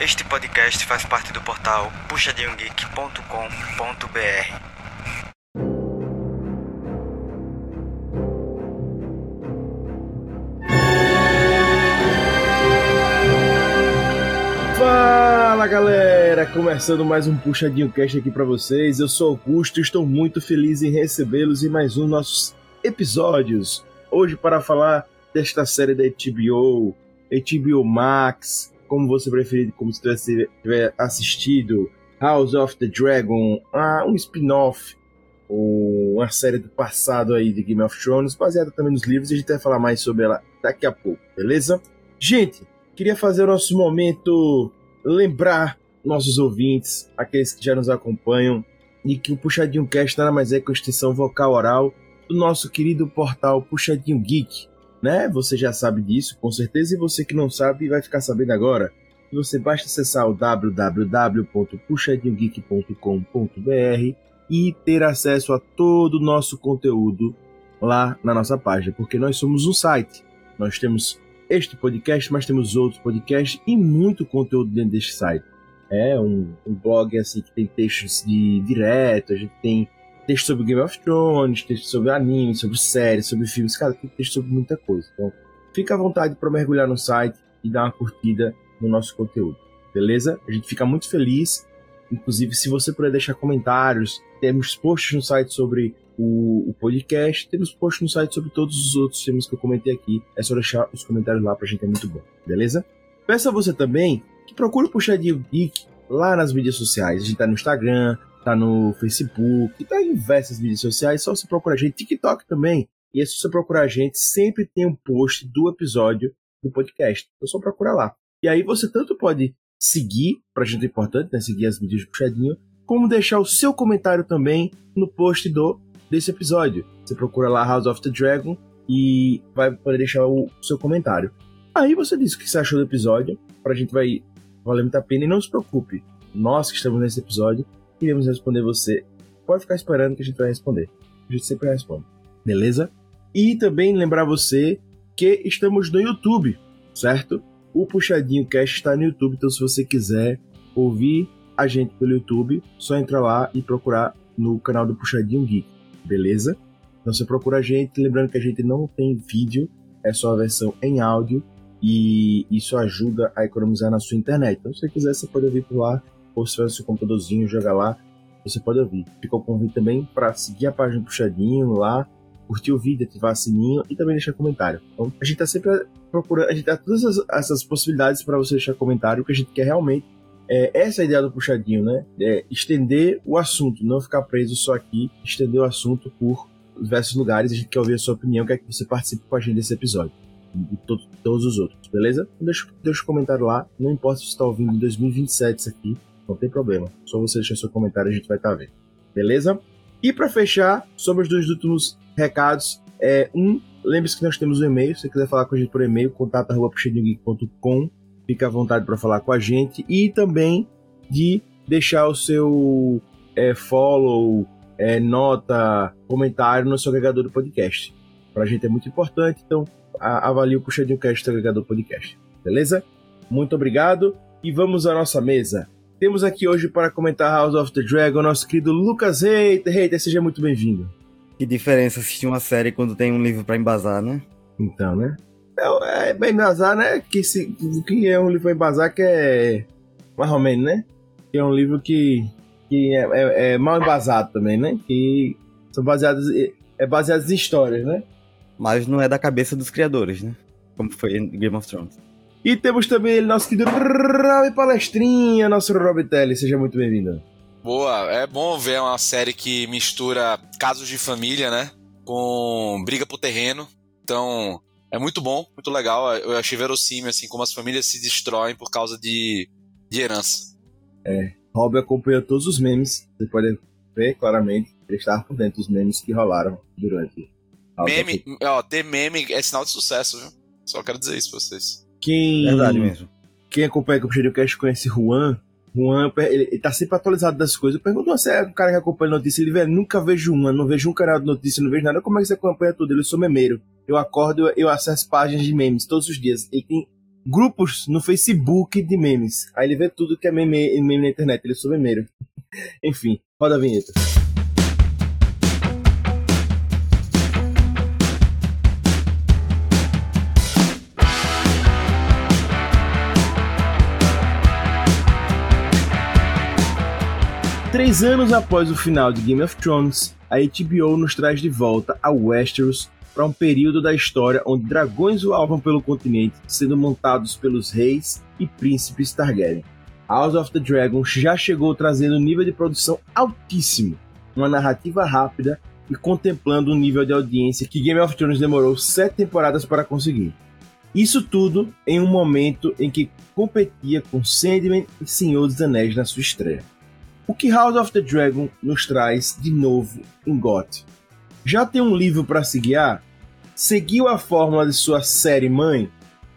Este podcast faz parte do portal puxadinhogeek.com.br. Fala galera, começando mais um Puxadinho Cast aqui para vocês. Eu sou Augusto e estou muito feliz em recebê-los em mais um dos nossos episódios. Hoje para falar desta série da HBO, HBO Max, como você preferir, como se tivesse tiver assistido House of the Dragon, ah, um spin-off, ou uma série do passado aí de Game of Thrones, baseada também nos livros, e a gente vai falar mais sobre ela daqui a pouco, beleza? Gente, queria fazer o nosso momento lembrar nossos ouvintes, aqueles que já nos acompanham, e que o Puxadinho Cast nada mais é que a extensão vocal oral do nosso querido portal Puxadinho Geek, né? Você já sabe disso, com certeza, e você que não sabe vai ficar sabendo agora. Você basta acessar o www.puxadinhogeek.com.br e ter acesso a todo o nosso conteúdo lá na nossa página, porque nós somos um site. Nós temos este podcast, mas temos outros podcasts e muito conteúdo dentro deste site. É um, um blog assim que tem textos de direto, a gente tem texto sobre Game of Thrones, texto sobre anime, sobre séries, sobre filmes, cara, tem texto sobre muita coisa. Então, fica à vontade para mergulhar no site e dar uma curtida no nosso conteúdo, beleza? A gente fica muito feliz. Inclusive, se você puder deixar comentários, temos posts no site sobre o, o, podcast, temos posts no site sobre todos os outros temas que eu comentei aqui. É só deixar os comentários lá pra gente, é muito bom, beleza? Peço a você também que procure o Puxadinho Geek lá nas mídias sociais. A gente tá no Instagram, tá no Facebook, tá em diversas mídias sociais, só você procurar a gente, TikTok também. E é se você procurar a gente, sempre tem um post do episódio do podcast. Então é só procurar lá. E aí você tanto pode seguir, pra gente é importante, né? Seguir as mídias puxadinho, como deixar o seu comentário também no post do desse episódio. Você procura lá House of the Dragon e vai poder deixar o seu comentário. Aí você diz o que você achou do episódio, pra gente vai valer muito a pena e não se preocupe. Nós que estamos nesse episódio iremos responder você. Pode ficar esperando que a gente vai responder. A gente sempre responde. Beleza? E também lembrar você que estamos no YouTube, certo? O Puxadinho Cast está no YouTube, então se você quiser ouvir a gente pelo YouTube, só entra lá e procurar no canal do Puxadinho Geek, beleza? Então você procura a gente, lembrando que a gente não tem vídeo, é só a versão em áudio e isso ajuda a economizar na sua internet. Então se você quiser, você pode ouvir por lá ou se tiver seu computadorzinho, joga lá, você pode ouvir. Fica o convite também para seguir a página Puxadinho lá, curtir o vídeo, ativar o sininho e também deixar comentário. Então, a gente tá sempre procurando, a gente dá todas essas, essas possibilidades para você deixar comentário, que a gente quer realmente. É, essa é a ideia do Puxadinho, né? É estender o assunto, não ficar preso só aqui, estender o assunto por diversos lugares. A gente quer ouvir a sua opinião, quer que você participe com a gente desse episódio. E to todos os outros, beleza? Então deixa, deixa o comentário lá. Não importa se você está ouvindo em 2027 isso aqui, não tem problema. Só você deixar seu comentário a gente vai estar tá vendo. Beleza? E para fechar, sobre os dois últimos recados, é um, lembre-se que nós temos um e-mail, se você quiser falar com a gente por e-mail, contato@puxadinhogeek.com, fica à vontade para falar com a gente e também de deixar o seu é, follow, é, nota, comentário no seu agregador do podcast. Para a gente é muito importante, então avalie o Puxadinho Cast do agregador podcast. Beleza? Muito obrigado e vamos à nossa mesa. Temos aqui hoje para comentar House of the Dragon nosso querido Lucas Reiter. Reiter, seja muito bem-vindo. Que diferença assistir uma série quando tem um livro para embasar, né? Então, né? É, é bem embasar, né? Que, se, que é um livro para embasar que é mais ou menos, né? Que é um livro que, que é, é, é mal embasado também, né? Que são baseados, é baseados em histórias, né? Mas não é da cabeça dos criadores, né? Como foi em Game of Thrones. E temos também ele, nosso querido Rob Palestrinha, nosso Rob Telly. Seja muito bem-vindo. Boa, é bom ver uma série que mistura casos de família, né? Com briga por terreno. Então, é muito bom, muito legal. Eu achei verossímil, assim, como as famílias se destroem por causa de, de herança. É, Rob acompanhou todos os memes. Você pode ver claramente ele estava por dentro dos memes que rolaram durante. Meme, ó, ter meme é sinal de sucesso, viu? Só quero dizer isso pra vocês. Quem, Verdade mesmo. Quem acompanha o Puxadinho Cast conhece Juan. Juan, ele, ele tá sempre atualizado das coisas. Eu pergunto se é um cara que acompanha notícia. Ele, velho, nunca vejo uma, não vejo um canal de notícia, não vejo nada. Como é que você acompanha tudo? Ele, eu sou memeiro. Eu acordo, eu acesso páginas de memes todos os dias. Ele tem grupos no Facebook de memes. Aí ele vê tudo que é meme, meme na internet, ele é sou memeiro. Enfim, roda a vinheta. Três anos após o final de Game of Thrones, a HBO nos traz de volta a Westeros para um período da história onde dragões voavam pelo continente, sendo montados pelos reis e príncipes Targaryen. House of the Dragon já chegou trazendo um nível de produção altíssimo, uma narrativa rápida e contemplando um nível de audiência que Game of Thrones demorou sete temporadas para conseguir. Isso tudo em um momento em que competia com Sandman e Senhor dos Anéis na sua estreia. O que House of the Dragon nos traz de novo em GOT? Já tem um livro para se guiar? Seguiu a fórmula de sua série mãe?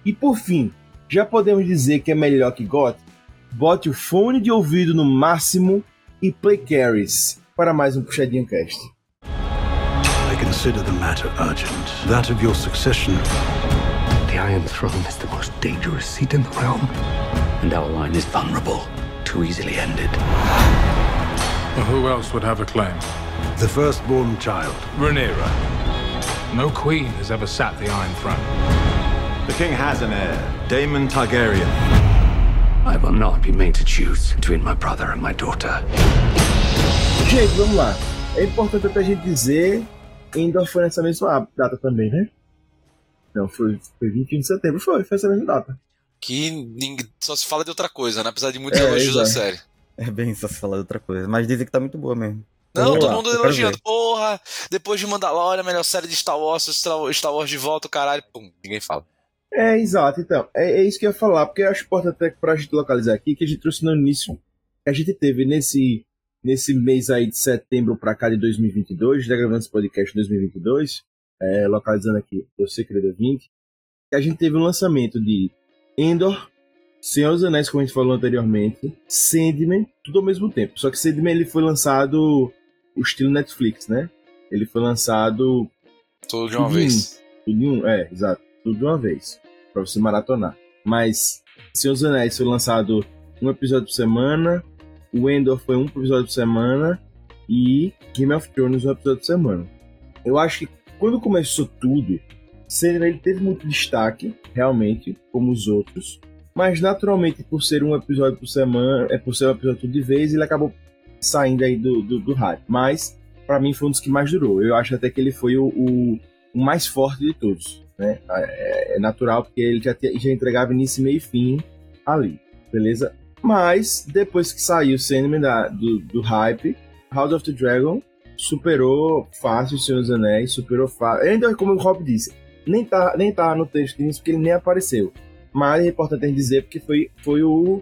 E por fim, já podemos dizer que é melhor que GOT? Bote o fone de ouvido no máximo e play carries para mais um Puxadinho Cast. I consider the matter urgent. That of your succession. The Iron Throne is the most dangerous seat in the realm, and our line is vulnerable, too easily ended. Well, who else would have a claim? The firstborn child. Rhaenyra. No queen has ever sat the Iron Throne. The king has an heir, Daemon Targaryen. I will not be made to choose between my brother and my daughter. Gente, vamos lá. É importante até a gente dizer, Endor foi nessa mesma data também, né? Não, foi, foi 21 um de setembro, foi, foi essa mesma data. Que só se fala de outra coisa, né? Apesar de muitos É, elogios da série. É bem só se falar de outra coisa. Mas dizem que tá muito boa mesmo. Não, Vamos todo lá, mundo elogiando. Porra, depois de Mandalorian, a melhor série de Star Wars, Star Wars de volta, o caralho. Pum, ninguém fala. É, exato, então. É, é isso que eu ia falar, porque eu acho importante até pra gente localizar aqui, que a gente trouxe no início, que a gente teve nesse, nesse mês aí de setembro pra cá de 2022, já gravando esse podcast em 2022, é, localizando aqui, você querido ouvinte, que a gente teve o lançamento de Endor, Senhor dos Anéis, como a gente falou anteriormente, Sandman, tudo ao mesmo tempo. Só que Sandman ele foi lançado o estilo Netflix, né? Ele foi lançado Tudo de uma Tudo vez. tudo um, é, exato, tudo de uma vez, pra você maratonar. Mas Senhor dos Anéis foi lançado um episódio por semana, o Endor foi um episódio por semana e Game of Thrones um episódio por semana. Eu acho que quando começou tudo, Sandman ele teve muito destaque, realmente, como os outros, mas naturalmente por ser um episódio por semana, é por ser um episódio de vez, ele acabou saindo aí do, do, do hype. Mas pra mim foi um dos que mais durou. Eu acho até que ele foi o, o, o mais forte de todos. Né? É, é natural, porque ele já, já entregava início, meio e fim ali, beleza? Mas, depois que saiu o da, do, do hype, House of the Dragon superou fácil o Senhor dos Anéis, superou fácil. Ainda como o Rob disse, nem tá, nem tá no texto disso, porque ele nem apareceu. Mas é importante dizer porque foi, foi o,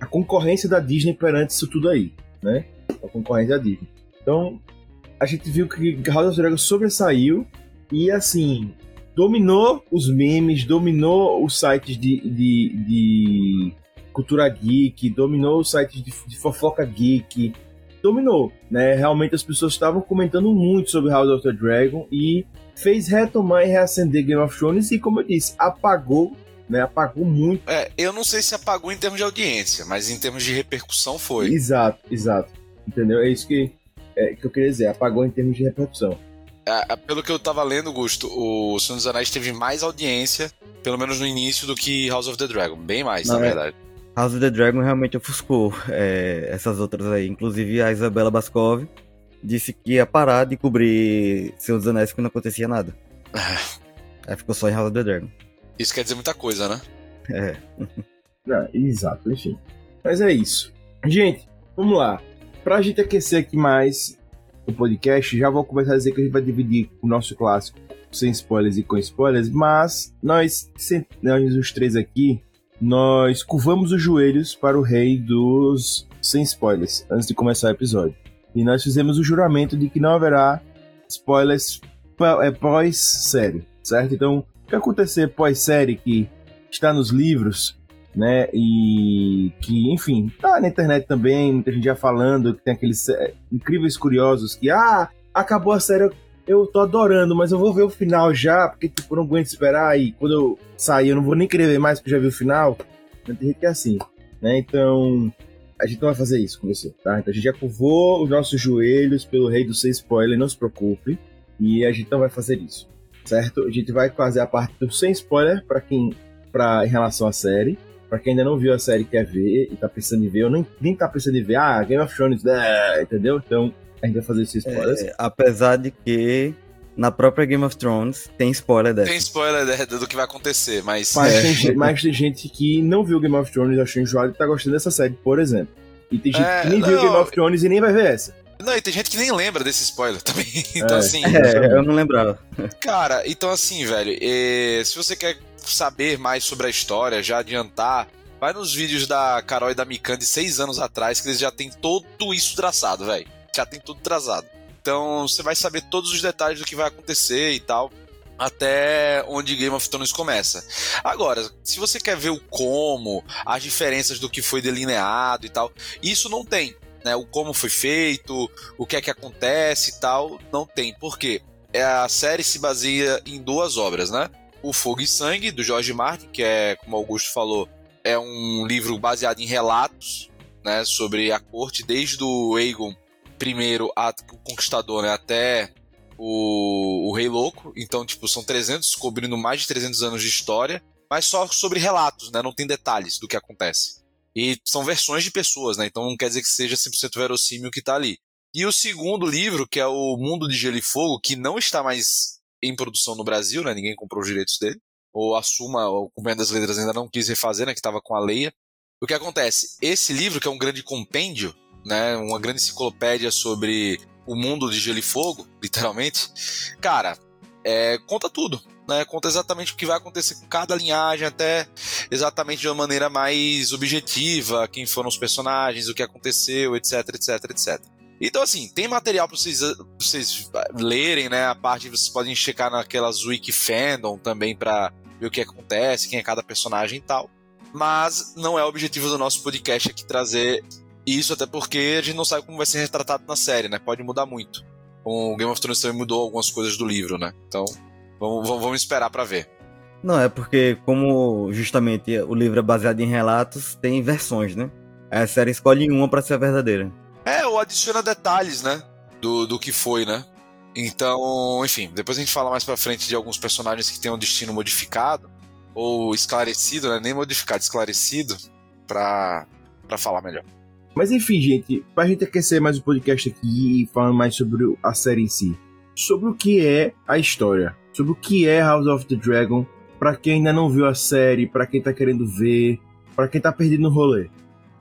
a concorrência da Disney perante isso tudo aí, né? A concorrência da Disney. Então, a gente viu que House of the Dragon sobressaiu e, assim, dominou os memes, dominou os sites de, de, de cultura geek, dominou os sites de, de fofoca geek, dominou, né? Realmente as pessoas estavam comentando muito sobre House of the Dragon e fez retomar e reacender Game of Thrones e, como eu disse, apagou, né? Apagou muito. É, eu não sei se apagou em termos de audiência, mas em termos de repercussão foi. Exato, exato. Entendeu? É isso que, é, que eu queria dizer. Apagou em termos de repercussão. É, pelo que eu tava lendo, Gusto, o Senhor dos Anéis teve mais audiência, pelo menos no início, do que House of the Dragon. Bem mais, Não, na é. verdade. House of the Dragon realmente ofuscou é, essas outras aí. Inclusive a Isabela Bascov disse que ia parar de cobrir Senhor dos Anéis porque não acontecia nada. Aí ficou só em House of the Dragon. Isso quer dizer muita coisa, né? É. Não, exato, enfim. Mas é isso. Gente, vamos lá. Pra gente aquecer aqui mais o podcast, já vou começar a dizer que a gente vai dividir o nosso clássico sem spoilers e com spoilers, mas nós, nós os três aqui, nós curvamos os joelhos para o rei dos sem spoilers, antes de começar o episódio. E nós fizemos o juramento de que não haverá spoilers é, pós-série, certo? Então, o que acontecer pós-série que está nos livros, né? E que, enfim, tá na internet também, muita gente já falando que tem aqueles incríveis curiosos que, ah, acabou a série eu tô adorando, mas eu vou ver o final já, porque tipo, não aguento esperar e quando eu sair eu não vou nem querer ver mais porque já vi o final. Tem gente que é assim, né? Então, a gente não vai fazer isso com você, tá? Então a gente já curvou os nossos joelhos pelo rei do sem spoiler, não se preocupe. E a gente não vai fazer isso, certo? A gente vai fazer a parte do sem spoiler para quem, para em relação à série. Pra quem ainda não viu a série quer ver e tá pensando em ver, ou nem, nem tá pensando em ver, ah, Game of Thrones, é, entendeu? Então, a gente vai fazer esses spoilers. É, apesar de que na própria Game of Thrones tem spoiler dessa. Tem spoiler do que vai acontecer, mas. Mas, é. tem, mas tem gente que não viu Game of Thrones, achou enjoado e tá gostando dessa série, por exemplo. E tem gente é, que nem não, viu Game of Thrones e nem vai ver essa. Não, e tem gente que nem lembra desse spoiler também. Então, é, assim. É, eu não lembrava. Cara, então, assim, velho, se você quer saber mais sobre a história, já adiantar, vai nos vídeos da Carol e da Mikan de seis anos atrás, que eles já tem todo isso traçado, velho. Já tem tudo traçado. Então você vai saber todos os detalhes do que vai acontecer e tal. Até onde Game of Thrones começa. Agora, se você quer ver o como, as diferenças do que foi delineado e tal, isso não tem. Né? O como foi feito, o que é que acontece e tal, não tem. Por quê? É, a série se baseia em duas obras, né? O Fogo e Sangue, do George Martin, que é, como Augusto falou, é um livro baseado em relatos né, sobre a corte, desde o Aegon I, o Conquistador, né, até o, o Rei Louco. Então, tipo, são 300, cobrindo mais de 300 anos de história, mas só sobre relatos, né, não tem detalhes do que acontece. E são versões de pessoas, né, então não quer dizer que seja 100% verossímil o que está ali. E o segundo livro, que é o Mundo de Gelo e Fogo, que não está mais em produção no Brasil, né? Ninguém comprou os direitos dele. Ou Assuma, o Comendo das Letras ainda não quis refazer, né? Que estava com a Leia. O que acontece? Esse livro, que é um grande compêndio, né? Uma grande enciclopédia sobre o mundo de Gelo e Fogo, literalmente. Cara, é, conta tudo, né? Conta exatamente o que vai acontecer com cada linhagem, até exatamente de uma maneira mais objetiva, quem foram os personagens, o que aconteceu, etc, etc, etc. Então, assim, tem material para vocês, vocês lerem, né? A parte vocês podem checar naquelas wiki fandom também para ver o que acontece, quem é cada personagem e tal. Mas não é o objetivo do nosso podcast aqui trazer isso, até porque a gente não sabe como vai ser retratado na série, né? Pode mudar muito. O Game of Thrones também mudou algumas coisas do livro, né? Então, vamos, vamos esperar para ver. Não, é porque, como justamente o livro é baseado em relatos, tem versões, né? A série escolhe uma para ser a verdadeira. É, ou adiciona detalhes, né? Do, do que foi, né? Então, enfim, depois a gente fala mais pra frente de alguns personagens que têm um destino modificado, ou esclarecido, né? Nem modificado, esclarecido, pra, pra falar melhor. Mas enfim, gente, pra gente aquecer mais o podcast aqui e falar mais sobre a série em si. Sobre o que é a história. Sobre o que é House of the Dragon. Pra quem ainda não viu a série, pra quem tá querendo ver, pra quem tá perdido no rolê.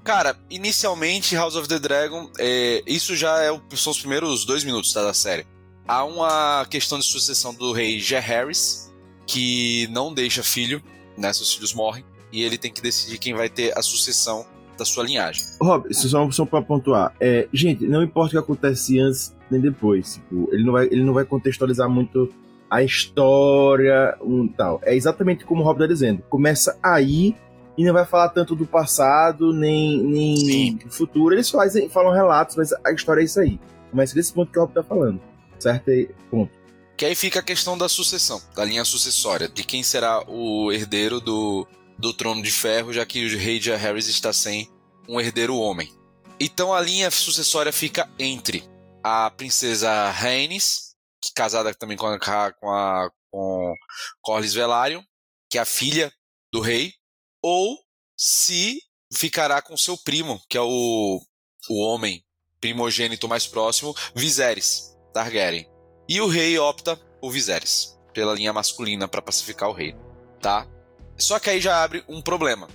Cara, inicialmente House of the Dragon, é, isso já é, são os primeiros dois minutos tá, da série. Há uma questão de sucessão do rei Ger Harris, que não deixa filho, né? Seus filhos morrem, e ele tem que decidir quem vai ter a sucessão da sua linhagem. Rob, só, só pra pontuar. É, gente, não importa o que acontece antes nem depois. Tipo, ele, não vai, ele não vai contextualizar muito a história um, tal. É exatamente como o Rob tá dizendo. Começa aí e não vai falar tanto do passado nem, nem do futuro. Eles fazem, falam relatos, mas a história é isso aí. Começa desse ponto que o Rob tá falando. Certo? Ponto. Que aí fica a questão da sucessão, da linha sucessória, de quem será o herdeiro do, do trono de ferro, já que o rei de Harris está sem um herdeiro homem. Então a linha sucessória fica entre a princesa Rhaenys, que casada também com a, com a com Corlys Velaryon, que é a filha do rei, ou se ficará com seu primo, que é o, o homem primogênito mais próximo, Viserys Targaryen. E o rei opta por Viserys, pela linha masculina para pacificar o rei, tá? Só que aí já abre um problema,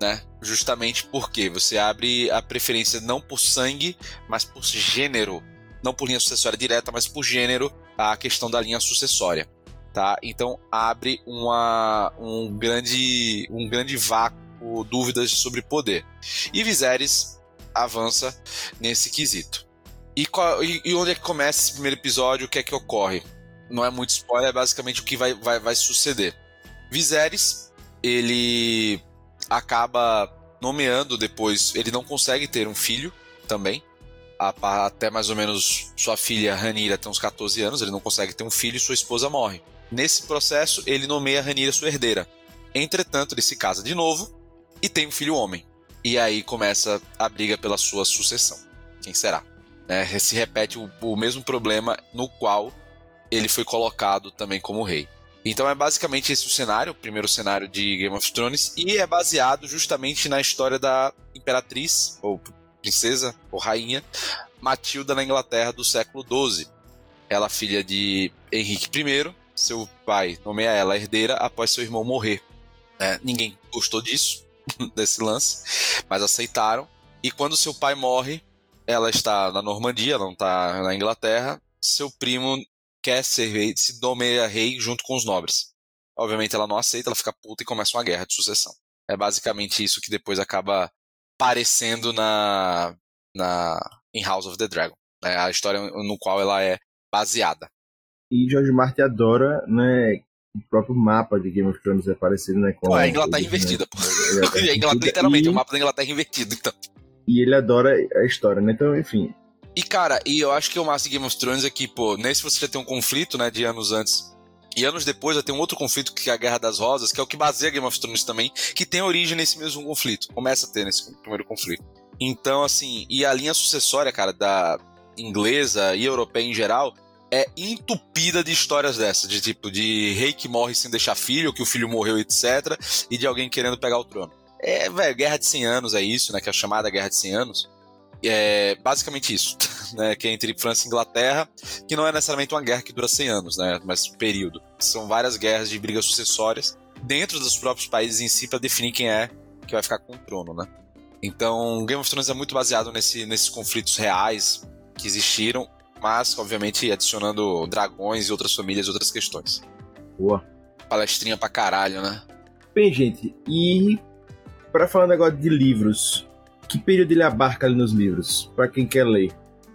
né? Justamente porque você abre a preferência não por sangue, mas por gênero, não por linha sucessória direta, mas por gênero, a questão da linha sucessória tá? Então abre uma, um, grande, um grande vácuo, dúvidas sobre poder. E Viserys avança nesse quesito. E, qual, e, e, onde é que começa esse primeiro episódio? O que é que ocorre? Não é muito spoiler, é basicamente o que vai, vai, vai suceder. Viserys, ele acaba nomeando depois, ele não consegue ter um filho também, até mais ou menos sua filha Ranira tem uns 14 anos, ele não consegue ter um filho e sua esposa morre. Nesse processo, ele nomeia Ranira sua herdeira. Entretanto, ele se casa de novo e tem um filho homem. E aí começa a briga pela sua sucessão. Quem será? É, se repete o, o mesmo problema no qual ele foi colocado também como rei. Então é basicamente esse o cenário, o primeiro cenário de Game of Thrones, e é baseado justamente na história da imperatriz, ou princesa, ou rainha, Matilda na Inglaterra do século XII. Ela filha de Henrique I, seu pai nomeia ela herdeira após seu irmão morrer. É, ninguém gostou disso, desse lance, mas aceitaram. E quando seu pai morre, ela está na Normandia, não está na Inglaterra. Seu primo quer ser rei, se nomeia rei junto com os nobres. Obviamente ela não aceita, ela fica puta e começa uma guerra de sucessão. É basicamente isso que depois acaba aparecendo na, na em House of the Dragon. É a história no qual ela é baseada. E George Martin adora, né, o próprio mapa de Game of Thrones é parecido, né? Com pô, é a Inglaterra invertida, pô. É Inglaterra, literalmente, e... o mapa da Inglaterra invertido, então. E ele adora a história, né? Então, enfim, e, cara, e eu acho que o massa de Game of Thrones é que, pô, nesse você já tem um conflito, né, de anos antes. E anos depois já tem um outro conflito que é a Guerra das Rosas, que é o que baseia Game of Thrones também, que tem origem nesse mesmo conflito. Começa a ter nesse primeiro conflito. Então, assim, e a linha sucessória, cara, da inglesa e europeia em geral, é entupida de histórias dessas, de tipo, de rei que morre sem deixar filho, que o filho morreu, etc., e de alguém querendo pegar o trono. É, velho, Guerra de 100 Anos é isso, né, que é a chamada Guerra de 100 Anos é basicamente isso, né, que é entre França e Inglaterra, que não é necessariamente uma guerra que dura 100 anos, né, mas um período. São várias guerras de brigas sucessórias dentro dos próprios países em si para definir quem é que vai ficar com o trono, né. Então, Game of Thrones é muito baseado nesse, nesses conflitos reais que existiram, mas, obviamente, adicionando dragões e outras famílias e outras questões. Boa. Palestrinha pra caralho, né? Bem, gente, e para falar negócio de livros, que período ele abarca ali nos livros? Para quem quer ler.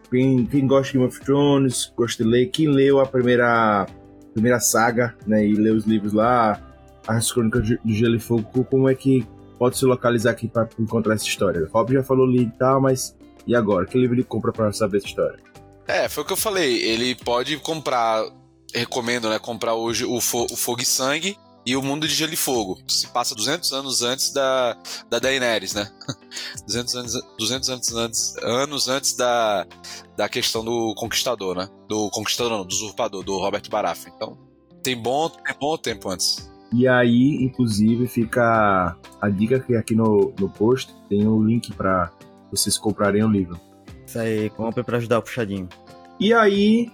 Quem, quem gosta de Game of Thrones, gosta de ler. Quem leu a primeira, primeira saga, né? E leu os livros lá, as Crônicas do Gelo e Fogo, como é que pode se localizar aqui para encontrar essa história? O Rob já falou ali e tal, mas e agora? Que livro ele compra para saber essa história? É, foi o que eu falei. Ele pode comprar, recomendo, né? Comprar hoje o, Fo o Fogo e Sangue e o mundo de Gelo e Fogo. Se passa 200 anos antes da, da Daenerys, né? 200 anos, 200 anos antes, anos antes da, da questão do Conquistador, né? Do Conquistador, não, do Usurpador, do Robert Baratheon. Então, tem bom, tem bom tempo antes. E aí, inclusive, fica a dica que aqui no, no post tem o um link para vocês comprarem o livro. Isso aí, compre para ajudar o puxadinho. E aí,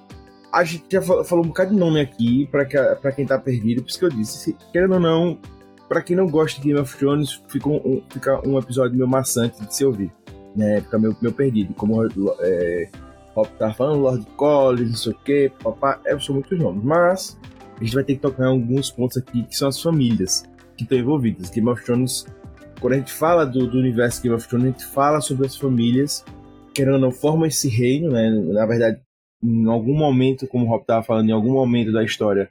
a gente já falou um bocado de nome aqui para quem tá perdido, por isso que eu disse, querendo ou não, para quem não gosta de Game of Thrones, fica um, fica um episódio meio maçante de se ouvir, né? Fica meio, meio perdido, como é, Rob tá falando, Lord Collins, não sei o que, papá, é, são muitos nomes, mas a gente vai ter que tocar em alguns pontos aqui que são as famílias que estão envolvidas. Game of Thrones, quando a gente fala do, do universo Game of Thrones, a gente fala sobre as famílias, querendo ou não, formam esse reino, né? Na verdade, em algum momento, como o Rob estava falando, em algum momento da história,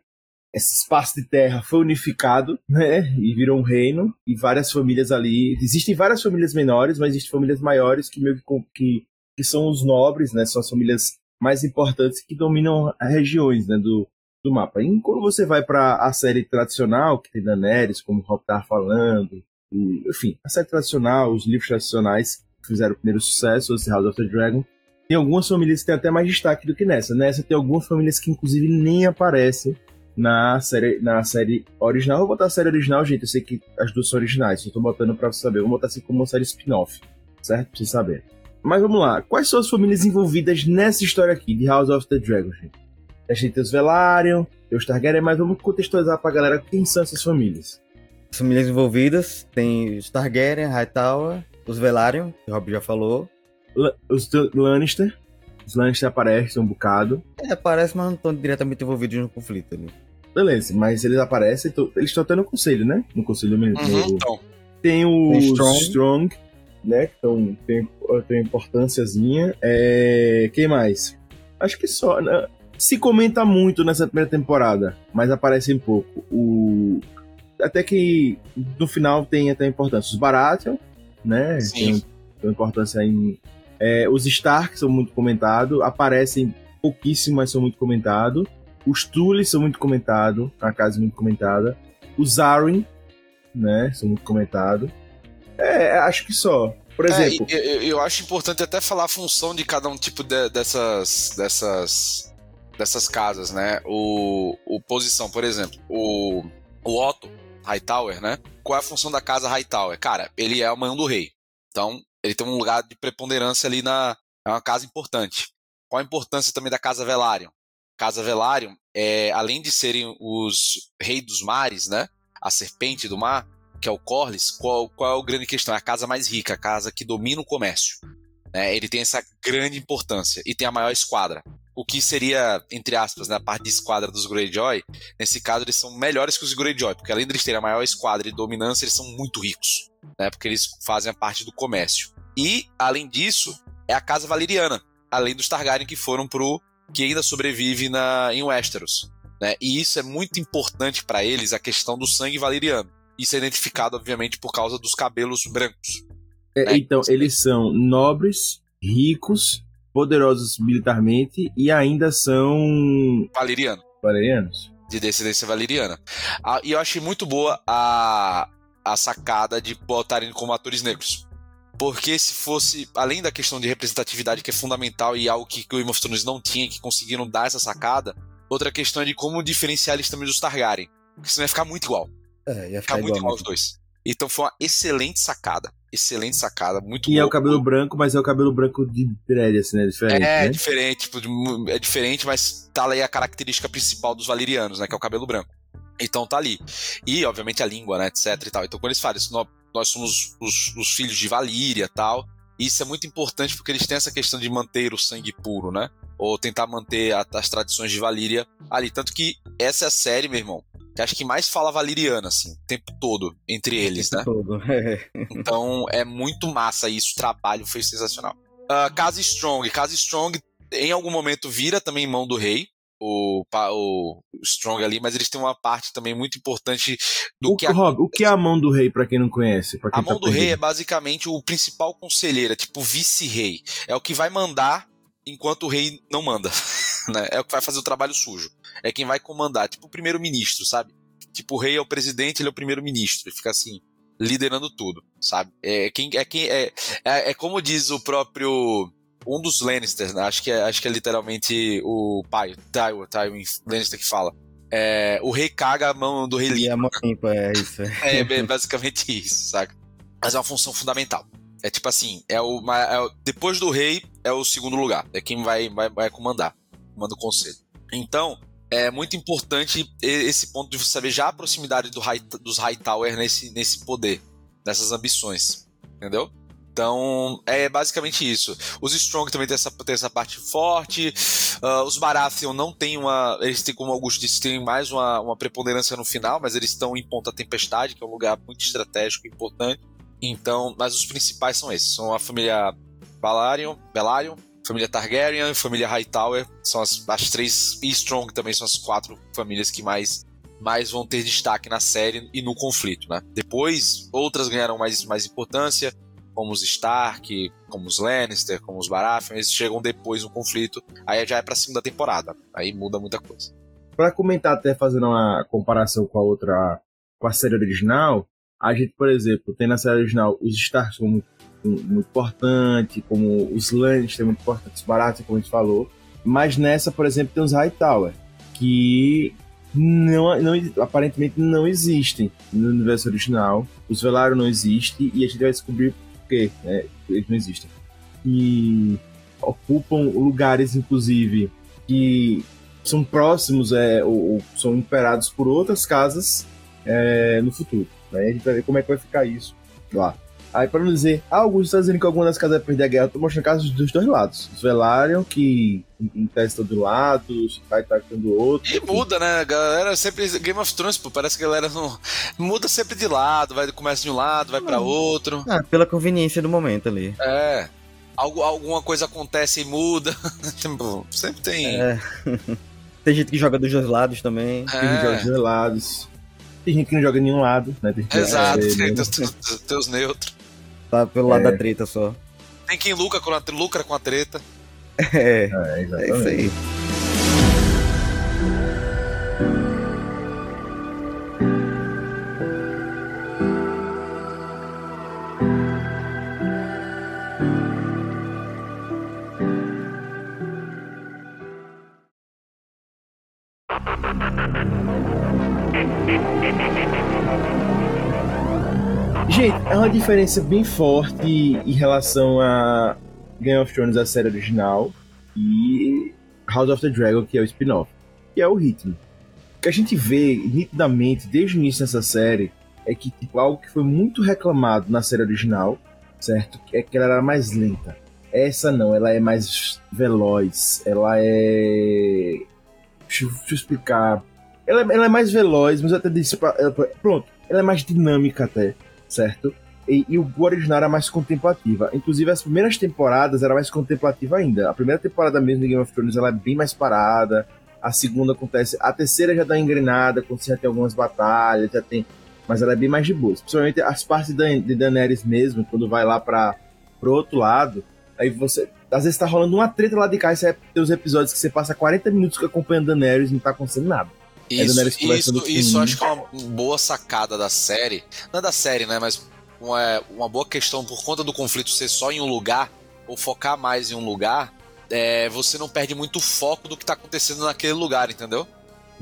esse espaço de terra foi unificado, né? E virou um reino. E várias famílias ali. Existem várias famílias menores, mas existem famílias maiores que meio que, que, são os nobres, né? São as famílias mais importantes que dominam as regiões, né? Do, do mapa. E quando você vai para a série tradicional, que tem Daenerys, como o Rob estava falando, e, enfim, a série tradicional, os livros tradicionais que fizeram o primeiro sucesso, esse House of the Dragon, tem algumas famílias que têm até mais destaque do que nessa. Nessa tem algumas famílias que inclusive nem aparecem na série, na série original. Vou botar a série original, gente. Eu sei que as duas são originais, só tô botando pra você saber. Vou botar assim como uma série spin-off, certo? Pra você saber. Mas vamos lá. Quais são as famílias envolvidas nessa história aqui, de House of the Dragon, gente? A gente tem os Velaryon, tem os Targaryen, mas vamos contextualizar pra galera quem são essas famílias. As famílias envolvidas tem os Targaryen, Hightower, os Velaryon, que o Rob já falou, os Lannister. Os Lannister aparecem um bocado. É, aparecem, mas não estão diretamente envolvidos no conflito ali. Beleza, mas eles aparecem, eles estão até no conselho, né? No conselho mesmo. Uhum, então. Tem o tem Strong. Strong, né? Então tem, tem importânciazinha. É... Quem mais? Acho que só. Né? Se comenta muito nessa primeira temporada, mas aparecem pouco. O... Até que no final tem até importância. Os Baratheon, né? Sim. Tem, tem importância em, É, os Stark são muito comentados, aparecem pouquíssimo, mas são muito comentados. Os Tully são muito comentados, a casa é muito comentada. Os Arryn, né, são muito comentados. É, acho que só. Por exemplo. É, eu, eu, acho importante até falar a função de cada um tipo de, dessas, dessas, dessas casas, né? O, o posição, por exemplo, o, o Otto Hightower, né? Qual é a função da casa Hightower? Cara, ele é o mão do rei. Então, ele tem um lugar de preponderância ali na. É uma casa importante. Qual a importância também da casa Velaryon? Casa Velaryon, é, além de serem os reis dos mares, né? A serpente do mar, que é o Corlys, qual, qual é a grande questão? É a casa mais rica, a casa que domina o comércio. Né? Ele tem essa grande importância e tem a maior esquadra. O que seria, entre aspas, na né, parte de esquadra dos Greyjoy, nesse caso eles são melhores que os Greyjoy, porque além de eles terem a maior esquadra e dominância, eles são muito ricos, né? porque eles fazem a parte do comércio. E, além disso, é a casa valeriana, além dos Targaryen que foram pro que ainda sobrevive na, em Westeros. Né? E isso é muito importante para eles, a questão do sangue valeriano. Isso é identificado, obviamente, por causa dos cabelos brancos. É, né? Então, eles são nobres, ricos, poderosos militarmente e ainda são. Valeriano. Valerianos. De descendência valeriana. Ah, e eu achei muito boa a, a sacada de botarem como atores negros. Porque se fosse, além da questão de representatividade, que é fundamental e algo que Game of Thrones não tinha, que conseguiram dar essa sacada, outra questão é de como diferenciar eles também dos Targaryen. Porque senão ia ficar muito igual. É, ia ficar, muito igual os dois. Então foi uma excelente sacada. Excelente sacada, muito E boa. é o cabelo branco, mas é o cabelo branco de dread, assim, né? Diferente, é, né? diferente, tipo, é diferente, mas tá aí a característica principal dos valerianos, né? Que é o cabelo branco. Então tá ali. E, obviamente, a língua, né? Etc e tal. Então, quando eles falam isso, nós, somos os, os filhos de Valíria tal. Isso é muito importante porque eles têm essa questão de manter o sangue puro, né? Ou tentar manter a, as tradições de Valíria ali. Tanto que essa é a série, meu irmão, que acho que mais fala valeriana, assim, o tempo todo, entre eles, né? Todo. então é muito massa isso, o trabalho foi sensacional. Uh, Casa Strong. Casa Strong em algum momento vira também mão do rei, o, o Strong ali, mas eles têm uma parte também muito importante do o, que a... Rob, o que é a mão do rei para quem não conhece? Quem a mão tá do perdido? rei é basicamente o principal conselheiro, é tipo vice-rei. É o que vai mandar enquanto o rei não manda. né? É o que vai fazer o trabalho sujo. É quem vai comandar, tipo o primeiro-ministro, sabe? Tipo, o rei é o presidente, ele é o primeiro-ministro. Ele fica assim, liderando tudo, sabe? É quem é quem é, é, é como diz o próprio um dos Lannisters, né? acho que é, acho que é literalmente o pai, Tywin, Tywin Lannister que fala. É, o rei caga a mão do rei limpa. E a mão limpa, é isso. É, é basicamente isso, saca? Mas é uma função fundamental. É tipo assim, é o, é o, depois do rei é o segundo lugar, é quem vai, vai, vai comandar, comanda o conselho. Então, é muito importante esse ponto de você saber já a proximidade do high, dos Hightower nesse, nesse poder, nessas ambições, entendeu? Então, é basicamente isso. Os Strong também tem essa, tem essa parte forte. Uh, os Baratheon não tem uma. Eles têm, como Augusto disse, mais uma, uma preponderância no final, mas eles estão em Ponta Tempestade, que é um lugar muito estratégico e importante. Então, mas os principais são esses: são a família Balarion, Belarion, família Targaryen, família Hightower, são as, as três, e Strong também são as quatro famílias que mais, mais vão ter destaque na série e no conflito, né? Depois, outras ganharam mais, mais importância, como os Stark, como os Lannister, como os Baratheon, eles chegam depois no conflito, aí já é pra segunda temporada, aí muda muita coisa. Para comentar até fazendo uma comparação com a outra, com a série original, a gente, por exemplo, tem na série original os Stark são muito muito importante, como os Lannister muito importante, os Baratheon, como a gente falou. Mas nessa, por exemplo, tem os Hightower, que não, não, aparentemente não existem no universo original. Os Velaryon não existem e a gente vai descobrir por quê né, eles não existem. E ocupam lugares, inclusive, que são próximos é, ou, ou são imperados por outras casas é, no futuro. Né? A gente vai ver como é que vai ficar isso lá. Aí, para não dizer, ah, Augusto está dizendo que alguma das casas vai perder a guerra, eu tô mostrando casos dos dois lados. Os Velaryon, que em testa do lado, vai atacando do outro. E muda, né? A galera sempre. Game of Thrones, pô, parece que a galera não. Muda sempre de lado, vai começa de um lado, vai para outro. Ah, pela conveniência do momento ali. É. Algo, alguma coisa acontece e muda. Tipo, sempre tem. É. tem gente que joga dos dois lados também. Tem gente que joga dos dois lados. Tem gente que não joga em nenhum lado, né? Tem Exato, tem teus, teus neutros. Tá pelo lado é. da treta só. Tem quem lucra com a, lucra com a treta. É, É, é isso aí. Diferença bem forte em relação a Game of Thrones, a série original, e House of the Dragon, que é o spin-off, que é o ritmo. O que a gente vê nitidamente desde o início dessa série é que tipo, algo que foi muito reclamado na série original, certo? É que ela era mais lenta. Essa não, ela é mais veloz, ela é. Deixa, eu- deixa eu explicar. Ela, ela é mais veloz, mas eu até disse. pra- ela- Pronto, ela é mais dinâmica até certo? E, e o original era mais contemplativa. Inclusive, as primeiras temporadas era mais contemplativa ainda. A primeira temporada mesmo de Game of Thrones ela é bem mais parada. A segunda acontece. A terceira já dá uma engrenada, quando você já tem algumas batalhas, já tem. Mas ela é bem mais de boa. Principalmente as partes de Daenerys mesmo, quando vai lá para pro outro lado. Aí você. Às vezes tá rolando uma treta lá de cá, e você tem os episódios que você passa 40 minutos acompanhando Daenerys e não tá acontecendo nada. Isso, conversando isso, isso acho que é uma boa sacada da série. Não é da série, né? Mas uma, uma boa questão por conta do conflito ser só em um lugar, ou focar mais em um lugar, é, você não perde muito o foco do que tá acontecendo naquele lugar, entendeu?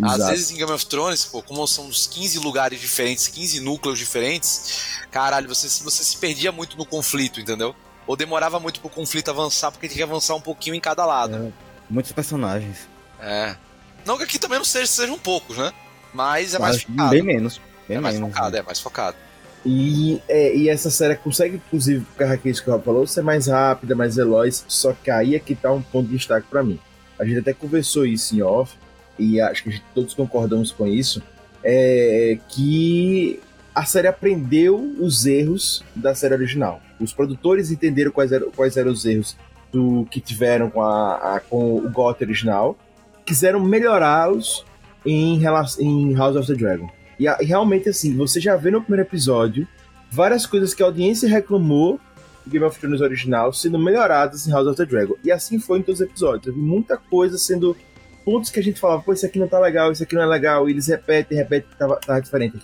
Às Exato. vezes em Game of Thrones, pô, como são uns 15 lugares diferentes, 15 núcleos diferentes, caralho, você, se- você se perdia muito no conflito, entendeu? Ou demorava muito pro conflito avançar, porque tinha que avançar um pouquinho em cada lado. Muitos personagens. É. Não que aqui também não seja, sejam poucos, né? Mas é mais Acho que focado. bem menos. Bem É mais menos. focado, é mais focado. E, é, e essa série consegue, inclusive, por característica que o Rafa falou, ser mais rápida, mais veloz, só que aí é que tá um ponto de destaque pra mim. A gente até conversou isso em off, e acho que gente, todos concordamos com isso, é que a série aprendeu os erros da série original. Os produtores entenderam quais eram, quais eram os erros do que tiveram com, a, a- com o GOT original, quiseram melhorá-los em, em House of the Dragon. E, realmente, assim, você já vê no primeiro episódio várias coisas que a audiência reclamou do Game of Thrones original sendo melhoradas em House of the Dragon. E assim foi em todos os episódios. Vi muita coisa sendo. Pontos que a gente falava, pô, isso aqui não tá legal, isso aqui não é legal, e eles repetem, repetem tava, tava diferente.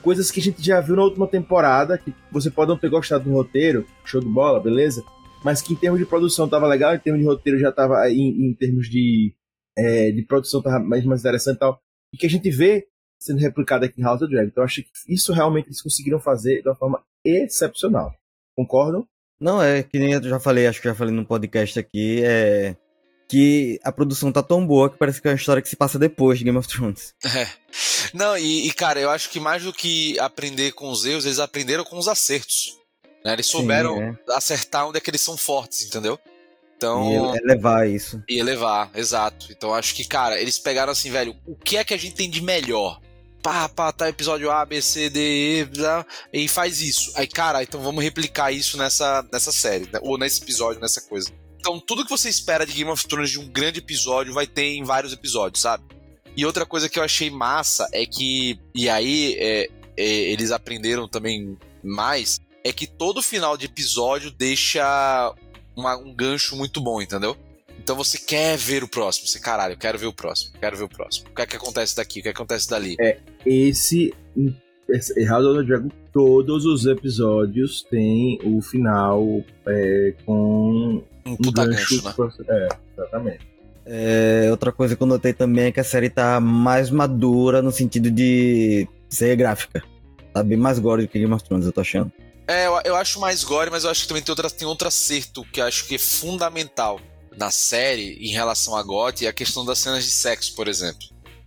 Coisas que a gente já viu na última temporada, que você pode não ter gostado do roteiro, show de bola, beleza? Mas que em termos de produção tava legal, em termos de roteiro já tava, em, em termos de, é, de produção tava mais, mais interessante e tal. E que a gente vê sendo replicado aqui em House of Dragon. Então eu acho que isso realmente eles conseguiram fazer de uma forma excepcional. Concordam? Não, é que nem eu já falei, acho que já falei no podcast aqui, é que a produção tá tão boa que parece que é uma história que se passa depois de Game of Thrones. É. Não, e, e, cara, eu acho que mais do que aprender com os erros, eles aprenderam com os acertos. né? Eles souberam Sim, é. acertar onde é que eles são fortes, entendeu? E Então. elevar isso. E elevar, exato. Então acho que, cara, eles pegaram assim, velho, o que é que a gente tem de melhor? Pá, pá, tá episódio A, B, C, D, E, e faz isso. Aí, cara, então vamos replicar isso nessa, nessa série, né? ou nesse episódio, nessa coisa. Então, tudo que você espera de Game of Thrones de um grande episódio vai ter em vários episódios, sabe? E outra coisa que eu achei massa é que, e aí é, é, eles aprenderam também mais, é que todo final de episódio deixa uma- um gancho muito bom, entendeu? Então você quer ver o próximo, você, caralho, eu quero ver o próximo, quero ver o próximo. O que é que acontece daqui, o que é que acontece dali? Esse, esse House of the Dragon, todos os episódios têm o final é, com Um um gancho. gancho, né? É, exatamente. É, outra coisa que eu notei também é que a série tá mais madura no sentido de ser gráfica. Tá bem mais gore do que Game of Thrones, eu tô achando. É, eu, eu acho mais gore, mas eu acho que também tem, outra, tem outro acerto que eu acho que é fundamental na série em relação a GOT, é a questão das cenas de sexo, por exemplo.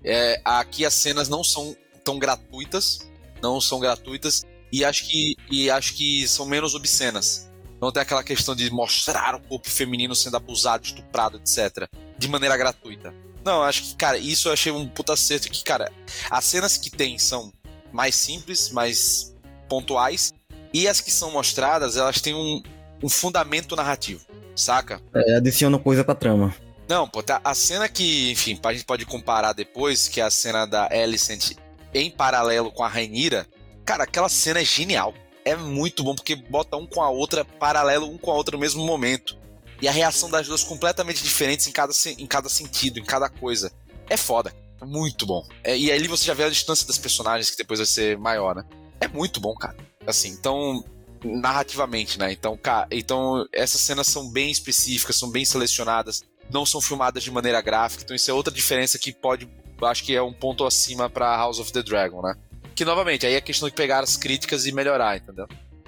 É, aqui as cenas não são tão gratuitas, não são gratuitas, e acho que, e acho que são menos obscenas. Não tem aquela questão de mostrar o corpo feminino sendo abusado, estuprado, etc. De maneira gratuita. Não, acho que, cara, isso eu achei um puta acerto que, cara, as cenas que tem são mais simples, mais pontuais, e as que são mostradas, elas têm um, um fundamento narrativo, saca? É, adiciona coisa pra trama. Não, pô, tá, a cena que, enfim, a gente pode comparar depois, que é a cena da Alicent em paralelo com a Rainira, cara, aquela cena é genial. é muito bom, porque bota um com a outra, paralelo um com a outra no mesmo momento. E a reação das duas completamente diferentes em cada, em cada sentido, em cada coisa. É foda. Muito bom. É, e ali você já vê a distância das personagens, que depois vai ser maior, né? É muito bom, cara. Assim, então. Narrativamente, né? Então, cara, então essas cenas são bem específicas, são bem selecionadas, não são filmadas de maneira gráfica, então isso é outra diferença que pode. Acho que é um ponto acima pra House of the Dragon, né? Que novamente, aí é questão de pegar as críticas e melhorar, entendeu?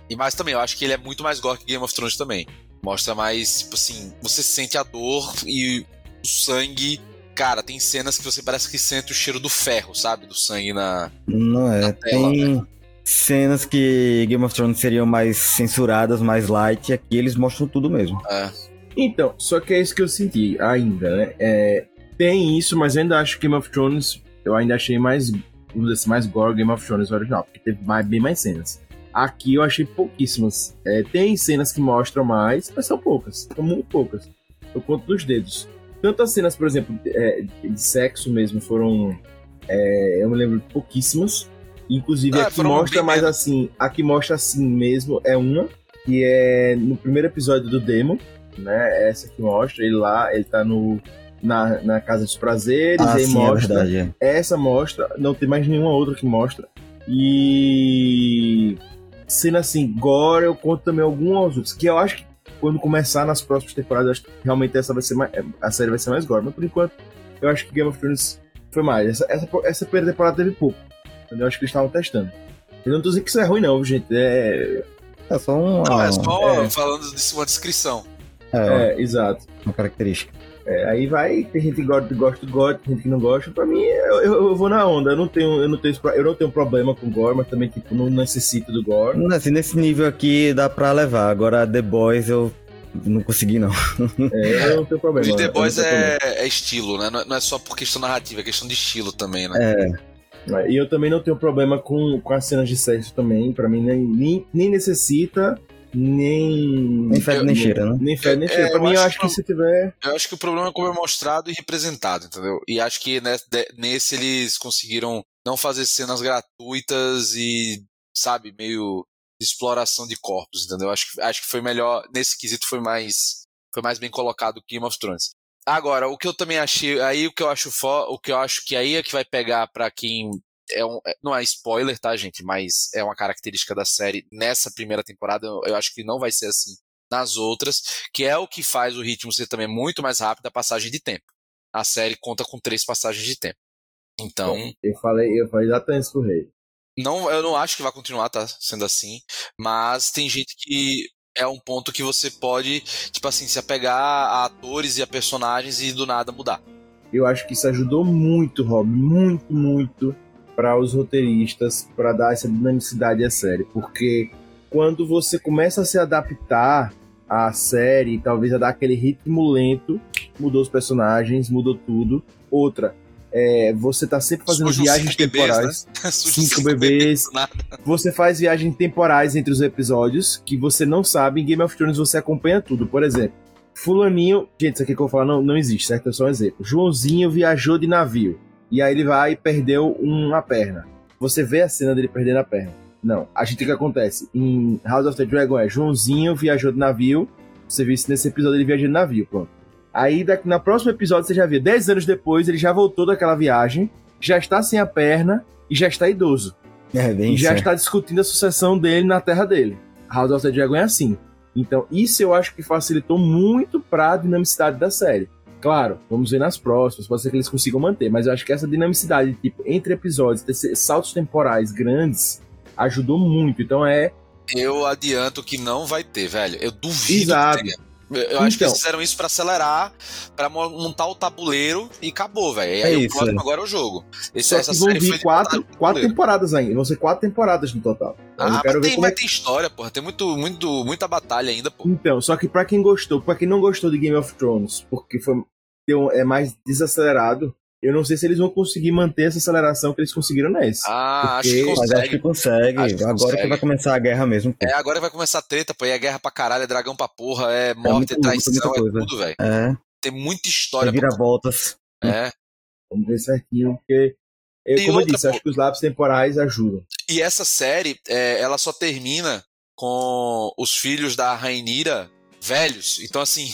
E mais também, eu acho que ele é muito mais gore que Game of Thrones também. Mostra mais, tipo assim, você sente a dor e o sangue cara, tem cenas que você parece que sente o cheiro do ferro, sabe? Do sangue na. Não é. na tela, tem né? cenas que Game of Thrones seriam mais censuradas, mais light, e aqui eles mostram tudo mesmo. É. Então, só que é isso que eu senti ainda, né? É, tem isso, mas eu ainda acho que Game of Thrones, eu ainda achei mais, dizer assim, mais gore Game of Thrones original, porque teve mais, bem mais cenas. Aqui eu achei pouquíssimas. É, tem cenas que mostram mais, mas são poucas, são muito poucas. Eu conto dos dedos. Tanto as cenas, por exemplo, é, de sexo mesmo foram. é, eu me lembro pouquíssimas. Inclusive, Ah, a que mostra mais menos. assim. A que mostra assim mesmo é uma, que é no primeiro episódio do Demo, né? Essa que mostra, ele lá, ele tá no. Na, na Casa dos Prazeres, Ah, aí sim, é mostra. verdade. é. essa mostra, não tem mais nenhuma outra que mostra. E. Sendo assim, gore, eu conto também algumas outras. Que eu acho que quando começar nas próximas temporadas, eu acho que realmente essa vai ser mais. A série vai ser mais gore. Mas por enquanto, eu acho que Game of Thrones foi mais. Essa, essa, essa primeira temporada teve pouco. Entendeu? Eu acho que eles estavam testando. Eu não tô dizendo que isso é ruim, não, gente. É. É só um, Não, é só é. falando de uma descrição. é, É, exato. uma característica. É, aí vai, tem gente que gosta, gosta do gore, tem gente que não gosta. Pra mim, eu, eu, eu vou na onda. Eu não tenho, eu não tenho, eu não tenho problema com gore, mas também tipo, não necessito do gore. Assim, nesse nível aqui dá pra levar. Agora, The Boys eu não consegui, não. É, eu não tenho problema. E The Boys é, é estilo, né? Não é, não é só por questão narrativa, é questão de estilo também, né? É, É, E eu também não tenho problema com, com as cenas de sexo também. Pra mim, nem, nem, nem necessita, nem. nem fede nem cheira, né? Nem fede nem É, cheira. Pra eu mim, eu acho que que se tiver. Eu acho que o problema é como é mostrado e representado, entendeu? E acho que né, nesse eles conseguiram não fazer cenas gratuitas e, sabe, meio de exploração de corpos, entendeu? Acho que, acho que foi melhor, nesse quesito foi mais, foi mais bem colocado que Game of Thrones. Agora, o que eu também achei, aí o que eu acho fo, o que eu acho que aí é que vai pegar pra quem é um, é- não é spoiler, tá, gente? Mas é uma característica da série nessa primeira temporada. Eu, eu acho que não vai ser assim nas outras, que é o que faz o ritmo ser também muito mais rápido a passagem de tempo. A série conta com três passagens de tempo. Então, Eu falei, eu falei exatamente isso rei. não, eu não acho que vai continuar tá, sendo assim, mas tem gente que é um ponto que você pode, tipo assim, se apegar a atores e a personagens e do nada mudar. Eu acho que isso ajudou muito, Rob, muito, muito para os roteiristas, para dar essa dinamicidade à série, porque quando você começa a se adaptar à série, talvez a dar aquele ritmo lento, mudou os personagens, mudou tudo. Outra, é, você tá sempre fazendo Surgem viagens cinco bebês, temporais. Surgem Cinco bebês. nada. Você faz viagens temporais entre os episódios que você não sabe. Em Game of Thrones você acompanha tudo. Por exemplo, Fulaninho. Gente, isso aqui que eu vou falar não, não existe, certo? É só um exemplo. Joãozinho viajou de navio. E aí ele vai e perdeu uma perna. Você vê a cena dele perdendo a perna. Não. A gente o que acontece? Em House of the Dragon é Joãozinho viajou de navio. Você viu isso nesse episódio ele viajando de navio, pronto. Aí daqui, na próximo episódio você já vê 10 anos depois, ele já voltou daquela viagem, já está sem a perna e já está idoso É, bem e já está discutindo a sucessão dele na terra dele. House of the Dragon é assim. Então, isso eu acho que facilitou muito para a dinamicidade da série. Claro, vamos ver nas próximas, pode ser que eles consigam manter, mas eu acho que essa dinamicidade, tipo, entre episódios, ter saltos temporais grandes, ajudou muito. Então é. Eu adianto que não vai ter, velho. Eu duvido Exato. que tenha. Eu eu acho que Então. eles fizeram isso pra acelerar, pra mo- montar o tabuleiro e acabou, velho. E É aí o isso, próximo é. agora é o jogo. Esse, essa que vão vir quatro, o quatro temporadas ainda. Vão ser quatro temporadas no total. Ah, não quero mas ver tem, mas é tem história, porra. Tem muito, muito, muita batalha ainda, pô. Então, só que pra quem gostou, pra quem não gostou de Game of Thrones, porque foi é mais desacelerado, eu não sei se eles vão conseguir manter essa aceleração que eles conseguiram nesse. Ah, acho que Mas acho consegue. que consegue. Acho que Agora consegue. que vai começar a guerra mesmo. pô. É, agora vai começar a treta, pô. E é guerra pra caralho, é dragão pra porra, é morte, é, muito- traição, muita é coisa. tudo, velho. É, Tem muita história. tem pra- vira-voltas. É. Vamos ver certinho, porque, é, E como outra, eu disse, pô. acho que os lápis temporais ajudam. E essa série, é, ela só termina com os filhos da Rainira velhos. Então, assim,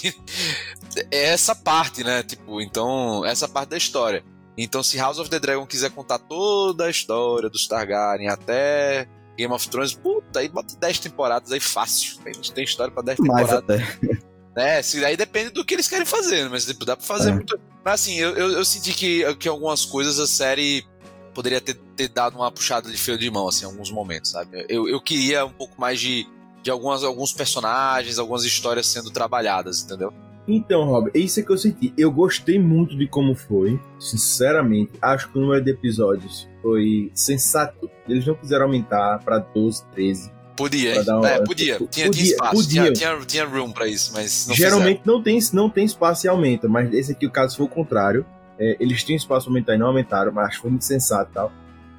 é essa parte, né? Tipo, então, essa parte da história. Então, se House of the Dragon quiser contar toda a história dos Targaryen até Game of Thrones, puta, aí bota 10 temporadas aí fácil. A gente tem história pra 10 Mais temporadas. até. É, se, aí depende do que eles querem fazer, né? mas tipo, dá pra fazer É. muito. Mas assim, eu, eu, eu senti que, que algumas coisas a série poderia ter, ter dado uma puxada de freio de mão, assim, em alguns momentos, sabe? Eu, eu queria um pouco mais de, de algumas, alguns personagens, algumas histórias sendo trabalhadas, entendeu? Então, Rob, é isso que eu senti. Eu gostei muito de como foi. Sinceramente, acho que o número de episódios foi sensato. Eles não quiseram aumentar pra 12, 13. Podia, hein? uma- É, podia. Tinha, tinha Podia, espaço, podia. Tinha, tinha, tinha room pra isso, mas não Geralmente não tem, não tem espaço e aumenta, mas esse aqui o caso foi o contrário. É, eles tinham espaço pra aumentar e não aumentaram, mas acho que foi muito sensato e tal.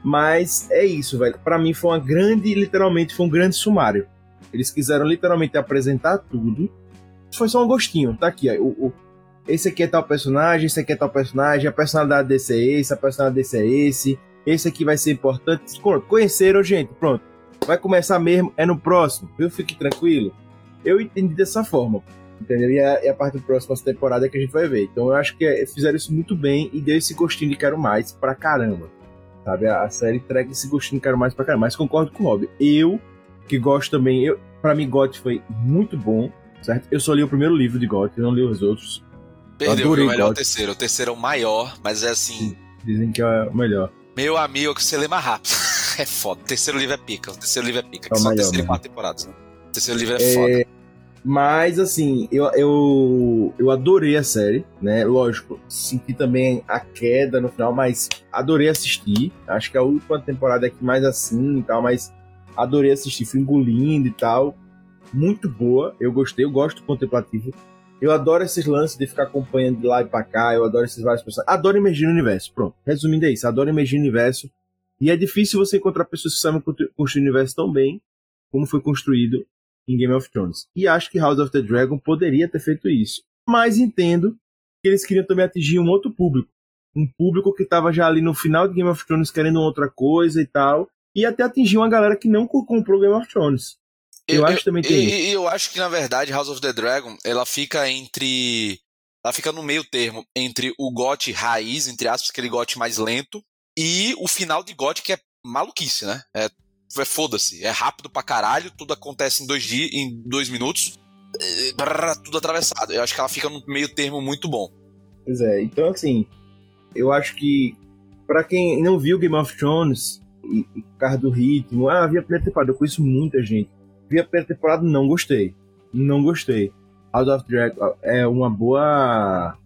Mas é isso, velho. Pra mim foi uma grande, literalmente, foi um grande sumário. Eles quiseram literalmente apresentar tudo. Foi só um gostinho. Tá aqui. O, o- esse aqui é tal personagem, esse aqui é tal personagem, a personalidade desse é esse, a personalidade desse é esse. Esse aqui vai ser importante. Conheceram, gente. Pronto. Vai começar mesmo, é no próximo. Viu? Fique tranquilo. Eu entendi dessa forma. Entendeu? E é, é a parte da próxima temporada que a gente vai ver. Então eu acho que é, fizeram isso muito bem e deu esse gostinho de quero mais pra caramba. Sabe? A, a série entrega esse gostinho de quero mais pra caramba. Mas concordo com o Rob. Eu, que gosto também, eu, pra mim, GOT foi muito bom. Certo? Eu só li o primeiro livro de GOT, não li os outros. Perdeu, viu? Melhor o God. terceiro. O terceiro é o maior, mas é assim, Dizem que é o melhor. meu amigo, que você lê mais rápido. é foda. O terceiro livro é pica. O terceiro livro é pica. É Que o são maior terceiro e quatro temporadas, né? O terceiro livro é, foda. É, mas assim, eu, eu, eu adorei a série, né? Lógico, senti também a queda no final, mas adorei assistir. Acho que a última temporada é que mais assim e tal, mas adorei assistir, fui engolindo e tal. Muito boa, eu gostei, eu gosto do contemplativo. Eu adoro esses lances de ficar acompanhando de lá e pra cá, eu adoro esses vários personagens. Adoro emergir no universo, pronto. Resumindo é isso, adoro emergir no universo. E é difícil você encontrar pessoas que sabem construir o universo tão bem como foi construído em Game of Thrones. E acho que House of the Dragon poderia ter feito isso. Mas entendo que eles queriam também atingir um outro público. Um público que estava já ali no final de Game of Thrones querendo outra coisa e tal. E até atingir uma galera que não comprou Game of Thrones. Eu, acho que também tem isso. E, e eu acho que, na verdade, House of the Dragon, ela fica entre. Ela fica no meio termo entre o GOT raiz, entre aspas, aquele GOT mais lento, e o final de GOT, que é maluquice, né? É, é foda-se. É rápido pra caralho, tudo acontece em dois dias, em dois minutos. é, brrr, tudo atravessado. Eu acho que ela fica no meio termo muito bom. Pois é, então assim, eu acho que pra quem não viu Game of Thrones, por causa do ritmo, ah, vi a primeira temporada, eu conheço muita gente. Vi a primeira temporada, não gostei. Não gostei. House of Dragon é uma boa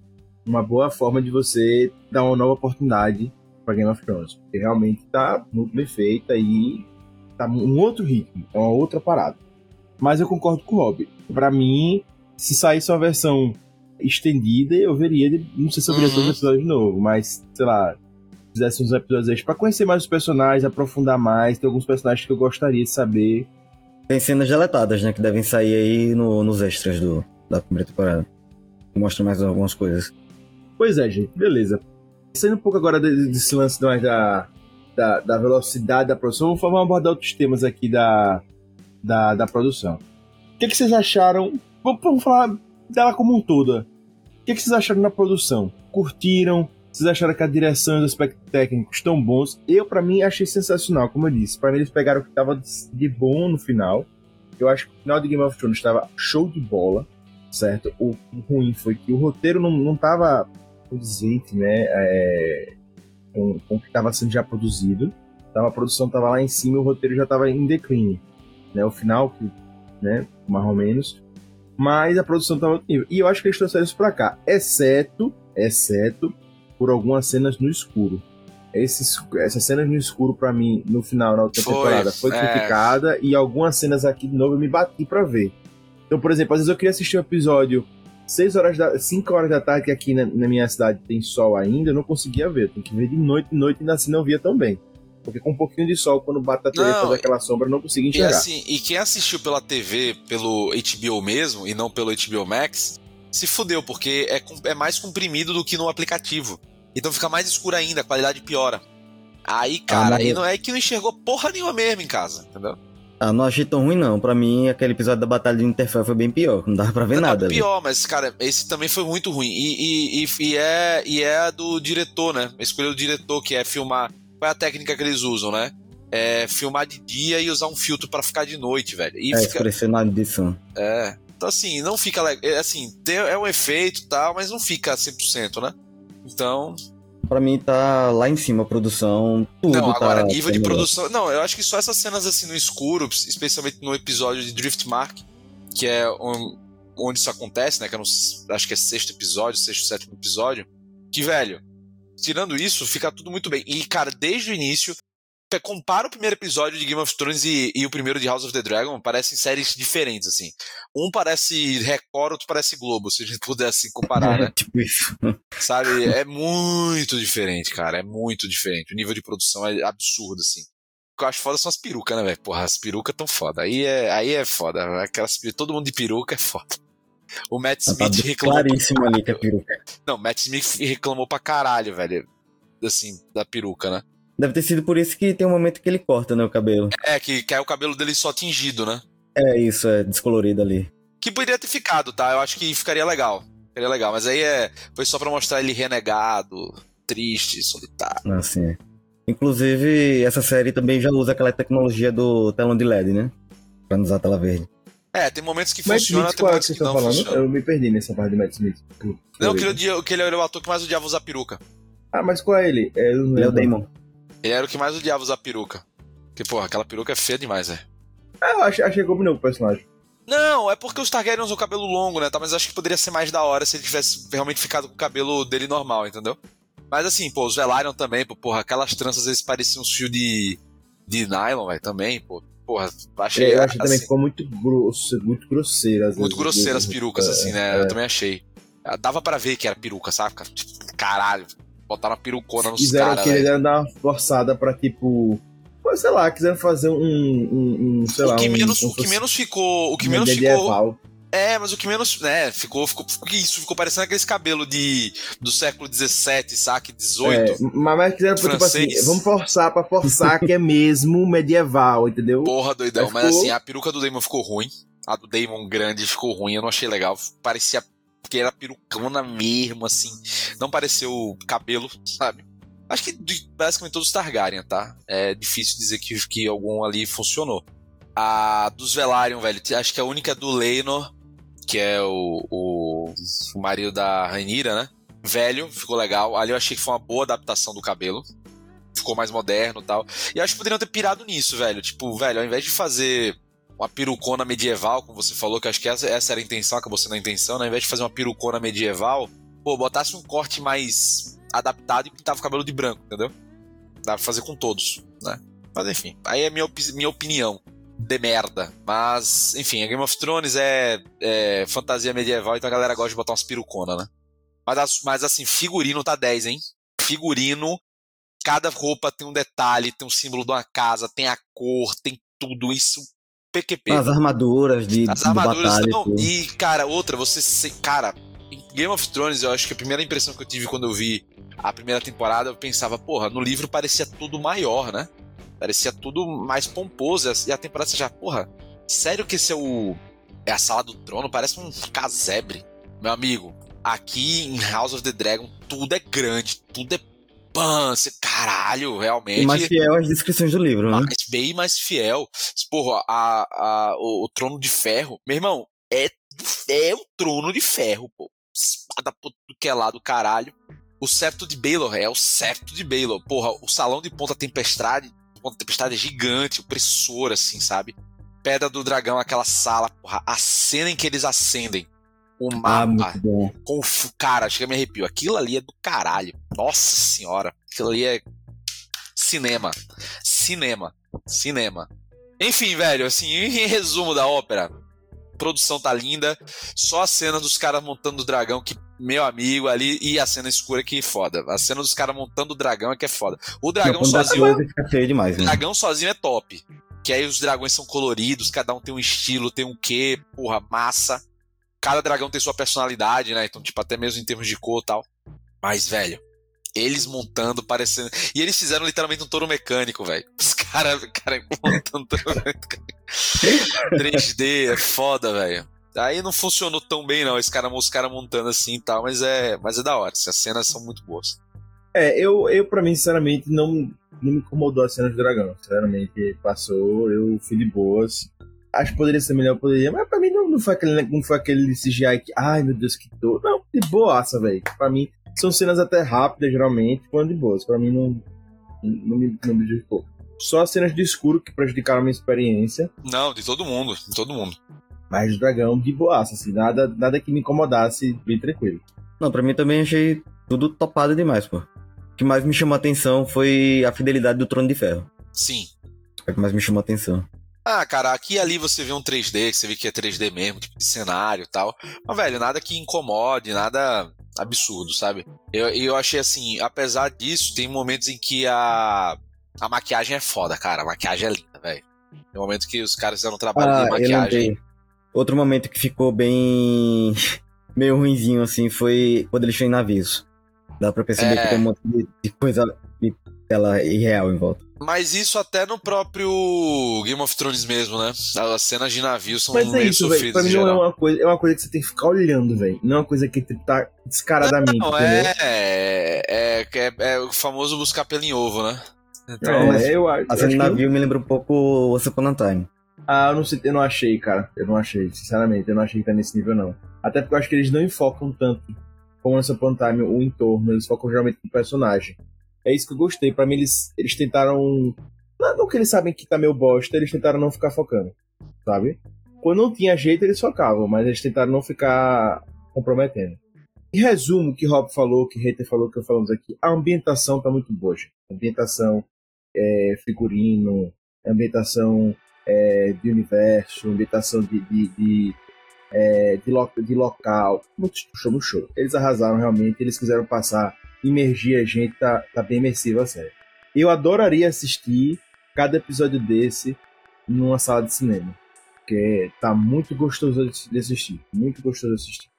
uma boa forma de você dar uma nova oportunidade pra Game of Thrones. Porque realmente tá muito bem feita e tá um outro ritmo, é uma outra parada. Mas eu concordo com o Rob. Pra mim, se saísse uma versão estendida, eu veria. Não sei se eu veria Uhum. todos os episódios de novo, mas, sei lá, fizesse uns episódios extras pra conhecer mais os personagens, aprofundar mais. Tem alguns personagens que eu gostaria de saber. Tem cenas deletadas, né? Que devem sair aí no- nos extras do, da primeira temporada. Que mostram mais algumas coisas. Pois é, gente, beleza. Saindo um pouco agora de- desse lance mais da, da, da velocidade da produção, vamos abordar outros temas aqui da, da, da produção. O que, que vocês acharam? Vamos, vamos falar dela como um todo. O que, que vocês acharam na produção? Curtiram? Vocês acharam que a direção e os aspectos técnicos estão bons? Eu, pra mim, achei sensacional, como eu disse. Pra mim, eles pegaram o que tava de bom no final. Eu acho que o final de Game of Thrones estava show de bola, certo? O, ruim foi que o roteiro não, não tava condizente, né? é, com, com o que estava sendo já produzido. Então a produção estava lá em cima e o roteiro já estava em declínio. Né? O final, que, né? Mais ou menos. Mas a produção nível. E eu acho que eles trouxeram isso pra cá. Exceto, exceto por algumas cenas no escuro. Esses, essas cenas no escuro, pra mim, no final, na outra Foi, temporada, foi é. criticada. E algumas cenas aqui de novo eu me bati pra ver. Então, por exemplo, às vezes eu queria assistir um episódio 6 horas da, 5 horas da tarde, que aqui na, na minha cidade tem sol ainda, eu não conseguia ver. Tem que ver de noite, de noite, e ainda assim não via tão bem. Porque com um pouquinho de sol, quando bate a TV e faz aquela sombra, eu não consigo E enxergar. assim, e quem assistiu pela TV, pelo HBO mesmo, e não pelo HBO Max, se fudeu, porque é, é mais comprimido do que no aplicativo. Então fica mais escuro ainda, a qualidade piora. Aí, cara, mas aí não é que não enxergou porra nenhuma mesmo em casa, entendeu? Ah, não achei tão ruim não. Pra mim, aquele episódio da Batalha de Interfell foi bem pior. Não dava pra ver Não, nada. ali. pior, mas, cara, esse também foi muito ruim. E, e, e, e é, e é do diretor, né? Escolheu o diretor, que é filmar. Qual é a técnica que eles usam, né? É filmar de dia e usar um filtro pra ficar de noite, velho. E É, fica. na edição. É. Então, assim, não fica legal. Assim, tem, é um efeito e tal, mas não fica 100%, né? Então. Pra mim tá lá em cima a produção, tudo não, agora, tá nível de tá produção. Não, eu acho que só essas cenas assim no escuro, especialmente no episódio de Driftmark, que é um- onde isso acontece, né? Que eu não, acho que é sexto episódio, sexto, sétimo episódio. Que, velho, tirando isso, fica tudo muito bem. E, cara, desde o início, compara o primeiro episódio de Game of Thrones e, e o primeiro de House of the Dragon, parecem séries diferentes, assim. Um parece Record, outro parece Globo, se a gente pudesse comparar, né? tipo isso. Sabe? É muito diferente, cara. É muito diferente. O nível de produção é absurdo, assim. O que eu acho foda são as perucas, né, velho? Porra, as perucas tão foda. Aí é, aí é foda. Aquelas, todo mundo de peruca é foda. O Matt Tá Smith bem reclamou. claríssimo ali que é peruca. Não, Matt Smith reclamou pra caralho, velho. Assim, da peruca, né? Deve ter sido por isso que tem um momento que ele corta, né, o cabelo. É, que, que é o cabelo dele só tingido, né? É isso, é descolorido ali. Que poderia ter ficado, tá? Eu acho que ficaria legal. Ficaria legal. Mas aí é, foi só pra mostrar ele renegado, triste, solitário. Assim, é. Inclusive, essa série também já usa aquela tecnologia do telão de LED, né? Pra não usar tela verde. É, tem momentos que Matt funciona, Smith, tem qual é que momentos vocês que estão não falando? funciona. Eu me perdi nessa parte de Matt Smith. Por- Não, que ele, que ele era o ator que mais odiava usar peruca. Ah, mas qual é ele? É, Ele é o. Damon. Ele era o que mais odiava usar peruca. Porque, porra, aquela peruca é feia demais, é. Ah, eu achei, achei que combinou com o personagem. Não, é porque os Targaryen usam o cabelo longo, né? Tá? Mas acho que poderia ser mais da hora se ele tivesse realmente ficado com o cabelo dele normal, entendeu? Mas assim, pô, os Velaryon também, pô, porra, aquelas tranças eles pareciam um fio de, de nylon, velho, também, pô. Porra, achei. eu achei também assim, que ficou muito grosso, muito grosseiro. às muito vezes, grosseiras as vezes. perucas, É, assim, né? é. Eu também achei. Dava pra ver que era peruca, sabe? cara? Tipo, caralho, botaram uma perucona nos Quiseram caras, ele dar uma forçada pra, tipo... Sei lá, quiseram fazer um, um, um sei O lá, que, um, menos, como o que menos ficou. O que um menos ficou. medieval. É, mas o que menos. né, ficou, ficou. ficou- Isso ficou parecendo aqueles cabelo de, do século XVII, saque? XVIII. É, mas, mas quiseram, tipo assim, Francês. vamos forçar pra forçar que é mesmo medieval, entendeu? Porra, doidão. Aí Mas ficou- assim, a peruca do Damon ficou ruim. A do Damon grande ficou ruim, eu não achei legal. Parecia que era perucona mesmo, assim. Não pareceu cabelo, sabe? Acho que basicamente todos os Targaryen, tá? É difícil dizer que, que algum ali funcionou. A dos Velaryon, velho, acho que a única é do Leinor, que é o, o, o marido da Rainira, né? Velho, ficou legal. Ali eu achei que foi uma boa adaptação do cabelo. Ficou mais moderno e tal. E acho que poderiam ter pirado nisso, velho. Tipo, velho, ao invés de fazer uma perucona medieval, como você falou, que acho que essa, essa era a intenção, acabou sendo a intenção, né? Ao invés de fazer uma perucona medieval, pô, botasse um corte mais adaptado e pintava o cabelo de branco, entendeu? Dá pra fazer com todos, né? Mas enfim, aí é minha, opi- minha opinião. De merda. Mas, enfim, a Game of Thrones é, é fantasia medieval, então a galera gosta de botar umas perucona, né? Mas, as- mas assim, figurino tá 10, hein? Figurino, cada roupa tem um detalhe, tem um símbolo de uma casa, tem a cor, tem tudo isso. PQP. As armaduras de, As armaduras batalha. tudo. E, cara, outra, você. se- Cara, em Game of Thrones, eu acho que a primeira impressão que eu tive quando eu vi a primeira temporada, eu pensava, porra, no livro parecia tudo maior, né? Parecia tudo mais pomposo. E a temporada você já, porra, sério que esse é o. É a sala do trono? Parece um casebre. Meu amigo, aqui em House of the Dragon, tudo é grande, tudo é. Pan, você- caralho, realmente E mais fiel às descrições do livro, né? mais, bem mais fiel. Porra, a, a, o, o trono de ferro, meu irmão, é, é um trono de ferro, pô. Espada tudo que é lá do caralho. O septo de Baelor é o septo de Baelor. Porra, o salão de Ponta Tempestade, Ponta Tempestade é gigante, opressor, assim, sabe? Pedra do Dragão, aquela sala, porra, a cena em que eles acendem o Ah, mapa bom. com o cara, chega me arrepio. Aquilo ali é do caralho. Nossa senhora. Aquilo ali é cinema. Cinema. Cinema. Enfim, velho, assim, em resumo da ópera. Produção tá linda. Só a cena dos caras montando o dragão, que, meu amigo, ali. E a cena escura que foda. A cena dos caras montando o dragão é que é foda. O dragão Não, sozinho. feio demais, O né? dragão sozinho é top. Que aí os dragões são coloridos, cada um tem um estilo, tem um quê, porra, massa. Cada dragão tem sua personalidade, né? Então, tipo, até mesmo em termos de cor e tal. Mas, velho, eles montando, parecendo. E eles fizeram literalmente um touro mecânico, velho. Os caras cara montando touro mecânico. 3D, é foda, velho. Aí não funcionou tão bem, não. Esse cara, os caras montando assim e tal, mas é, mas é da hora. As cenas são muito boas. É, eu, eu pra mim, sinceramente, não, não me incomodou a cena do dragão. Sinceramente, passou, eu fui de boas. Acho que poderia ser melhor, poderia, mas pra mim não, não, foi, aquele, não foi aquele CGI que, ai meu Deus, que dor. Não, de boaça, velho. Pra mim, são cenas até rápidas, geralmente, quando de boas. Pra mim, não, não, me, não me prejudicou. Só as cenas de escuro que prejudicaram a minha experiência. Não, de todo mundo, de todo mundo. Mas o dragão, de boaça, assim, nada, nada que me incomodasse, bem tranquilo. Não, pra mim também achei tudo topado demais, pô. O que mais me chamou a atenção foi a fidelidade do Trono de Ferro. Sim. É o que mais me chamou a atenção. Ah, cara, aqui e ali você vê um 3D, que você vê que é 3D mesmo, tipo de cenário e tal. Mas, velho, nada que incomode, nada absurdo, sabe? Eu, eu achei assim, apesar disso, tem momentos em que a, a maquiagem é foda, cara. A maquiagem é linda, velho. Tem momentos que os caras fizeram um trabalho Ah, de maquiagem. Outro momento que ficou bem. meio ruinzinho, assim, foi quando eles estão em navios. Dá pra perceber É. que tem um monte de, de coisa de tela irreal em volta. Mas isso até no próprio Game of Thrones mesmo, né? As cenas de navio são Mas é meio isso, velho. sofridas Pra mim não é geral. uma coisa. É uma coisa que você tem que ficar olhando, velho. Não é uma coisa que tá descaradamente. Não, entendeu? é, é, é, é o famoso buscar pelo em ovo, né? Então, É, eu acho. A cena de que- navio me lembra um pouco Once Upon a Time. Ah, eu não sei, eu não achei, cara. Eu não achei, sinceramente, eu não achei que tá nesse nível, não. Até porque eu acho que eles não enfocam tanto como essa Time o entorno, eles focam geralmente no personagem. É isso que eu gostei. Pra mim, eles, eles tentaram. Não, que eles sabem que tá meio bosta, eles tentaram não ficar focando, sabe? Quando não tinha jeito, eles focavam, mas eles tentaram não ficar comprometendo. Em resumo, o que Rob falou, que Hater falou, que falamos aqui, a ambientação tá muito boa, gente. Ambientação, é, figurino, ambientação é, de universo, ambientação de, de, de, é, de, lo- de local. Muito show, muito show. Eles arrasaram realmente, eles quiseram passar, imergir a gente, tá, tá bem imersiva a série. Eu adoraria assistir cada episódio desse numa sala de cinema. Porque tá muito gostoso de assistir. Muito gostoso de assistir.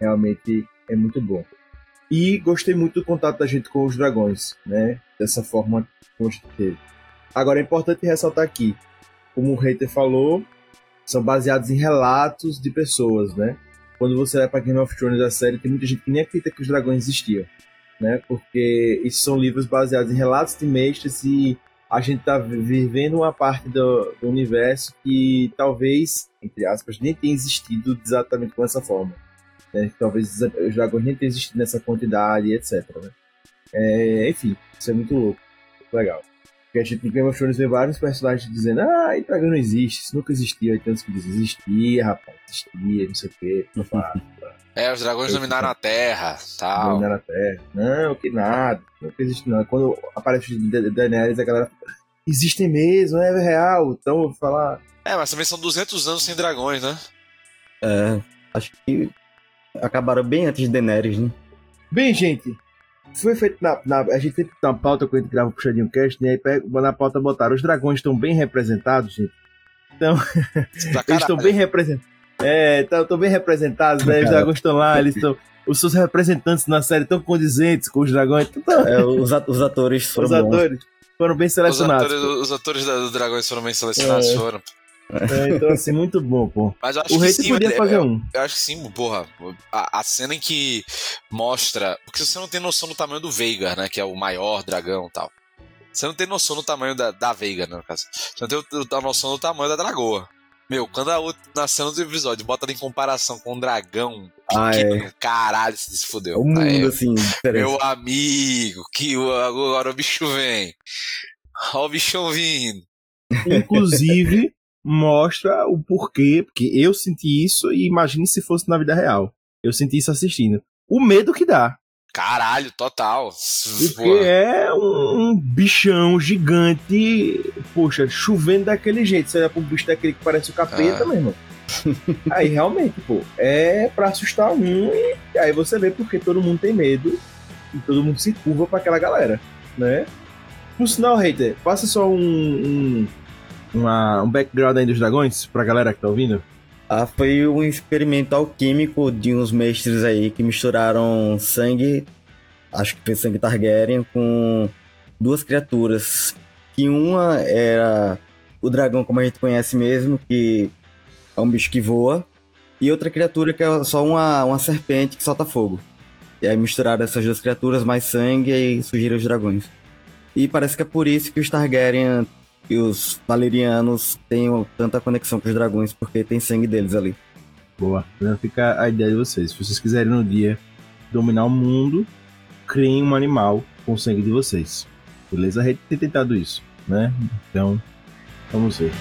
Realmente é muito bom. E gostei muito do contato da gente com os dragões, né? Dessa forma como a gente teve. Agora é importante ressaltar aqui, como o Hater falou, são baseados em relatos de pessoas, né? Quando você vai para Game of Thrones da série, tem muita gente que nem acredita que os dragões existiam, né? Porque esses são livros baseados em relatos de mestres e a gente tá vi- vivendo uma parte do, do universo que talvez, entre aspas, nem tenha existido exatamente com essa forma. Né? Talvez os dragões nem tenham existido nessa quantidade, etc. Né? É, enfim, isso é muito louco. Muito legal. Porque a gente em Game of Thrones vê vários personagens dizendo ah, dragão não existe, isso nunca existiu. Aí tem uns que dizem, existia, rapaz, existia, não sei o quê. É, os dragões dominaram a Terra, tal. Dominar a Terra. Não, que nada. Nunca existe, não. Quando aparece Daenerys, a galera fala, existem mesmo, é real. Então, eu vou falar. É, mas também são 200 anos sem dragões, né? É, acho que acabaram bem antes de Daenerys, né? Bem, gente, foi feito na, na- A gente sempre tem uma pauta quando a gente grava o Puxadinho Cast, e aí pega, na pauta botaram. Os dragões estão bem representados, gente. Pra Eles estão bem representados. É, estão bem representados, né? Os Cara. dragões estão lá, eles estão. Os seus representantes na série estão condizentes com os dragões. Então, É, os, at- os atores foram os bons. atores foram bem Os selecionados. atores, os atores da- do Dragões foram bem selecionados, É. foram. É, então, assim, muito bom, pô. Mas eu acho O que rei sim, podia é- fazer é- um. Eu acho que sim, porra. A, a cena em que mostra. Porque você não tem noção do tamanho do Veigar, né? Que é o maior dragão e tal. Você não tem noção do tamanho da, da Veigar, né, no caso. Você não tem o- a noção do tamanho da Dragoa. Meu, quando a outra, na cena do episódio bota ela em comparação com um dragão Ah, pequeno, caralho, se fudeu. O mundo, Aí, assim, meu amigo, que o- agora o bicho vem. Ó o bichão vindo. Inclusive, mostra o porquê, porque eu senti isso e imagine se fosse na vida real. Eu senti isso assistindo. O medo que dá. Caralho, total. Porque é um, um bichão gigante, poxa, chovendo daquele jeito. Você olha um bicho daquele que parece o capeta, Ah. meu irmão. aí realmente, pô, é pra assustar um e aí você vê porque todo mundo tem medo e todo mundo se curva pra aquela galera, né? Por sinal, hater, passa só um, um, uma- um background aí dos dragões pra galera que tá ouvindo. Ah, foi um experimento alquímico de uns mestres aí que misturaram sangue acho que fez sangue Targaryen com duas criaturas. Que uma era o dragão, como a gente conhece mesmo, que é um bicho que voa, e outra criatura que é só uma, uma serpente que solta fogo. E aí misturaram essas duas criaturas, mais sangue, e surgiram os dragões. E parece que é por isso que os Targaryen e os Valerianos têm tanta conexão com os dragões, porque tem sangue deles ali. Boa. Já fica a ideia de vocês. Se vocês quiserem no dia dominar o mundo, criem um animal com o sangue de vocês. Beleza? A gente tem tentado isso, né? Então, vamos ver.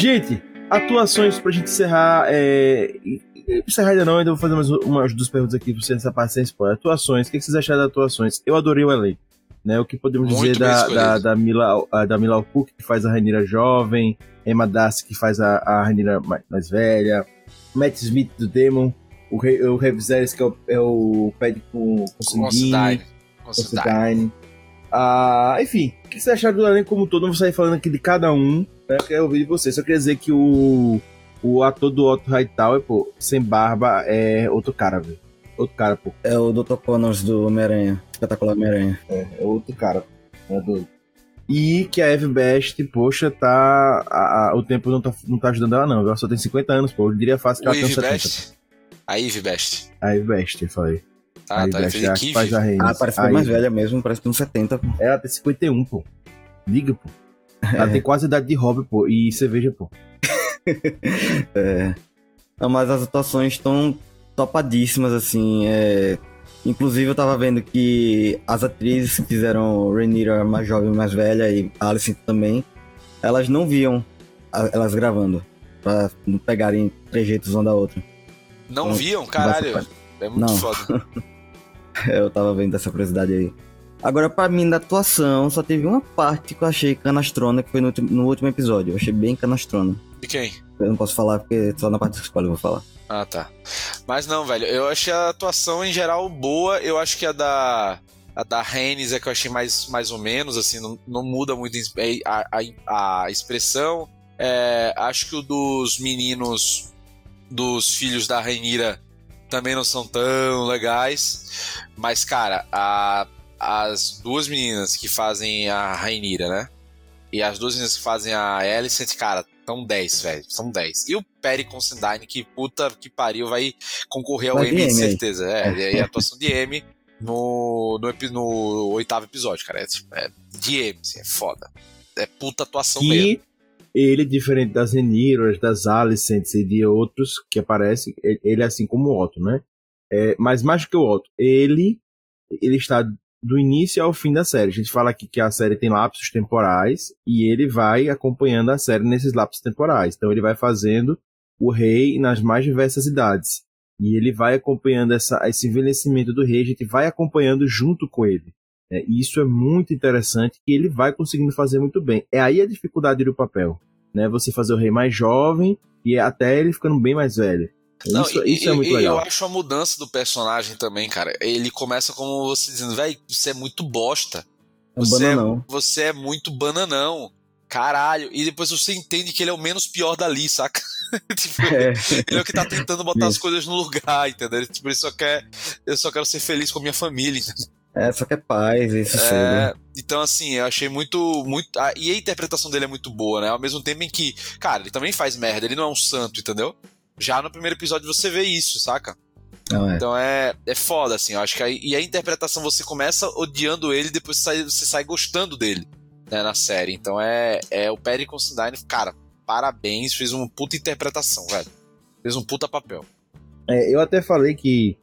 Gente, atuações pra gente encerrar. É... Encerrar ainda não, ainda vou fazer umas, umas duas perguntas aqui pra vocês nessa parte sem spoiler. Atuações, o que vocês acharam das atuações? Eu adorei o elenco. Né, o que podemos Muito dizer da, da, da, Mila, da Mila Cook, que faz a Rainira jovem, Emma Darcy, que faz a, a Rainira mais, mais velha, Matt Smith do Demon, o, Re, o Rey Viserys, que é o, é o Ped com, Considine. Considine. Considine. Ah, enfim, o que vocês acharam do elenco como um todo? Não vou sair falando aqui de cada um, né? Eu quero ouvir de vocês. Só queria dizer que o, o ator do Otto Hightower, pô, sem barba, é outro cara, velho. Outro cara, pô. É o Dr. Connors do Homem-Aranha, espetacular Homem-Aranha. É, é outro cara. É doido. E que a Eve Best, poxa, tá. a- a- o tempo não tá, não tá ajudando ela, não. Ela só tem 50 anos, pô. Eu diria fácil que O ela tem uns Eve 70. Best. A Eve Best. A Eve Best, eu falei. Ah, Eve tá. É que faz a Reigns. Ah, parece bem mais velha mesmo, parece que uns 70. pô. Ela tem 51, pô. Liga, pô. Ela tem quase a idade de Robin, pô. E cerveja, pô. É. Não, mas as atuações estão topadíssimas, assim. É... Inclusive, eu tava vendo que as atrizes que fizeram Rhaenyra mais jovem, mais velha, e Alicent também, elas não viam a- elas gravando. Pra não pegarem trejeitos uma da outra. Não Não, viam? Caralho. É muito Não. foda. Eu tava vendo essa curiosidade aí. Agora, pra mim, da atuação, só teve uma parte que eu achei canastrona, que foi no, ulti- no último episódio. Eu achei bem canastrona. De quem? Eu não posso falar, porque só na parte do spoiler eu vou falar. Ah, tá. Mas não, velho, eu achei a atuação em geral boa. Eu acho que a da. A da Rennes é que eu achei mais, mais ou menos, assim, não, não muda muito a, a, a expressão. É, acho que o dos meninos, dos filhos da Rainira, também não são tão legais. Mas, cara, a- as duas meninas que fazem a Rainira, né? E as duas meninas que fazem a Alicent, cara, são 10, velho. São 10. E o Perry Considine, que puta que pariu, vai concorrer ao Vai de certeza. É, e a atuação de Emmy no, no, no oitavo episódio, cara. É, é de Emmy, assim, é foda. É puta atuação mesmo. Ele, diferente das Reniras, das Alicents e de outros que aparecem, ele é assim como o Otto, né? É, mas mais do que o Otto, ele, ele está do início ao fim da série. A gente fala aqui que a série tem lapsos temporais e ele vai acompanhando a série nesses lapsos temporais. Então ele vai fazendo o rei nas mais diversas idades. E ele vai acompanhando essa, esse envelhecimento do rei, a gente vai acompanhando junto com ele. É, e isso é muito interessante que ele vai conseguindo fazer muito bem. É aí a dificuldade do papel, né? Você fazer o rei mais jovem e até ele ficando bem mais velho. Não, isso e- isso é muito e legal. Eu acho a mudança do personagem também, cara. Ele começa como você dizendo, velho, você é muito bosta. É um Você é, bananão. você é muito bananão. Caralho. E depois você entende que ele é o menos pior dali, saca? Tipo, É. Ele é o que tá tentando botar as coisas no lugar, entendeu? Tipo, ele só quer. Eu só quero ser feliz com a minha família, entendeu? É, só que é paz, isso É, então, assim, eu achei muito. muito ah, e a interpretação dele é muito boa, né? Ao mesmo tempo em que, cara, ele também faz merda, ele não é um santo, entendeu? Já no primeiro episódio você vê isso, saca? Não, é. Então é, é foda, assim, eu acho que aí, e a interpretação você começa odiando ele, depois você sai, você sai gostando dele, né, na série. Então é, é o Perry Considine, cara, parabéns, fez uma puta interpretação, velho. Fez um puta papel. É, eu até falei que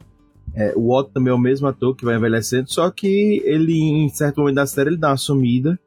é, o Otto também é o mesmo ator que vai envelhecendo, só que ele, em certo momento da série, ele dá uma sumida.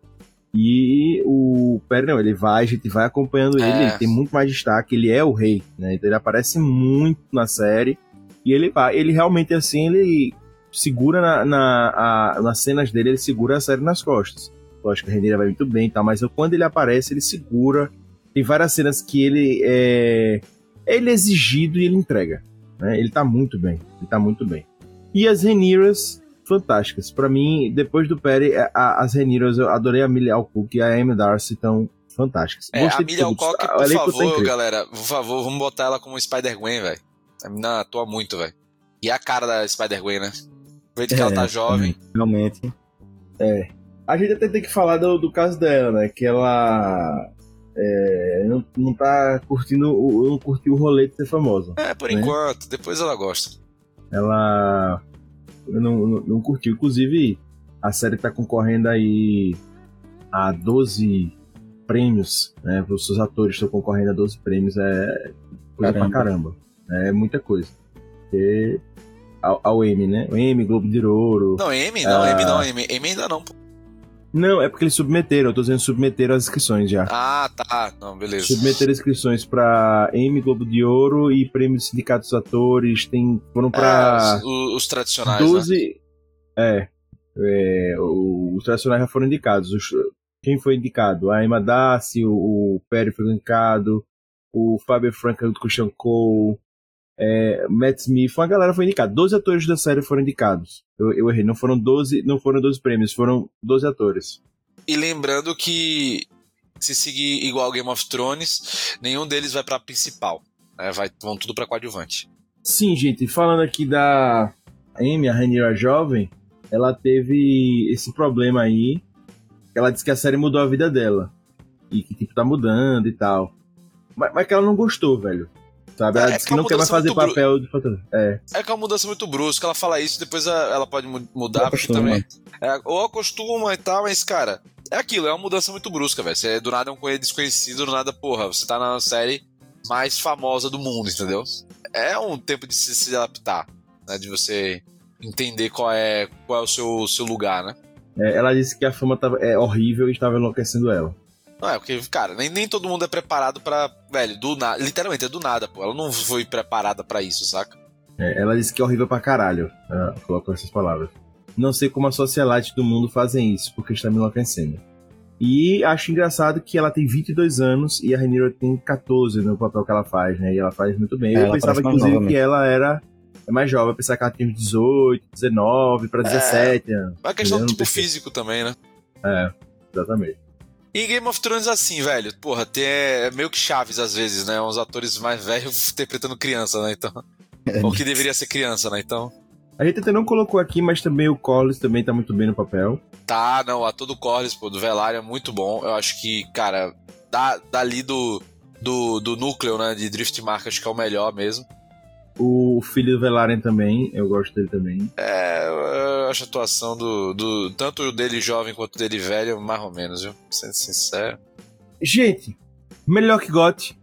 E o Perry não, ele vai, a gente vai acompanhando ele, É. ele tem muito mais destaque, ele é o rei, né? Então ele aparece muito na série. E ele vai, ele realmente assim, ele segura na, na- a- nas cenas dele, ele segura a série nas costas. Lógico que a Rendeira vai muito bem e tal, mas quando ele aparece, ele segura. Tem várias cenas que ele é. Ele é exigido e ele entrega. Né? Ele tá muito bem. Ele tá muito bem. E as Rhaenyras, fantásticas. Para mim, depois do Perry, a, as Rhaenyras, eu adorei a Millie Alcock e a Amy Darcy, estão fantásticas. É, a Millie Alcock, por tá favor, tá galera, por favor, vamos botar ela como Spider-Gwen, velho. A menina atua muito, velho. E a cara da Spider-Gwen, né? Aproveita que é, ela tá jovem. Realmente. É. A gente até tem que falar do, do caso dela, né? Que ela é, não, não tá curtindo, não curtiu o rolê de ser famosa. É, por né? enquanto. Depois ela gosta. Ela não, não, não, curtiu. Inclusive, a série tá concorrendo aí a 12 prêmios, né? Os seus atores estão concorrendo a 12 prêmios. É coisa caramba. pra caramba. É muita coisa. E ao, ao M, né? O M, Globo de Ouro. Não, M não, a... M não, M, M ainda não, pô. Não, é porque eles submeteram, eu tô dizendo submeteram as inscrições já. Ah, tá. Não, beleza. Submeteram inscrições pra M Globo de Ouro e Prêmio do Sindicato dos Atores, tem, foram pra... É, os, os, tradicionais, 12... Né? É, é, os tradicionais já foram indicados. Os, quem foi indicado? A Emma Darcy, o, o Perry foi indicado, o Fábio Franca do Christian Cole, é, Matt Smith, uma galera foi indicada. 12 atores da série foram indicados. Eu, eu, errei, não foram 12, não foram 12 prêmios, foram 12 atores. E lembrando que se seguir igual Game of Thrones, nenhum deles vai pra principal. Né? Vai, vão tudo pra coadjuvante. Sim, gente, falando aqui da Amy, a Rhaenyra jovem, ela teve esse problema aí. Ela disse que a série mudou a vida dela. E que, tipo, tá mudando e tal. Mas, mas que ela não gostou, velho. Sabe? Ela é, disse que, não quer mais fazer papel bru... de fotógrafo. É. é que é uma mudança muito brusca. Ela fala isso, depois ela pode mudar, porque também. É, ou acostuma e tal, mas, cara, é aquilo, é uma mudança muito brusca, velho. Você do nada é um desconhecido, do nada, porra, você tá na série mais famosa do mundo, entendeu? É um tempo de se, se adaptar, né? De você entender qual é, qual é o seu, seu lugar, né? É, ela disse que a fama tava, é horrível e estava enlouquecendo ela. Não é, porque, cara, nem, nem todo mundo é preparado para Velho, do nada. Literalmente, é do nada, pô. Ela não foi preparada para isso, saca? É, ela disse que é horrível pra caralho. Ela colocou essas palavras. Não sei como a sociedade do mundo fazem isso, porque está me enlouquecendo. E acho engraçado que ela tem 22 anos e a Rhaenyra tem 14 no papel que ela faz, né? E ela faz muito bem. É, eu pensava, inclusive, que ela era mais jovem. Eu pensava que ela tinha 18, 19 pra 17 é, anos. É uma questão do tipo físico também, né? É, exatamente. E Game of Thrones, assim, velho, porra, tem, é meio que chaves às vezes, né? Uns atores mais velhos interpretando criança, né? Então. É. Ou que deveria ser criança, né? Então. A gente até não colocou aqui, mas também o Collis também tá muito bem no papel. Tá, não, o ator do Collis, pô, do Velário é muito bom. Eu acho que, cara, da, dali do, do, do núcleo, né, de Drift Mark, acho que é o melhor mesmo. O filho do Velaryon também, eu gosto dele também. É, eu acho a atuação do, do. Tanto dele jovem quanto dele velho, mais ou menos, viu? Sendo sincero. Gente, melhor que GOT.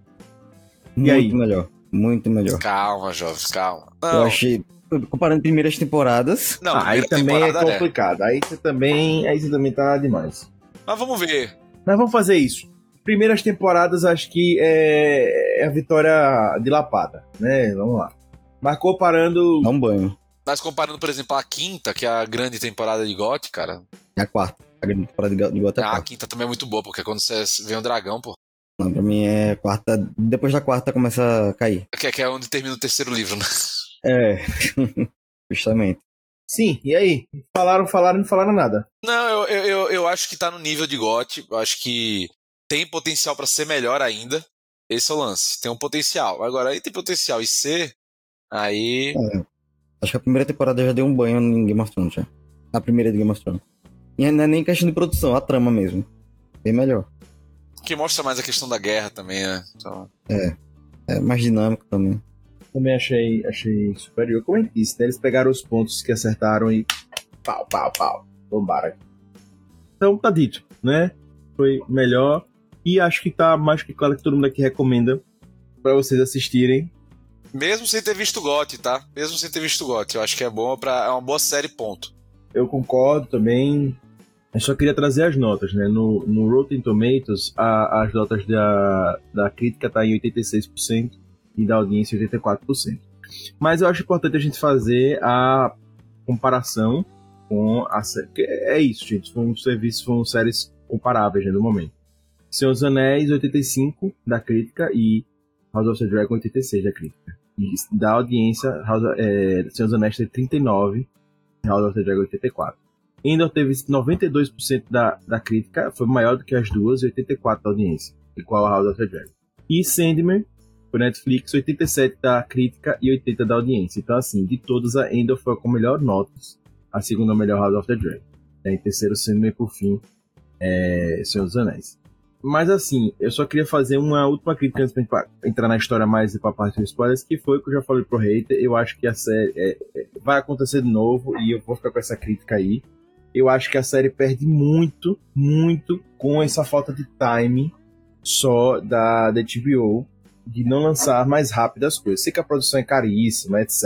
E muito aí? melhor. Muito melhor. Calma, jovem, calma. Não. Eu achei. Comparando primeiras temporadas. Não, ah, aí também é, é complicado. É. Aí você também. Aí você também tá demais. Mas vamos ver. Mas vamos fazer isso primeiras temporadas acho que é, é a vitória dilapada, né? Vamos lá. Mas comparando. Dá um banho. Mas comparando, por exemplo, a quinta, que é a grande temporada de GOT, cara. É a quarta. A grande temporada de GOT é a ah, quarta. a quinta também é muito boa, porque é quando você vê um dragão, pô. Não, pra mim é quarta. Depois da quarta começa a cair. Que, que é onde termina o terceiro livro, né? É. Justamente. Sim, e aí? Falaram, falaram e não falaram nada. Não, eu, eu, eu acho que tá no nível de GOT. Eu acho que tem potencial para ser melhor ainda. Esse é o lance. Tem um potencial. Agora, aí tem potencial e ser, Aí. É, acho que a primeira temporada já deu um banho em Game of Thrones, já. A primeira de Game of Thrones. E não é nem questão de produção, a trama mesmo. Bem melhor. Que mostra mais a questão da guerra também, né? Então... É. É mais dinâmico também. Também achei, achei superior. Como é que disse, né? Eles pegaram os pontos que acertaram e. pau, pau, pau. Bombaram. Então tá dito, né? Foi melhor. E acho que tá mais que claro que todo mundo aqui recomenda para vocês assistirem. Mesmo sem ter visto GOT, tá? Mesmo sem ter visto GOT. Eu acho que é bom para é uma boa série, ponto. Eu concordo também. Eu só queria trazer as notas, né? No, no Rotten Tomatoes, a, as notas da, da crítica tá em 86% e da audiência 84%. Mas eu acho importante a gente fazer a comparação com a série. É isso, gente. Foi um serviço, foram séries comparáveis né, no momento. Senhor dos Anéis, 85% da crítica e House of the Dragon, 86% da crítica. Da audiência, House, é, Senhor dos Anéis teve 39, House of the Dragon 84. Endor teve 92% da, da crítica, foi maior do que as duas, e 84% da audiência, igual a House of the Dragon. E Sandman, por Netflix, 87% da crítica e 80% da audiência. Então, assim, de todas, a Endor foi com melhor notas, a segunda melhor House of the Dragon. Em terceiro, Sandman, por fim, é Senhor dos Anéis. Mas assim, eu só queria fazer uma última crítica antes pra entrar na história mais e pra parte dos spoilers, que foi o que eu já falei pro hater. Eu acho que a série é, é, vai acontecer de novo e eu vou ficar com essa crítica aí. Eu acho que a série perde muito, muito com essa falta de time só da, da HBO de não lançar mais rápido as coisas. Sei que a produção é caríssima, etc.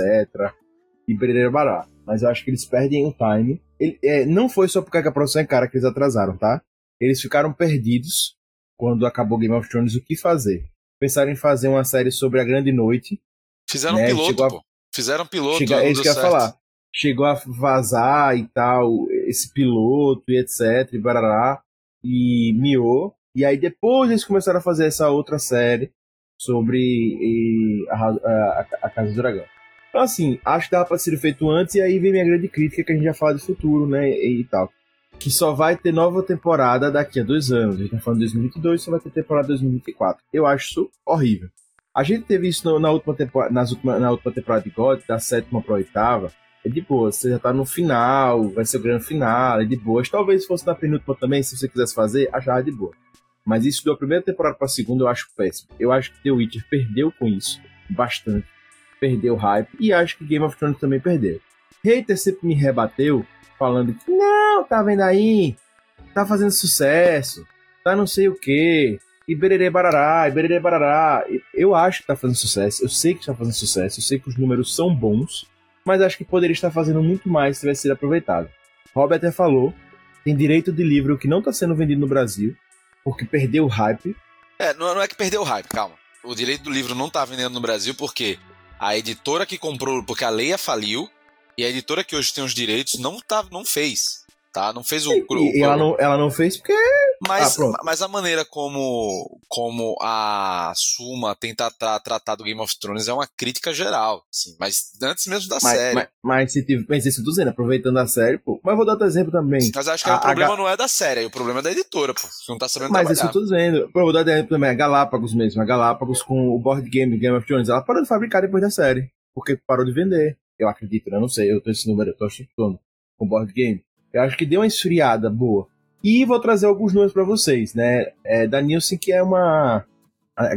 E bererê bará. Mas eu acho que eles perdem o time. Ele, é, não foi só porque a produção é cara que eles atrasaram, tá? Eles ficaram perdidos quando acabou Game of Thrones o que fazer. Pensaram em fazer uma série sobre a Grande Noite. Fizeram né? um piloto, a... pô. Fizeram um piloto. Chega... É isso que eu ia falar. Chegou a vazar e tal, esse piloto e etc, e barará, e miou. E aí depois eles começaram a fazer essa outra série sobre e, a, a, a, Casa do Dragão. Então assim, acho que dava pra ser feito antes, e aí vem minha grande crítica que a gente já fala de futuro, né, e, e tal que só vai ter nova temporada daqui a dois anos. A gente tá falando de 2022, só vai ter temporada 2024. Eu acho isso horrível. A gente teve isso no, na, última temporada, nas última, na última temporada de God, da sétima pra oitava. É de boa, você já tá no final, vai ser o grande final, é de boa. Talvez fosse na penúltima também, se você quisesse fazer, achava de boa. Mas isso da primeira temporada pra segunda eu acho péssimo. Eu acho que The Witcher perdeu com isso, bastante. Perdeu hype, e acho que Game of Thrones também perdeu. Hater sempre me rebateu falando que não, tá vendo aí? Tá fazendo sucesso, tá não sei o que, e bererê barará, e bererê barará. Eu acho que tá fazendo sucesso, eu sei que está fazendo sucesso, eu sei que os números são bons, mas acho que poderia estar fazendo muito mais se tivesse sido aproveitado. Rob até falou, tem direito de livro que não está sendo vendido no Brasil, porque perdeu o hype. É, não é que perdeu o hype, calma. O direito do livro não tá vendendo no Brasil porque a editora que comprou, porque a Leia faliu, e a editora que hoje tem os direitos não, tá, não fez. Tá? Não fez o. E, o, e ela, não, ela não fez porque. Mas, ah, mas a maneira como, como a Suma tenta tra tratar do Game of Thrones é uma crítica geral. Sim, mas antes mesmo da mas, série. Mas, mas, se tive, mas isso tô dizendo, aproveitando a série, pô. Mas vou dar outro exemplo também. Mas acho que a, o problema a, não é da série, o problema é da editora, pô. Você não tá sabendo Mas trabalhar. isso eu tô dizendo. Pô, vou dar exemplo também. A Galápagos mesmo. A Galápagos com o board game Game of Thrones. Ela parou de fabricar depois da série. Porque parou de vender eu acredito, né? não sei, eu tô esse número, eu tô chutando com board game. Eu acho que deu uma esfriada boa. E vou trazer alguns números para vocês, né? É, da Nielsen, que é uma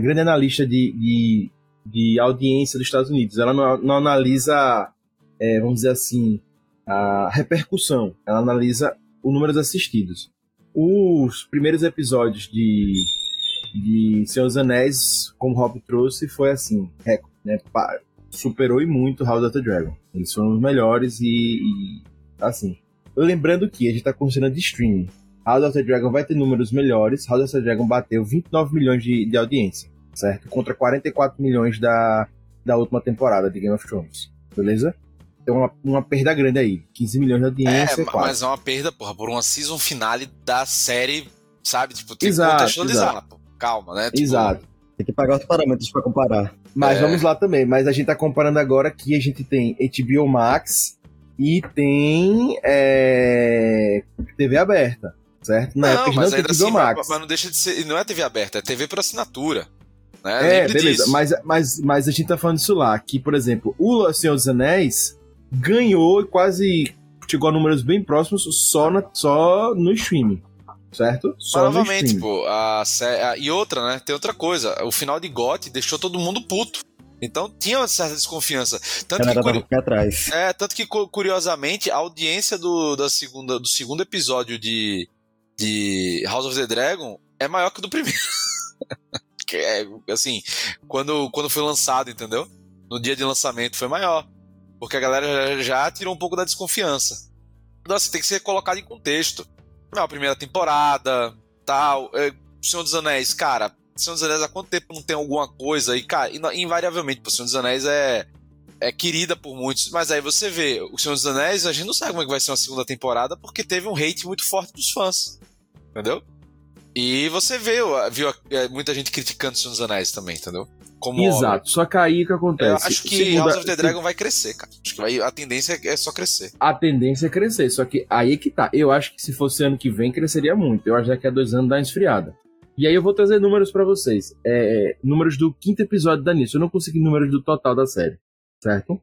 grande analista de, de, de audiência dos Estados Unidos. Ela não, não analisa, é, vamos dizer assim, a repercussão. Ela analisa o número de assistidos. Os primeiros episódios de, de Senhor dos Anéis, como o Rob trouxe, foi assim, recorde, né? Superou e muito House of the Dragon. Eles foram os melhores e, e assim. Lembrando que a gente tá considerando de streaming. House of the Dragon vai ter números melhores. House of the Dragon bateu 29 milhões de, de audiência, certo? Contra 44 milhões da, da última temporada de Game of Thrones. Beleza? Tem uma, uma perda grande aí. 15 milhões de audiência. É, mas é uma perda, porra, por uma season finale da série, sabe? Tipo, tem exato, que contextualizar, exato. Calma, né? Tipo, exato. Tem que pagar os parâmetros para comparar. Mas é. vamos lá também. Mas a gente tá comparando agora que a gente tem HBO Max e tem é, TV aberta, certo? Na não, época mas não ainda assim, Max. Mas não deixa de ser. Não é TV aberta, é TV por assinatura. Né? É, beleza. Mas, mas, mas a gente tá falando disso lá. Que, por exemplo, o Senhor dos Anéis ganhou e quase chegou a números bem próximos só, na, só no streaming certo? Só Provavelmente, pô. A, a, e outra, né? Tem outra coisa. O final de GOT deixou todo mundo puto. Então tinha uma certa desconfiança. Tanto que, curi... atrás. É, tanto que curiosamente a audiência do, da segunda, do segundo episódio de, de House of the Dragon é maior que o do primeiro. que é, assim, quando, quando foi lançado, entendeu? No dia de lançamento foi maior. Porque a galera já tirou um pouco da desconfiança. Nossa, tem que ser colocado em contexto. A primeira temporada, tal. É, Senhor dos Anéis, cara, Senhor dos Anéis há quanto tempo não tem alguma coisa? aí cara, invariavelmente, o Senhor dos Anéis é, é querida por muitos, mas aí você vê, o Senhor dos Anéis, a gente não sabe como é que vai ser uma segunda temporada, porque teve um hate muito forte dos fãs. Entendeu? E você vê, viu é, muita gente criticando o Senhor dos Anéis também, entendeu? Como obra. Exato, só que aí o que Eu acontece? acho que Segunda- House of the Dragon vai crescer, cara. Acho que vai- a tendência é só crescer. a tendência é crescer. Só que aí que tá. Eu acho que se fosse ano que vem, cresceria muito. Eu acho que daqui a dois anos dá uma esfriada. E aí eu vou trazer números pra vocês. É, números do quinto episódio da Nisso. Eu não consegui números do total da série. Certo?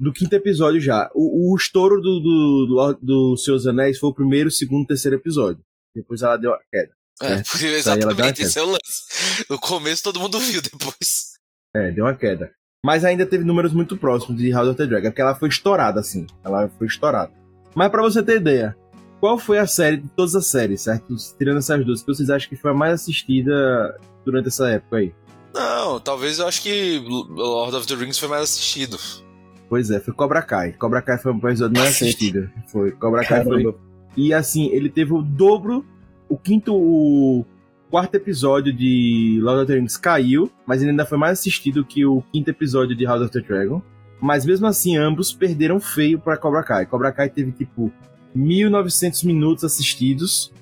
Do quinto episódio já. O, o estouro do, do, do, do Seus Anéis foi o primeiro, segundo, terceiro episódio. Depois ela deu a queda. É, É, exatamente, esse é o lance. No começo todo mundo viu, depois. É, deu uma queda. Mas ainda teve números muito próximos de House of the Dragon, porque ela foi estourada, assim. Ela foi estourada. Mas pra você ter ideia, qual foi a série de todas as séries, certo? Tirando essas duas, que vocês acham que foi a mais assistida durante essa época aí? Não, talvez eu acho que Lord of the Rings foi mais assistido. Pois é, foi Cobra Kai. Cobra Kai foi o episódio mais assistido. Foi. Cobra Kai foi. Caramba. E assim, ele teve o dobro. O quinto. O quarto episódio de Lord of the Rings caiu, mas ele ainda foi mais assistido que o quinto episódio de House of the Dragon. Mas mesmo assim, ambos perderam feio pra Cobra Kai. Cobra Kai teve tipo 1900 minutos assistidos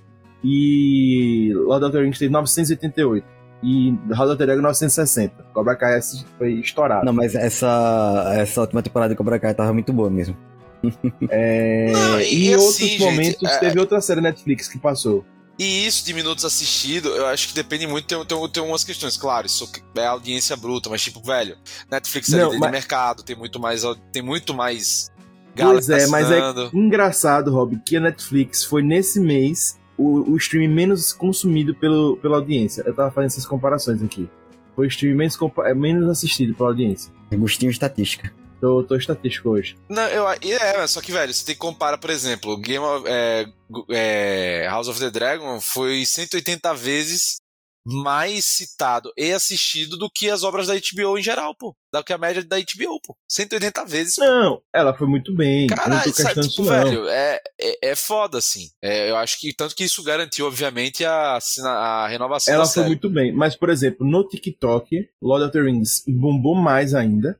e Lord of the Rings teve 988. E House of the Dragon 960. Cobra Kai foi estourado. Não, mas essa, essa última temporada de Cobra Kai tava muito boa mesmo. É, Não, e e em assim, outros gente, momentos é- teve outra série Netflix que passou. E isso de minutos assistidos, eu acho que depende muito, tem, tem, tem umas questões. Claro, isso é audiência bruta, mas tipo, velho, Netflix é líder mas- de mercado, tem muito mais. Tem muito mais. Pois é, mas é engraçado, Rob, que a Netflix foi nesse mês o, o stream menos consumido pelo, pela audiência. Eu tava fazendo essas comparações aqui. Foi o stream menos, é, menos assistido pela audiência. Gostinho estatística. Tô, tô estatístico hoje. Não, eu, é, só que, velho, você tem que comparar, por exemplo, Game of, é, é, House of the Dragon foi 180 vezes mais citado e assistido do que as obras da HBO em geral, pô. Do que a média da HBO, pô. 180 vezes. pô. Não, ela foi muito bem. eu não sabe, tipo, velho, é, é, é foda, assim. É, eu acho que tanto que isso garantiu, obviamente, a, a renovação Ela da foi série. muito bem. Mas, por exemplo, no TikTok, Lord of the Rings bombou mais ainda.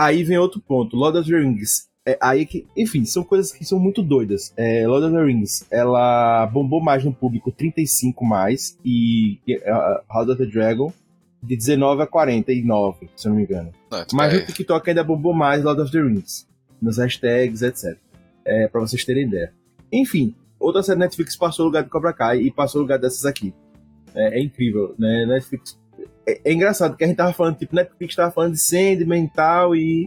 Aí vem outro ponto. Lord of the Rings. É, aí que, enfim, são coisas que são muito doidas. É, Lord of the Rings, ela bombou mais no público 35 mais e uh, House of the Dragon de 19 a 49, se eu não me engano. Não, tipo, Mas é, no TikTok ainda bombou mais Lord of the Rings. Nos hashtags, etc. É, pra vocês terem ideia. Enfim, outra série Netflix passou o lugar de Cobra Kai e passou o lugar dessas aqui. É, é incrível, né? Netflix. É, é engraçado que a gente tava falando, tipo, Netflix tava falando de Sandman e tal, e.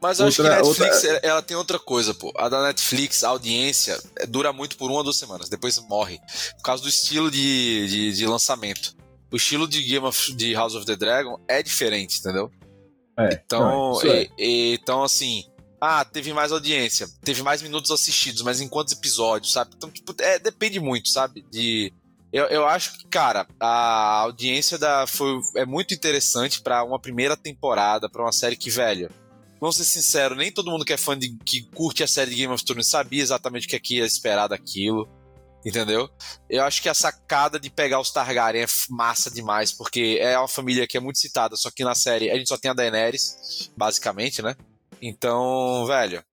Mas eu acho que outra- Netflix, outra- ela- tem outra coisa, pô. A da Netflix, a audiência, é, dura muito por uma ou duas semanas, depois morre. Por causa do estilo de, de, de lançamento. O estilo de Game of de House of the Dragon é diferente, entendeu? É, Então, não, é. e- e- então assim, ah, teve mais audiência, teve mais minutos assistidos, mas em quantos episódios, sabe? Então, tipo, é, depende muito, sabe? De eu, eu acho que, cara, a audiência da foi é muito interessante pra uma primeira temporada, pra uma série que, velho, vamos ser sinceros, nem todo mundo que é fã de que curte a série de Game of Thrones sabia exatamente o que, é que ia esperar daquilo. Entendeu? Eu acho que a sacada de pegar os Targaryen é massa demais, porque é uma família que é muito citada, só que na série a gente só tem a Daenerys, basicamente, né? Então, velho,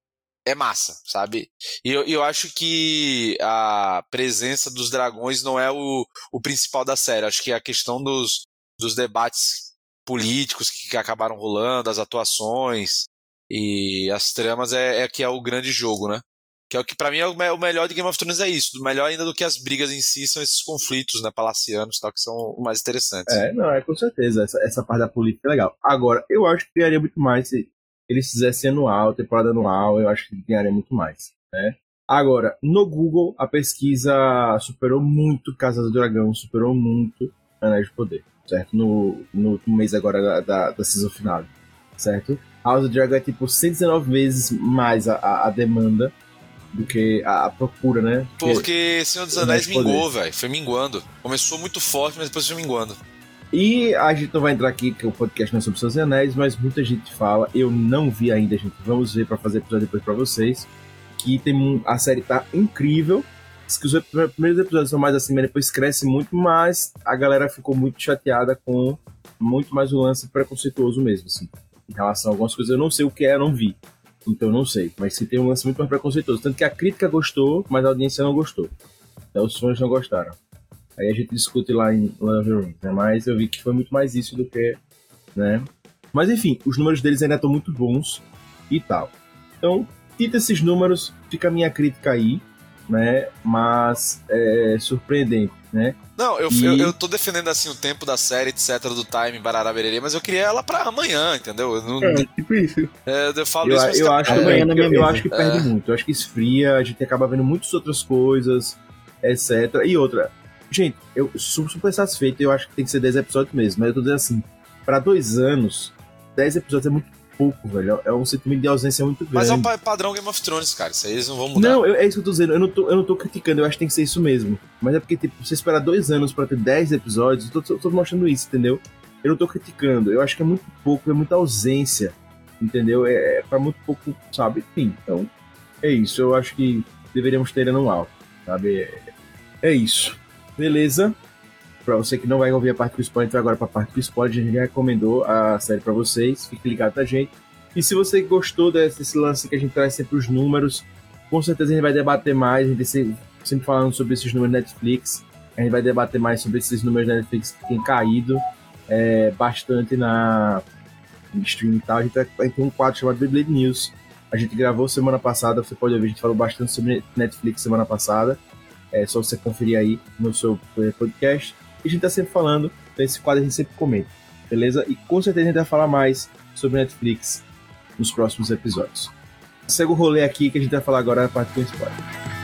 é massa, sabe? E eu, eu acho que a presença dos dragões não é o, o principal da série. Acho que a questão dos, dos debates políticos que, que acabaram rolando, as atuações e as tramas é, é que é o grande jogo, né? Que é o que pra mim é o, me- o melhor de Game of Thrones é isso. Melhor ainda do que as brigas em si são esses conflitos, né, palacianos tal, que são o mais interessantes. É, não, é com certeza. Essa, essa parte da política é legal. Agora, eu acho que ganharia muito mais se eles fizessem anual, temporada anual, eu acho que ganharia muito mais, né? Agora, no Google, a pesquisa superou muito Casa do Dragão, superou muito Anéis de Poder, certo? No, no último mês agora da, da, da season final, certo? House of Dragon é tipo 119 vezes mais a, a, a demanda do que a, a procura, né? Porque Senhor dos Anéis mingou, velho. Foi minguando. Começou muito forte, mas depois foi minguando. E a gente não vai entrar aqui, que o podcast não é sobre seus anéis, mas muita gente fala, eu não vi ainda, gente. Vamos ver pra fazer episódio depois pra vocês. Que tem um- a série tá incrível. Diz que os primeiros episódios são mais assim, mas depois cresce muito, mas a galera ficou muito chateada com muito mais o lance preconceituoso mesmo, assim. Em relação a algumas coisas, eu não sei o que é, eu não vi. Então não sei. Mas que tem um lance muito mais preconceituoso. Tanto que a crítica gostou, mas a audiência não gostou. Então os fãs não gostaram. Aí a gente discute lá em Love the Rings, né? Mas eu vi que foi muito mais isso do que, né? Mas enfim, os números deles ainda estão muito bons e tal. Então, dito esses números, fica a minha crítica aí, né? Mas é surpreendente, né? Não, eu, E- eu, eu tô defendendo assim o tempo da série, etc, do time, barará, bererê, mas eu queria ela pra amanhã, entendeu? Eu, não, tipo isso. é, eu falo Eu, isso, eu tá- acho é, também, eu, eu acho que perde É. muito. Eu acho que esfria, a gente acaba vendo muitas outras coisas, etc. E outra, gente, eu sou super satisfeito, eu acho que tem que ser 10 episódios mesmo, mas eu tô dizendo assim, pra dois anos, 10 episódios é muito pouco, velho. É um sentimento de ausência muito grande. Mas é o pa- padrão Game of Thrones, cara. Isso aí eles não vão mudar. Não, eu- é isso que eu tô dizendo. Eu não tô, eu não tô criticando, eu acho que tem que ser isso mesmo. Mas é porque, tipo, você esperar dois anos pra ter 10 episódios, eu tô, tô- mostrando isso, entendeu? Eu não tô criticando. Eu acho que é muito pouco, é muita ausência, entendeu? É, é pra muito pouco, sabe? Enfim, então, é isso. Eu acho que deveríamos ter anual, sabe? É, é isso. Beleza? Pra você que não vai ouvir a parte do spoiler, então agora pra parte do spoiler, a gente recomendou a série pra vocês. Fique ligado pra gente. E se você gostou desse, desse lance que a gente traz sempre os números, com certeza a gente vai debater mais. A gente sempre, falando sobre esses números Netflix. A gente vai debater mais sobre esses números Netflix que têm caído é, bastante na no stream e tal. A gente, vai, vai ter um quadro chamado Beyblade News. A gente gravou semana passada, você pode ouvir, a gente falou bastante sobre Netflix semana passada. É só você conferir aí no seu podcast. E a gente tá sempre falando, então esse quadro a gente sempre comenta, beleza? E com certeza a gente vai falar mais sobre Netflix nos próximos episódios. Segue o rolê aqui que a gente vai falar agora na parte com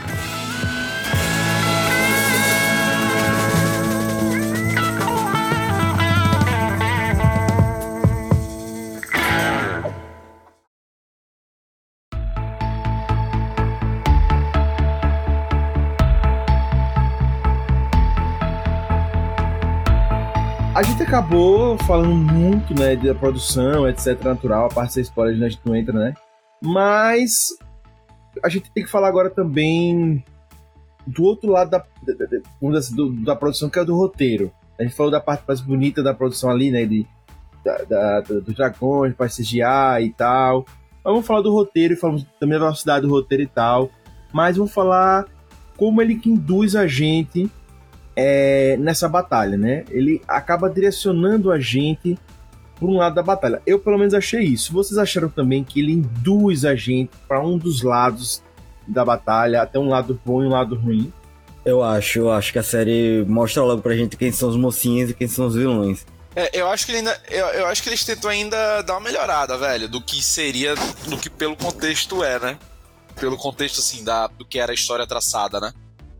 acabou falando muito, né, da produção, etc, natural, a parte de spoiler a gente não entra, né? Mas a gente tem que falar agora também do outro lado da, da, da- dizer assim, da produção, que é do roteiro. A gente falou da parte mais bonita da produção ali, né, de, da, da, da- dos dragões, para CGI e tal. Mas vamos falar do roteiro e falamos também da velocidade do roteiro e tal. Mas vamos falar como ele que induz a gente é, nessa batalha, né? Ele acaba direcionando a gente por um lado da batalha. Eu pelo menos achei isso. Vocês acharam também que ele induz a gente para um dos lados da batalha, até um lado bom e um lado ruim? Eu acho, eu acho que a série mostra logo pra gente quem são os mocinhos e quem são os vilões. É, eu acho que ele ainda. Eu, eu acho que eles tentam ainda dar uma melhorada, velho, do que seria. do que pelo contexto é, né? Pelo contexto, assim, da, do que era a história traçada, né?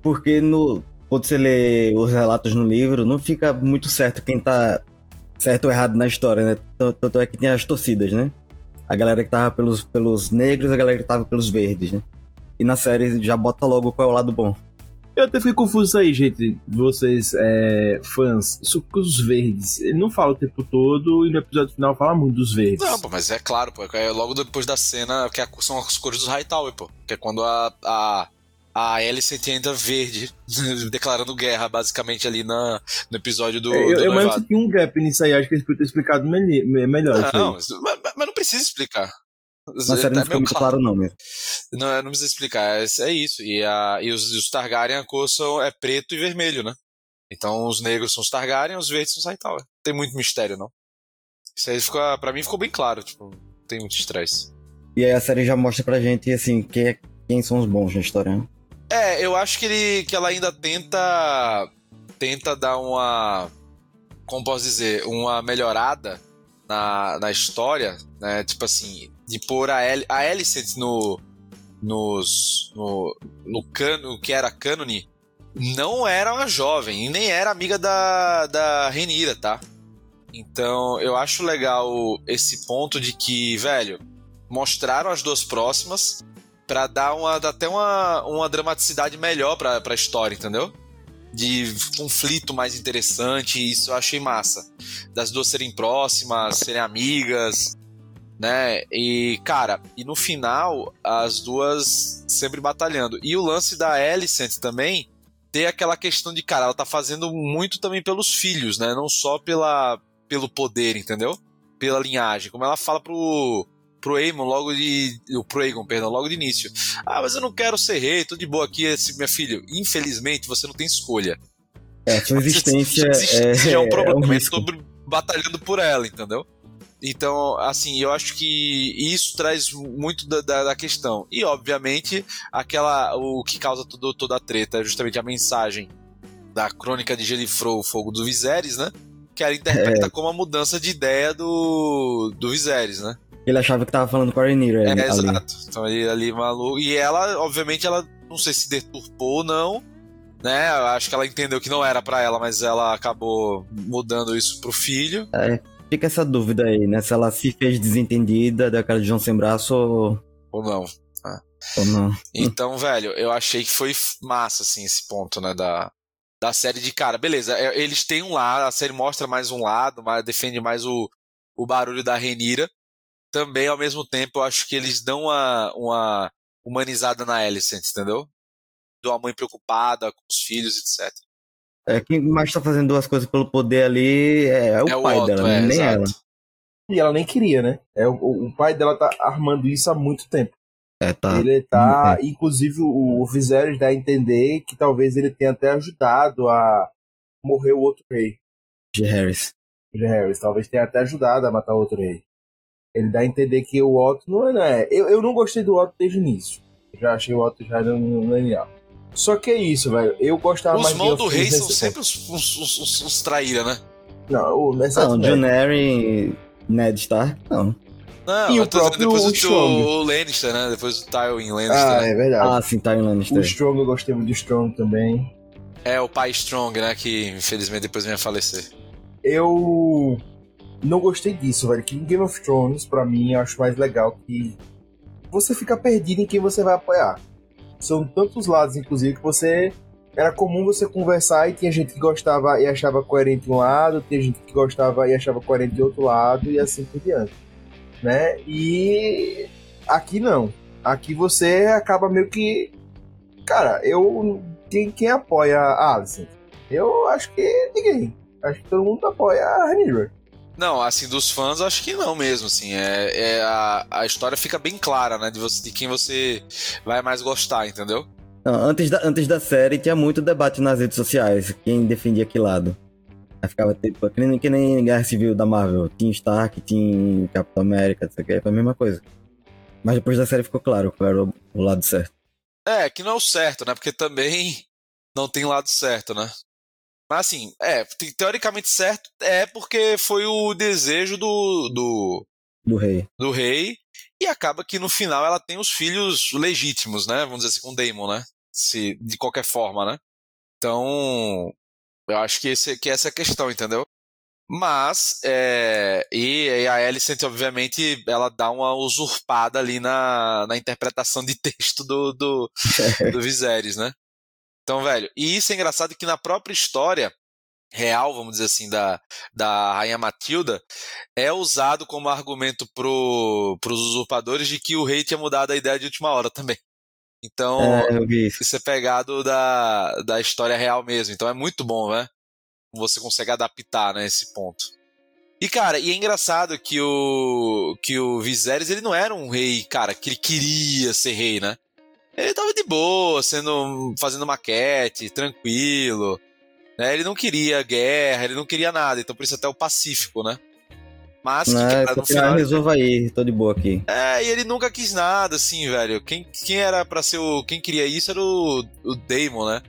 Porque no, quando você lê os relatos no livro, não fica muito certo quem tá certo ou errado na história, né? Tanto, é que tem as torcidas, né? A galera que tava pelos, pelos negros, a galera que tava pelos verdes, né? E na série já bota logo qual é o lado bom. Eu até fiquei confuso aí, gente. Vocês, é, fãs, isso com os verdes. Ele não fala o tempo todo e no episódio final fala muito dos verdes. Não, pô, mas é claro, pô. É logo depois da cena que são as cores dos Hightower, pô. Que é quando a. a a Alicent entra verde, declarando guerra, basicamente, ali na, no episódio do, É, eu, do eu mais noivado. senti um gap nisso aí, acho que eles podiam ter explicado melhor. aí. Não, mas, mas- não precisa explicar. Na série não É fica meio muito claro não mesmo. Não, não precisa explicar, é, é isso. E, a, e os, os Targaryen, a cor são, é preto e vermelho, né? Então os negros são os Targaryen, os verdes são os Hightower. Não tem muito mistério, não. Isso aí ficou, pra mim ficou bem claro, tipo, não tem muito estresse. E aí a série já mostra pra gente, assim, quem, é- quem são os bons na história, né? É, eu acho que, ele, que ela ainda tenta tenta dar uma como posso dizer, uma melhorada na, na história, né? Tipo assim, de pôr a, El, a Alicent no nos no, no cano, que era cânone, não era uma jovem e nem era amiga da da Renira, tá? Então, eu acho legal esse ponto de que, velho, mostraram as duas próximas Pra dar uma, até uma, uma dramaticidade melhor pra, pra história, entendeu? De conflito mais interessante, isso eu achei massa. Das duas serem próximas, serem amigas, né? E, cara, e no final, as duas sempre batalhando. E o lance da Alicent também ter aquela questão de, cara, ela tá fazendo muito também pelos filhos, né? Não só pela, pelo poder, entendeu? Pela linhagem. Como ela fala pro pro Aemon logo de. Pro Aegon, perdão, logo de início. Ah, mas eu não quero ser rei, tô de boa aqui, esse, minha filha. Infelizmente, você não tem escolha. É, sua existência é, é um é problema. um eu risco. tô batalhando por ela, entendeu? Então, assim, eu acho que isso traz muito da, da, da, questão. E, obviamente, aquela o que causa tudo, toda a treta é justamente a mensagem da crônica de Gelifro, o Fogo do Viserys, né? Que ela interpreta é. como a mudança de ideia do, do Viserys, né? Ele achava que tava falando com a Rhaenyra. É, ali. exato. Então ele ali maluco. E ela, obviamente, ela não sei se deturpou ou não, né? Acho que ela entendeu que não era para ela, mas ela acabou mudando isso pro filho. É, fica essa dúvida aí, né? Se ela se fez desentendida da cara de João sem braço ou. Ou não. Ah. Ou não. Então, velho, eu achei que foi massa, assim, esse ponto, né? Da, da série de cara. Beleza, é, eles têm um lado, a série mostra mais um lado, defende mais o, o barulho da Renira também, ao mesmo tempo, eu acho que eles dão uma, uma humanizada na Alicent, entendeu? De uma mãe preocupada com os filhos, etc. É, quem mais tá fazendo duas coisas pelo poder ali é, é o é pai o Otto, dela, é, nem exato. ela. E ela nem queria, né? É, o, o, pai dela tá armando isso há muito tempo. É, tá. Ele tá. Inclusive, o, o Viserys dá a entender que talvez ele tenha até ajudado a morrer o outro rei. De Harris. De Harris. Talvez tenha até ajudado a matar o outro rei. Ele dá a entender que o Otto não é. Né? Eu, eu não gostei do Otto desde o início. Já achei o Otto já linear. Só que é isso, velho. Eu gostava os mais Os mãos do rei são sempre os, os, os, os traíra, né? Não, o nessa Não, Daenerys Ned Stark, não. Não, e o próprio depois o, Strong. o Lannister, né? Depois o Tywin Lannister. Ah, é verdade. Ah, sim, Tywin Lannister. O Strong, eu gostei muito do Strong também. É, o pai Strong, né? Que infelizmente depois vem a falecer. Eu não gostei disso, velho. Que em Game of Thrones, pra mim, eu acho mais legal que você fica perdido em quem você vai apoiar. São tantos lados, inclusive, que você. Era comum você conversar e tinha gente que gostava e achava coerente um lado, tinha gente que gostava e achava coerente de outro lado, e assim por diante. Né? E aqui não. Aqui você acaba meio que. Cara, eu. Quem, quem apoia a Alicent? Eu acho que ninguém. Acho que todo mundo apoia a Rhaenyra. Não, assim, dos fãs, acho que não mesmo, assim. É, é a, a história fica bem clara, né? De, você, de quem você vai mais gostar, entendeu? Não, antes, da, antes da série tinha muito debate nas redes sociais, quem defendia que lado. Aí ficava tipo, que nem, que nem Guerra Civil da Marvel, Team Stark, Team Capitão América, isso aqui, foi a mesma coisa. Mas depois da série ficou claro qual era o, o lado certo. É, que não é o certo, né? Porque também não tem lado certo, né? Mas assim, é, teoricamente certo é porque foi o desejo do, do. Do rei. Do rei. E acaba que no final ela tem os filhos legítimos, né? Vamos dizer assim, com Daemon, né? Se, de qualquer forma, né? Então. Eu acho que, esse, que essa é a questão, entendeu? Mas, é, e, e, a Alicent, obviamente, ela dá uma usurpada ali na, na interpretação de texto do, do, do Viserys, né? Então, velho, e isso é engraçado que na própria história real, vamos dizer assim, da, da Rainha Matilda, é usado como argumento pro, pros usurpadores de que o rei tinha mudado a ideia de última hora também. Então, é, isso. isso é pegado da, da história real mesmo. Então é muito bom, né? Você consegue adaptar, né, esse ponto. E, cara, e é engraçado que o, que o Viserys, ele não era um rei, cara, que ele queria ser rei, né? Ele tava de boa, sendo, fazendo maquete, tranquilo. Né? Ele não queria guerra, ele não queria nada, então por isso até o Pacífico, né? Mas não, que, cara, no final. Resolva aí, tô de boa aqui. É, e ele nunca quis nada, assim, velho. Quem, quem era para ser o. Quem queria isso era o, o Damon, né?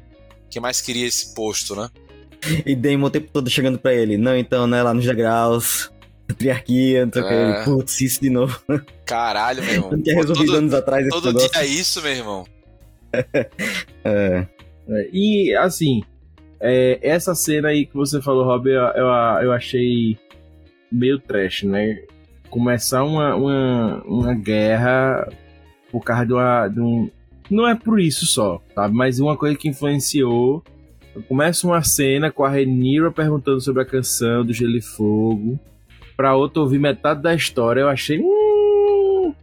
Quem mais queria esse posto, né? E Damon o tempo todo chegando pra ele. Não, então, né, lá nos degraus patriarquia, não sei o é. que. Putz, isso de novo. Caralho, meu irmão. Não tinha resolvido todo, anos atrás Todo dia é isso, meu irmão. é. é. E, assim, é, essa cena aí que você falou, Rob, eu, eu, eu achei meio trash, né? Começar uma, uma, uma guerra por causa de, uma, de um. Não é por isso só, sabe? Mas uma coisa que influenciou. Começa uma cena com a Renira perguntando sobre a canção do Gelo e Fogo pra outro ouvir metade da história, eu achei. Hum,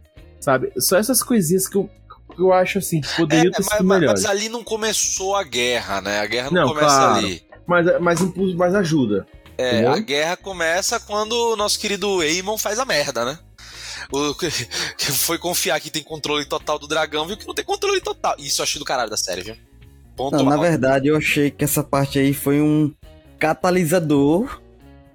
sabe? Só essas coisinhas que eu, que eu acho assim, que poderiam é, ter sido mas, melhores. Mas ali não começou a guerra, né? A guerra não, não começa claro, ali. Mas, mas impulso, mais ajuda. É, entendeu? a guerra começa quando o nosso querido Eamon faz a merda, né? O que foi confiar que tem controle total do dragão, viu que não tem controle total. Isso eu achei do caralho da série, viu? Ponto não, na verdade, eu achei que essa parte aí foi um catalisador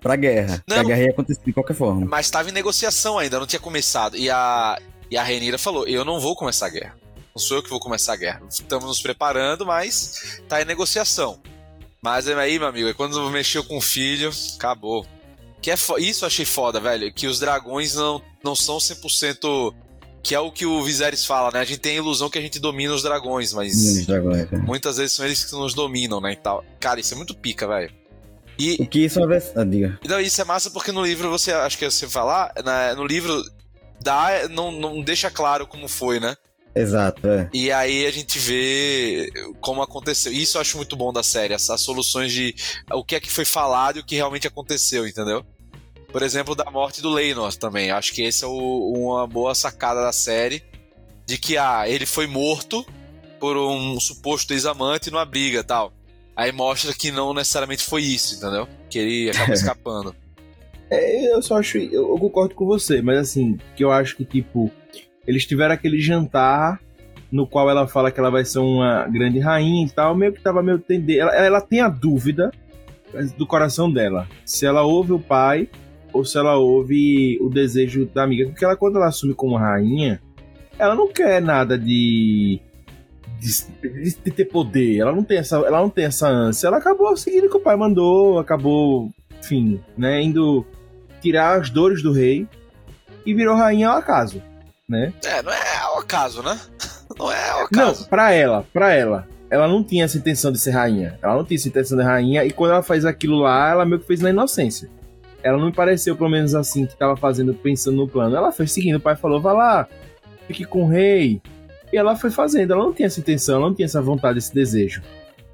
pra guerra. Não, a guerra ia acontecer de qualquer forma. Mas estava em negociação ainda, não tinha começado. E a, e a Renira falou: Eu não vou começar a guerra. Não sou eu que vou começar a guerra. Estamos nos preparando, mas tá em negociação. Mas aí, meu amigo, é quando mexeu com o filho, acabou. Que é Isso eu achei foda, velho. Que os dragões não, não são 100%. Que é o que o Viserys fala, né? A gente tem a ilusão que a gente domina os dragões, mas. dragões, é. Muitas vezes são eles que nos dominam, né? E tal. Cara, isso é muito pica, velho. E, o que isso é uma vez... ah, diga. Não, isso é massa porque no livro você. Acho que você falar. Né, no livro dá. Não, não deixa claro como foi, né? Exato, é. E aí a gente vê como aconteceu. Isso eu acho muito bom da série, essas soluções de o que é que foi falado e o que realmente aconteceu, entendeu? Por exemplo, da morte do Leinor também. Acho que esse é o, uma boa sacada da série. De que, ah, ele foi morto por um suposto ex-amante numa briga tal. Aí mostra que não necessariamente foi isso, entendeu? Que ele acaba escapando. É, eu só acho. Eu, eu, concordo com você, mas assim, que eu acho que, tipo, eles tiveram aquele jantar no qual ela fala que ela vai ser uma grande rainha e tal, meio que tava meio tender. Ela, ela tem a dúvida do coração dela. Se ela ouve o pai ou se ela ouve o desejo da amiga. Porque ela, quando ela assume como rainha, ela não quer nada de, de, de, ter poder. Ela não tem essa, ela não tem essa ânsia. Ela acabou seguindo o que o pai mandou, acabou, enfim, né, indo tirar as dores do rei e virou rainha ao acaso, né? É, não é ao acaso, né? Não é ao acaso. Não, pra ela, pra ela. Ela não tinha essa intenção de ser rainha. Ela não tinha essa intenção de rainha. E quando ela faz aquilo lá, ela meio que fez na inocência ela não me pareceu, pelo menos assim, que tava fazendo, pensando no plano. Ela foi seguindo, o pai falou, vá lá, fique com o rei. E ela foi fazendo, ela não tinha essa intenção, ela não tinha essa vontade, esse desejo.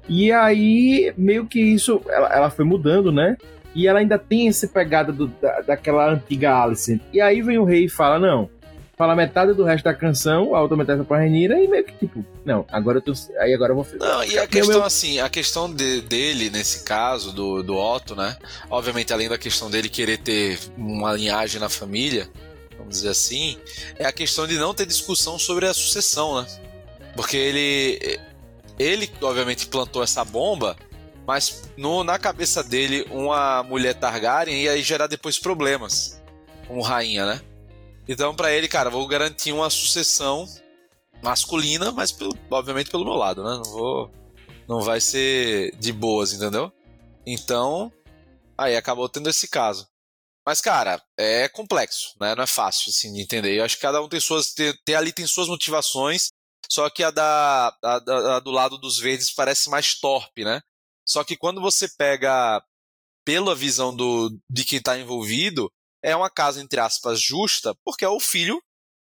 E aí, meio que isso, ela, ela foi mudando, né? E ela ainda tem essa pegada do, da, daquela antiga Alice. E aí vem o rei e fala, não, fala metade do resto da canção, a outra metade pra Renira, e meio que tipo, não, agora eu tô. Aí agora eu vou fazer. Não, e a questão, meu... assim, a questão de, dele, nesse caso, do, do Otto, né? Obviamente, além da questão dele querer ter uma linhagem na família, vamos dizer assim, é a questão de não ter discussão sobre a sucessão, né? Porque ele. Ele, obviamente, plantou essa bomba, mas no, na cabeça dele, uma mulher Targaryen ia gerar depois problemas como rainha, né? Então, para ele, cara, vou garantir uma sucessão masculina, mas pelo, obviamente pelo meu lado, né? Não vou. Não vai ser de boas, entendeu? Então, aí acabou tendo esse caso. Mas, cara, é complexo, né? Não é fácil, assim, de entender. Eu acho que cada um tem suas. Tem, tem ali tem suas motivações, só que a, da, a, a do lado dos verdes parece mais torpe, né? Só que quando você pega pela visão do, de quem está envolvido, é uma casa, entre aspas, justa, porque é o filho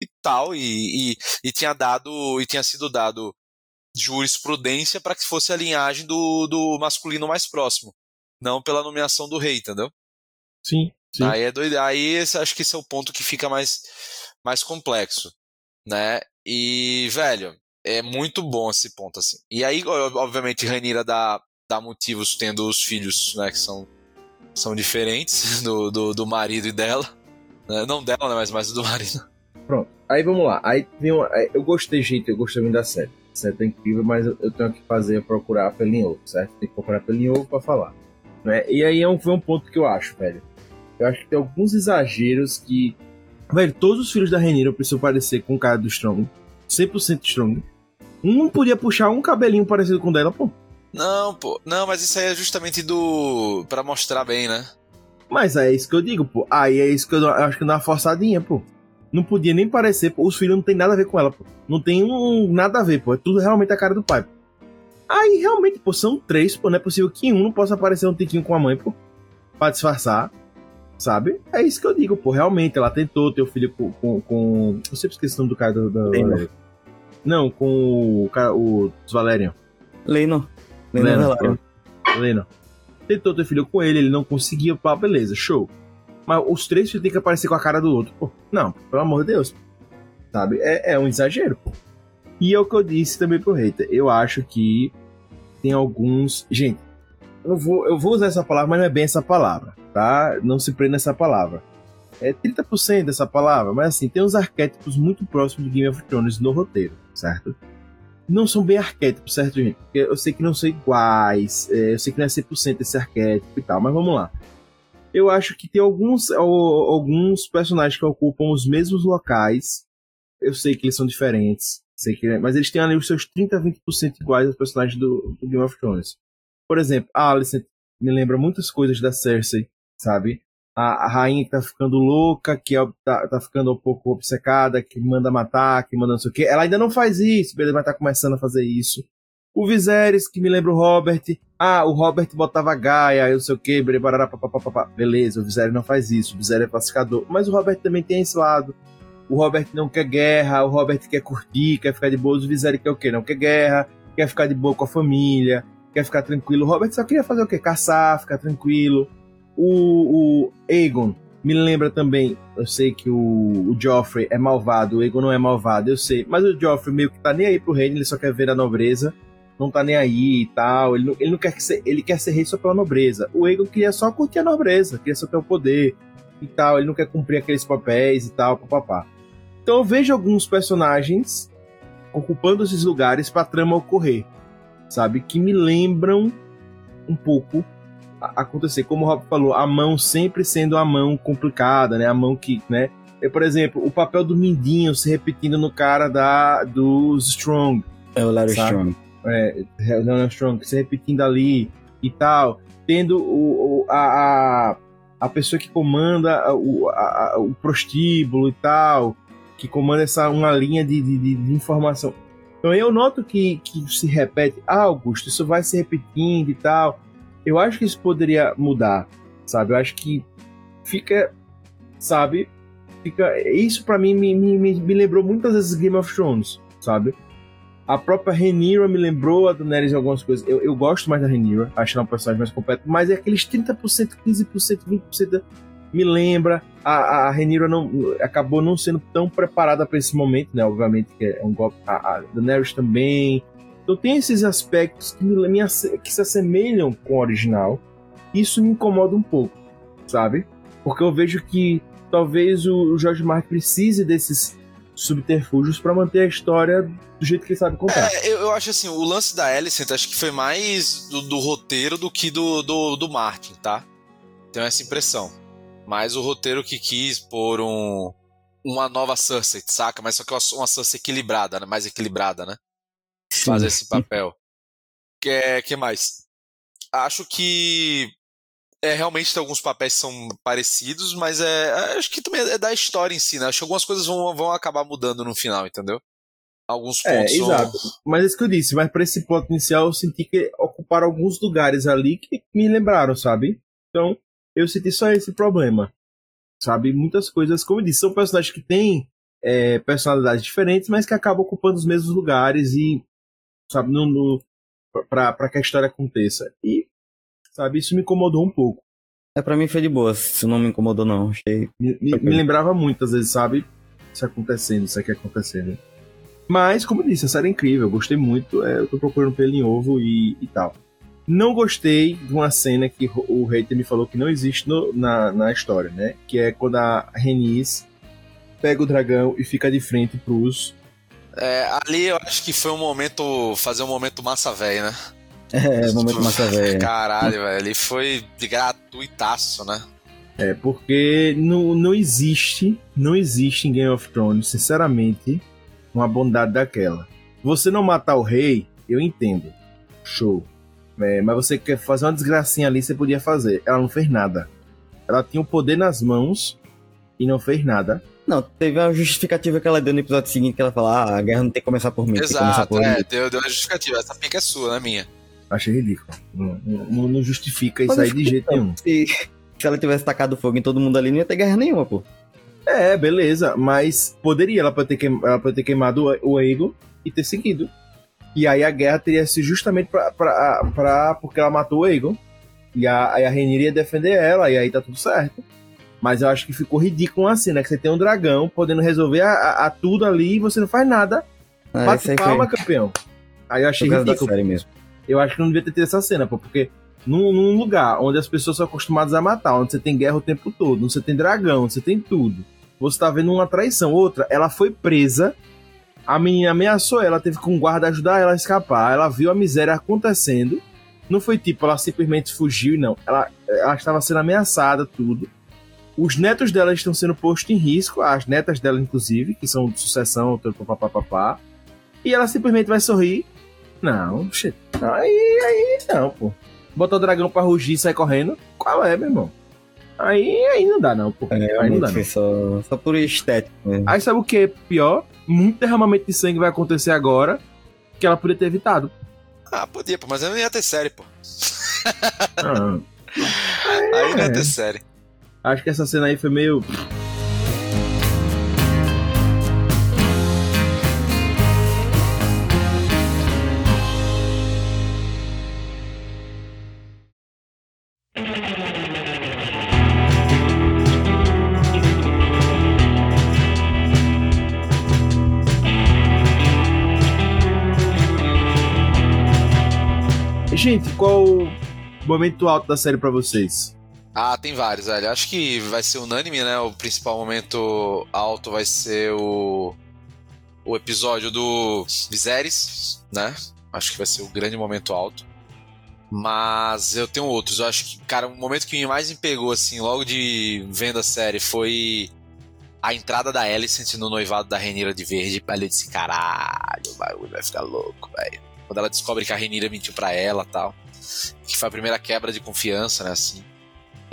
e tal, e, e, e tinha dado, e tinha sido dado jurisprudência para que fosse a linhagem do, do masculino mais próximo, não pela nomeação do rei, entendeu? Sim. Sim. Aí é doido, aí acho que esse é o ponto que fica mais, mais complexo, né? E, velho, é muito bom esse ponto, assim. E aí, obviamente, Ranira dá, dá motivos tendo os filhos, né, que são são diferentes do, do, do marido e dela. Né? Não dela, né? Mas mais do marido. Pronto. Aí vamos lá. Aí vem uma, eu gostei, gente, eu gostei muito da série. A série tá incrível, mas eu, eu tenho que fazer procurar pelo em ovo, certo? Tem que procurar pelo em ovo pra falar. Né? E aí é um, foi um ponto que eu acho, velho. Eu acho que tem alguns exageros que. Velho, todos os filhos da Renira precisam parecer com o cara do Strong. 100% Strong. Um não podia puxar um cabelinho parecido com o dela, pô. Não, pô. Não, mas isso aí é justamente do. para mostrar bem, né? Mas é isso que eu digo, pô. Aí é isso que eu, eu acho que dá uma forçadinha, pô. Não podia nem parecer, pô. Os filhos não tem nada a ver com ela, pô. Não tem um, nada a ver, pô. É tudo realmente a cara do pai, pô. Aí realmente, pô, são três, pô. Não é possível que um não possa aparecer um tiquinho com a mãe, pô. Pra disfarçar. Sabe? É isso que eu digo, pô. Realmente, ela tentou ter o filho com. com, com... Eu sempre esqueci o nome do cara do. do... Não, com o cara. O Valerian. Leno. Leno. Leno. Tentou ter filho com ele, ele não conseguia, pá, beleza, show. Mas os três filhos têm que aparecer com a cara do outro, pô. Não, pelo amor de Deus. Sabe? É, é um exagero, pô. E é o que eu disse também pro hater. Eu acho que tem alguns. Gente, eu vou, eu vou usar essa palavra, mas não é bem essa palavra, tá? Não se prenda nessa palavra. É 30% dessa palavra, mas assim, tem uns arquétipos muito próximos de Game of Thrones no roteiro, certo? não são bem arquétipos, certo, gente? Eu sei que não são iguais, é, eu sei que não é 100% esse arquétipo e tal, mas vamos lá. eu acho que tem alguns, alguns personagens que ocupam os mesmos locais. Eu sei que eles são diferentes, sei que, mas eles têm ali os seus 30 a 20% iguais aos personagens do, do Game of Thrones. Por exemplo, a Alicent me lembra muitas coisas da Cersei, sabe? A, a rainha que tá ficando louca, que é, tá, tá, ficando um pouco obcecada, que manda matar, que manda não sei o quê. Ela ainda não faz isso, beleza, mas tá começando a fazer isso. O Viserys, que me lembra o Robert. Ah, o Robert botava Gaia, eu sei o que, beleza, o Viserys não faz isso, o Viserys é pacificador. Mas o Robert também tem esse lado. O Robert não quer guerra, o Robert quer curtir, quer ficar de boa. O Viserys quer o quê? Não quer guerra, quer ficar de boa com a família, quer ficar tranquilo. O Robert só queria fazer o quê? Caçar, ficar tranquilo. O, o Aegon me lembra também, eu sei que o, o Joffrey é malvado, o Aegon não é malvado, eu sei, mas o Joffrey meio que tá nem aí pro reino, ele só quer ver a nobreza não tá nem aí e tal. Ele não, ele não quer ser, ele quer ser rei só pela nobreza. O Aegon queria só curtir a nobreza, queria só ter o poder e tal. Ele não quer cumprir aqueles papéis e tal, papapá. Então eu vejo alguns personagens ocupando esses lugares para trama ocorrer, sabe? Que me lembram um pouco acontecer. Como o Rob falou, a mão sempre sendo a mão complicada, né? A mão que, né? É, por exemplo, o papel do Mindinho se repetindo no cara da dos Strong. É o Larry Strong é, Leonard Strong se repetindo ali e tal, tendo o, o a, a, pessoa que comanda o, a, o prostíbulo e tal, que comanda essa uma linha de, de, de informação. Então eu noto que, que se repete, ah, Augusto, isso vai se repetindo e tal. Eu acho que isso poderia mudar, sabe? Eu acho que fica, sabe? Fica, isso para mim me, me, me lembrou muitas vezes Game of Thrones, sabe? A própria Rhaenyra me lembrou a Daenerys em algumas coisas. Eu, eu gosto mais da Rhaenyra, acho ela uma personagem mais completa, mas é aqueles 30%, 15%, 20% me lembra. A, a Rhaenyra não, acabou não sendo tão preparada para esse momento, né? Obviamente que é um golpe. A, a Daenerys também. Então tem esses aspectos que, me, que se assemelham com o original. Isso me incomoda um pouco, sabe? Porque eu vejo que talvez o, George Martin precise desses subterfúgios para manter a história do jeito que ele sabe contar. É, eu, eu, acho assim, o lance da Alicent acho que foi mais do, do roteiro do que do, do, do, Martin, tá? Tenho essa impressão. Mais o roteiro que quis por um, uma nova Cersei, saca? Mas só que uma Cersei equilibrada, né? Mais equilibrada, né? Sim. Fazer esse papel. Que, que mais? Acho que é, realmente tem alguns papéis que são parecidos, mas é, é, acho que também é da história em si, né? Acho que algumas coisas vão, vão acabar mudando no final, entendeu? Alguns é, pontos. É, exato. Mas é isso que eu disse, mas para esse plot inicial eu senti que ocuparam alguns lugares ali que me lembraram, sabe? Então, eu senti só esse problema. Sabe? Muitas coisas, como eu disse, são personagens que têm é, personalidades diferentes, mas que acabam ocupando os mesmos lugares e, sabe, no, no, para que a história aconteça. E sabe? Isso me incomodou um pouco. É, pra mim foi de boa, isso não me incomodou não, achei... Me, me, me lembrava muito, às vezes, sabe? Isso acontecendo, isso aqui acontecendo. Mas, como eu disse, a série é incrível, eu gostei muito, é, eu tô procurando pelo em ovo e, e tal. Não gostei de uma cena que o hater me falou que não existe no, na, na história, né? Que é quando a Renis pega o dragão e fica de frente pros. É, ali eu acho que foi um momento. fazer um momento massa velho, né? É, momento massa velho. Caralho, velho. Ali foi de gratuitaço, né? É, porque não, não existe, não existe em Game of Thrones, sinceramente, uma bondade daquela. Você não matar o rei, eu entendo. Show. É, mas você quer fazer uma desgracinha ali, você podia fazer. Ela não fez nada. Ela tinha o poder nas mãos e não fez nada. Não, teve a justificativa que ela deu no episódio seguinte, que ela falou, ah, a guerra não tem que começar por mim, Exato, tem que começar por é, deu, deu a justificativa. Essa pica é sua, não é minha. Achei ridículo. Não, não, não justifica isso aí de jeito nenhum. Se, se ela tivesse tacado fogo em todo mundo ali, não ia ter guerra nenhuma, pô. É, beleza, mas poderia, ela pode ter, queim, ela pode ter queimado o Ego e ter seguido. E aí a guerra teria sido justamente pra, pra, pra, porque ela matou o Ego. E a, aí a Rhaenyra ia defender ela, e aí tá tudo certo. Mas eu acho que ficou ridículo assim, né? Que você tem um dragão podendo resolver a, a, a tudo ali e você não faz nada. Ah, Bate palma, foi... campeão. Aí eu achei ridículo. eu acho que não devia ter tido essa cena, pô, porque num, num, lugar onde as pessoas são acostumadas a matar, onde você tem guerra o tempo todo, onde você tem dragão, onde você tem tudo, você tá vendo uma traição. Outra, ela foi presa, a menina ameaçou ela, teve que um guarda ajudar ela a escapar, ela viu a miséria acontecendo, Não foi tipo, ela simplesmente fugiu, não. Ela, ela estava sendo ameaçada, tudo. Os netos dela estão sendo postos em risco, as netas dela, inclusive, que são de sucessão, papapá. E ela simplesmente vai sorrir. Não, shit. Aí, aí, não, pô. Botar o dragão pra rugir e sair correndo. Qual é, meu irmão? Aí, aí não dá, não, pô. É, aí não dá, não. Só, só por estético mesmo. Aí sabe o que é pior? Muito derramamento de sangue vai acontecer agora que ela podia ter evitado. Ah, podia, pô, mas eu não ia ter série, pô. Ah, Aí não ia É. ter série. Acho que essa cena aí foi meio. Gente, qual o momento alto da série pra vocês? Ah, tem vários, velho. Acho que vai ser unânime, né? O principal momento alto vai ser o, o episódio do Viserys, né? Acho que vai ser o grande momento alto. Mas eu tenho outros. Eu acho que, cara, o momento que mais me pegou, assim, logo de vendo a série foi a entrada da Alicent no noivado da Renira de Verde. Ali eu disse, caralho, o bagulho vai ficar louco, velho. Quando ela descobre que a Renira mentiu pra ela tal. Que foi a primeira quebra de confiança, né, assim.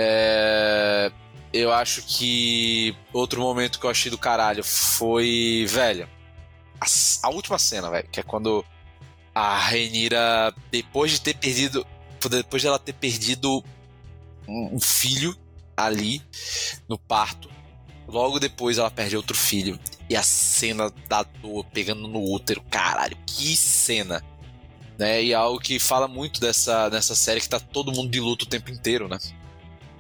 É, eu acho que outro momento que eu achei do caralho foi, velho, a, a última cena, velho, que é quando a Renira, depois de ter perdido, depois de ela ter perdido um, um filho ali no parto, logo depois ela perde outro filho e a cena da dor pegando no útero, caralho, que cena. Né, e é algo que fala muito dessa, dessa série que tá todo mundo de luto o tempo inteiro, né?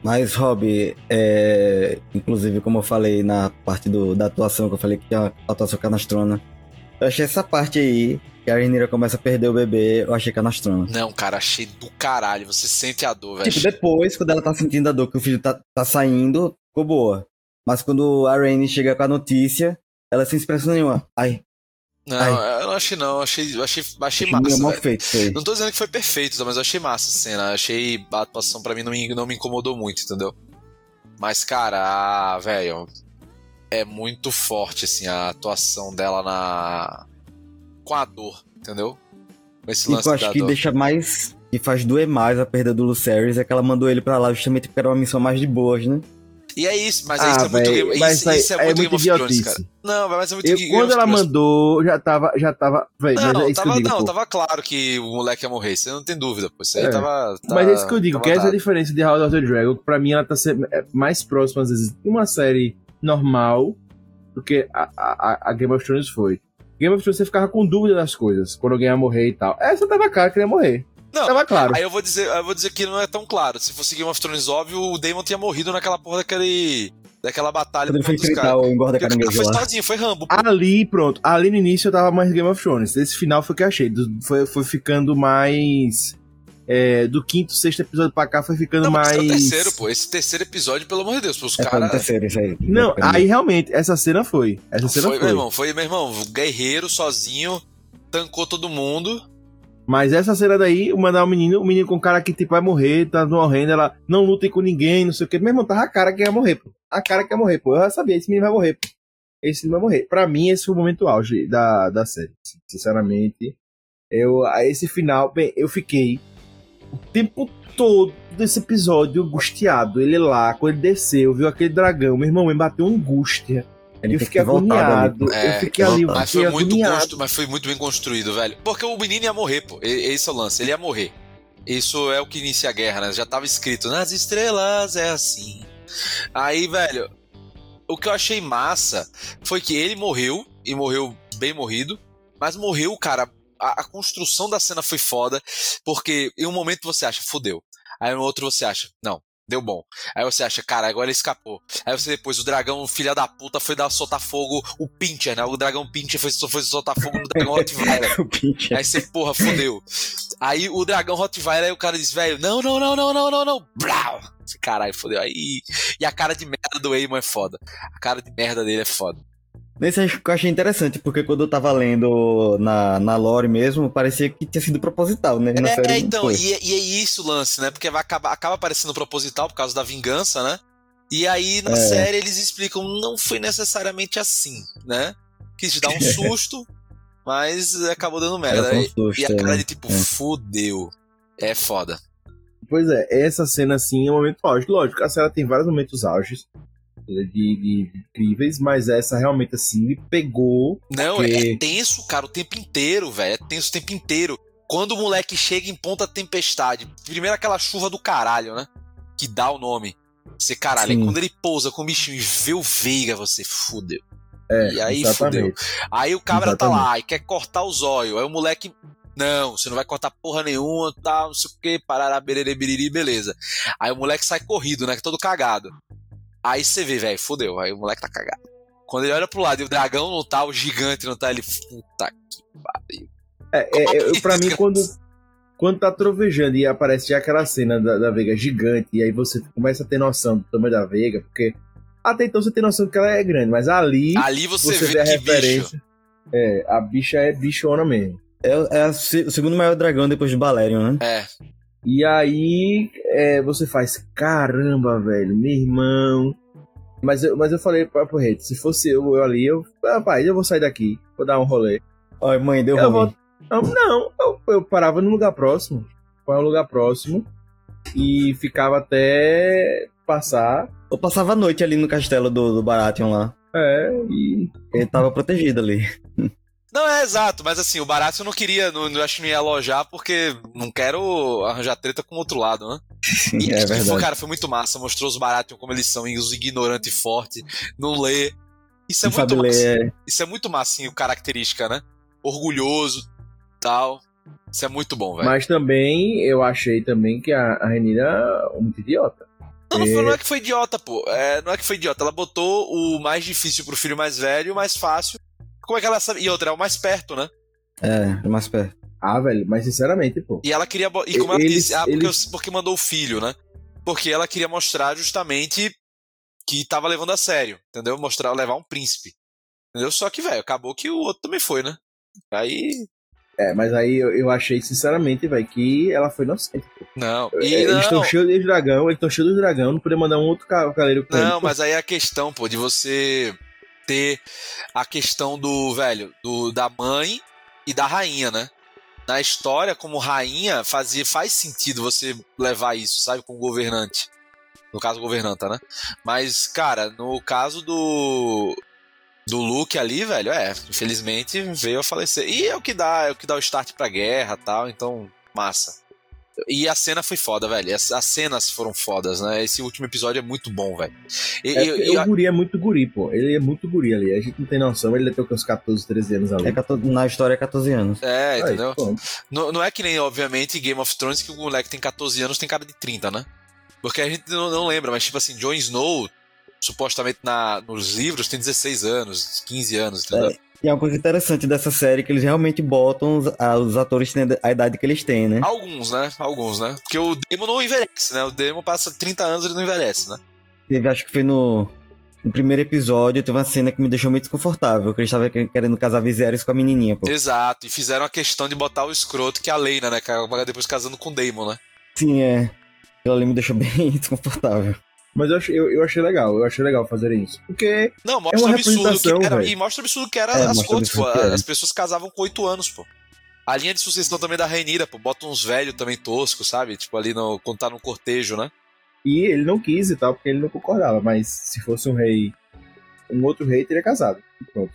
Mas, Rob, é, inclusive, como eu falei na parte do, da atuação, que eu falei que tinha uma atuação canastrona, eu achei essa parte aí, que a Renira começa a perder o bebê, eu achei canastrona. Não, cara, achei do caralho. Você sente a dor, velho. Tipo, depois, quando ela tá sentindo a dor que o filho tá, tá saindo, ficou boa. Mas quando a Rainy chega com a notícia, ela sem expressão nenhuma. Ai, Não, Ai. eu não achei não. Eu achei, eu achei, achei é massa. mal feito. Não tô dizendo que foi perfeito, mas eu achei massa a cena. Achei a atuação pra mim não me, não me incomodou muito, entendeu? Mas, cara, a- velho, é muito forte, assim, a atuação dela na. com a dor, entendeu? Com esse E lance que eu acho que dor. deixa mais. que faz doer mais a perda do Lucerys é que ela mandou ele pra lá justamente porque era uma missão mais de boas, né? E é isso, mas Ah, isso é muito, mas isso, isso é é muito muito Game of Thrones. Não, mas é muito Eu, Game quando ela Thrones. mandou, já tava. Já tava véi, Não, é tava, digo. não tava claro que o moleque ia morrer, você não tem dúvida, pô. Isso aí É. tava, Mas é isso que eu digo, que essa é a diferença de House of the Dragon, pra mim ela tá sendo é, mais próxima, às vezes, de uma série normal do que a, a, a Game of Thrones foi. Game of Thrones você ficava com dúvida das coisas, quando alguém ia morrer e tal. Essa tava cara que ele ia morrer. Não, Tava claro. Aí eu vou dizer, eu vou dizer que não é tão claro. Se fosse Game of Thrones óbvio, o Daemon tinha morrido naquela porra daquele. daquela batalha Quando ele foi enfrentar o engorda o caranguejo foi sozinho, foi Rambo. pô. Ali, pronto. Ali no início eu tava mais Game of Thrones. Esse final foi que eu achei. Foi, foi ficando mais. é, do quinto, sexto episódio pra cá foi ficando não, mas mais. esse é o terceiro, pô. Esse terceiro episódio, pelo amor de Deus, os É, caras. terceiro isso aí. Não, aí realmente, essa cena foi. Essa cena Foi, foi. meu irmão, foi, meu irmão, guerreiro sozinho, tancou todo mundo. Mas essa cena daí, o mandar o menino, o menino com cara que tipo vai morrer, tá morrendo, ela não lutem com ninguém, não sei o que. Meu irmão, tava a cara que ia morrer, pô. A cara que ia morrer, pô. Eu já sabia, esse menino vai morrer, pô. Esse menino vai morrer. Pra mim, esse foi o momento auge da, da série. Sinceramente. Eu, a esse final, bem, eu fiquei o tempo todo desse episódio angustiado. Ele lá, quando ele desceu, viu aquele dragão, meu irmão, me bateu angústia. Ele eu fiquei agoniado. É, eu fiquei ali, eu Mas fiquei foi, muito agoniado. constru- mas foi muito bem construído, velho. Porque o menino ia morrer, pô. Esse é o lance, ele ia morrer. Isso é o que inicia a guerra, né? Já tava escrito, nas estrelas é assim. Aí, velho, o que eu achei massa foi que ele morreu, e morreu bem morrido, mas morreu, cara. A, a construção da cena foi foda, porque em um momento você acha, fudeu. Aí no outro você acha, não, deu bom. Aí você acha, cara, agora ele escapou. Aí você depois, o dragão, filha da puta, foi dar soltar fogo, o Pincher, né? O dragão Pincher foi, foi soltar fogo no dragão Rottweiler. O Pincher. Aí você, porra, fodeu. Aí o dragão Rottweiler, aí o cara diz, velho, não, não, não, não, não, não, não. Brau! Caralho, fodeu. Aí. E a cara de merda do Eamon é foda. A cara de merda dele é foda. Nesse eu achei interessante, porque quando eu tava lendo na, na lore mesmo, parecia que tinha sido proposital, né? Na É, série não então, foi. e, e é isso o lance, né? Porque vai acabar, acaba parecendo proposital por causa da vingança, né? E aí na É. série eles explicam, não foi necessariamente assim, né? Quis dar um susto, mas acabou dando merda. Um E- susto, e a cara né? de tipo, É. fudeu. É foda. Pois é, essa cena assim é um momento auge. Lógico, a série tem vários momentos auges de, de- de incríveis, mas essa realmente assim me pegou. Não, Porque- é tenso, cara, o tempo inteiro, velho. É tenso o tempo inteiro. Quando o moleque chega em ponta tempestade, primeiro aquela chuva do caralho, né? Que dá o nome. Você, caralho, aí Sim. quando ele pousa com o bichinho e vê o Veiga, você fudeu. É, E aí exatamente. Aí o cabra tá Exatamente. lá e quer cortar os olhos. Aí o moleque, não, você não vai cortar porra nenhuma, tá, não sei o que, parará, bererê, beleza. Aí o moleque sai corrido, né, que todo cagado. Aí você vê, velho, fodeu, aí o moleque tá cagado. Quando ele olha pro lado e o dragão não tá, o gigante não tá, ele, puta que pariu. É, é, é, pra mim, quando, quando tá trovejando e aparece já aquela cena da, da Veiga gigante, e aí você começa a ter noção do tamanho da Veiga, porque até então você tem noção que ela é grande, mas ali Ali você, você, vê, vê a que bicho. referência. É, a bicha é bichona mesmo. É, é a o segundo maior dragão depois de Balerion, né? É, E aí é, você faz, caramba, velho, meu irmão. Mas eu, mas eu falei pra Rede, se fosse eu, eu ali, eu, rapaz, eu vou sair daqui, vou dar um rolê. Olha, mãe, deu Eu vou- Não, não eu, eu parava no lugar próximo. Para um lugar próximo. E ficava até passar. Eu passava a noite ali no castelo do, do Baratheon lá. É, e. Ele tava protegido ali. Não, é exato, mas assim, o barato eu não queria, não, não acho que não ia alojar porque não quero arranjar treta com o outro lado, né? E, é e foi, verdade. cara, foi muito massa, mostrou os baratos como eles são, e os ignorantes fortes, não lê. Isso é Não muito massa. ler. Isso é muito massinho, característica, né? Orgulhoso, tal. Isso é muito bom, velho. Mas também eu achei também que a, a Renira é muito idiota. Não, não, É. foi- não é que foi idiota, pô. É, não é que foi idiota. Ela botou o mais difícil pro filho mais velho o mais fácil. Como é que ela sabe? E outra, é o mais perto, né? É, é mais perto. Ah, velho, mas sinceramente, pô. E ela queria. E como ela Eles- disse, ah, porque, eles- porque mandou o filho, né? Porque ela queria mostrar justamente que tava levando a sério, entendeu? Mostrar, levar um príncipe. Entendeu? Só que, velho, acabou que o outro também foi, né? Aí. É, mas aí eu, eu achei, sinceramente, velho, que ela foi inocente. pô. Não. É, E eles estão não, cheios de dragão, eles estão cheios de dragão, não poder mandar um outro ca- cavaleiro com ele, não, pô. mas aí é a questão, pô, de você ter a questão do, velho, do, da mãe e da rainha, né? Na história, como rainha, fazia, faz sentido você levar isso, sabe? Com governante. No caso, governanta, né? Mas, cara, no caso do. Do Luke ali, velho, é, infelizmente veio a falecer. E é o que dá, é o que dá o start pra guerra tal, então, massa. E a cena foi foda, velho. As, as cenas foram fodas, né? Esse último episódio é muito bom, velho. E- É e- e- o guri é muito guri, pô. Ele é muito guri ali. A gente não tem noção, ele tem uns 14, 13 anos ali. É 14 na história é 14 anos. É, Aí, entendeu? Não, não é que nem, obviamente, Game of Thrones que o moleque tem 14 anos tem cara de 30, né? Porque a gente não, não lembra, mas tipo assim, Jon Snow, supostamente na, nos livros, tem 16 anos, 15 anos, entendeu? E é uma coisa interessante dessa série que eles realmente botam os, a- os atores tendo a idade que eles têm, né? Alguns, né? Alguns, né? Porque o Demon não envelhece, né? O Demon passa 30 anos e ele não envelhece, né? Teve, acho que foi no, no primeiro episódio, teve uma cena que me deixou muito desconfortável, que eles estavam querendo casar Viserys com a menininha, pô. Exato, e fizeram a questão de botar o escroto, que é a Leina, né? Que acaba depois casando com o Daemon, né? Sim, é. Aquilo ali me deixou bem desconfortável. Mas eu achei, eu, eu achei legal, eu achei legal fazerem isso. Porque Não, mostra É uma o absurdo que era. velho. E mostra o absurdo que era É, as coisas, pô. As pessoas casavam com 8 anos, pô. A linha de sucessão também da Rainira, pô. Bota uns velhos também toscos, sabe? Tipo, ali no, quando tá no cortejo, né? E ele não quis e tal, porque ele não concordava. Mas se fosse um rei, um outro rei teria casado. Pronto.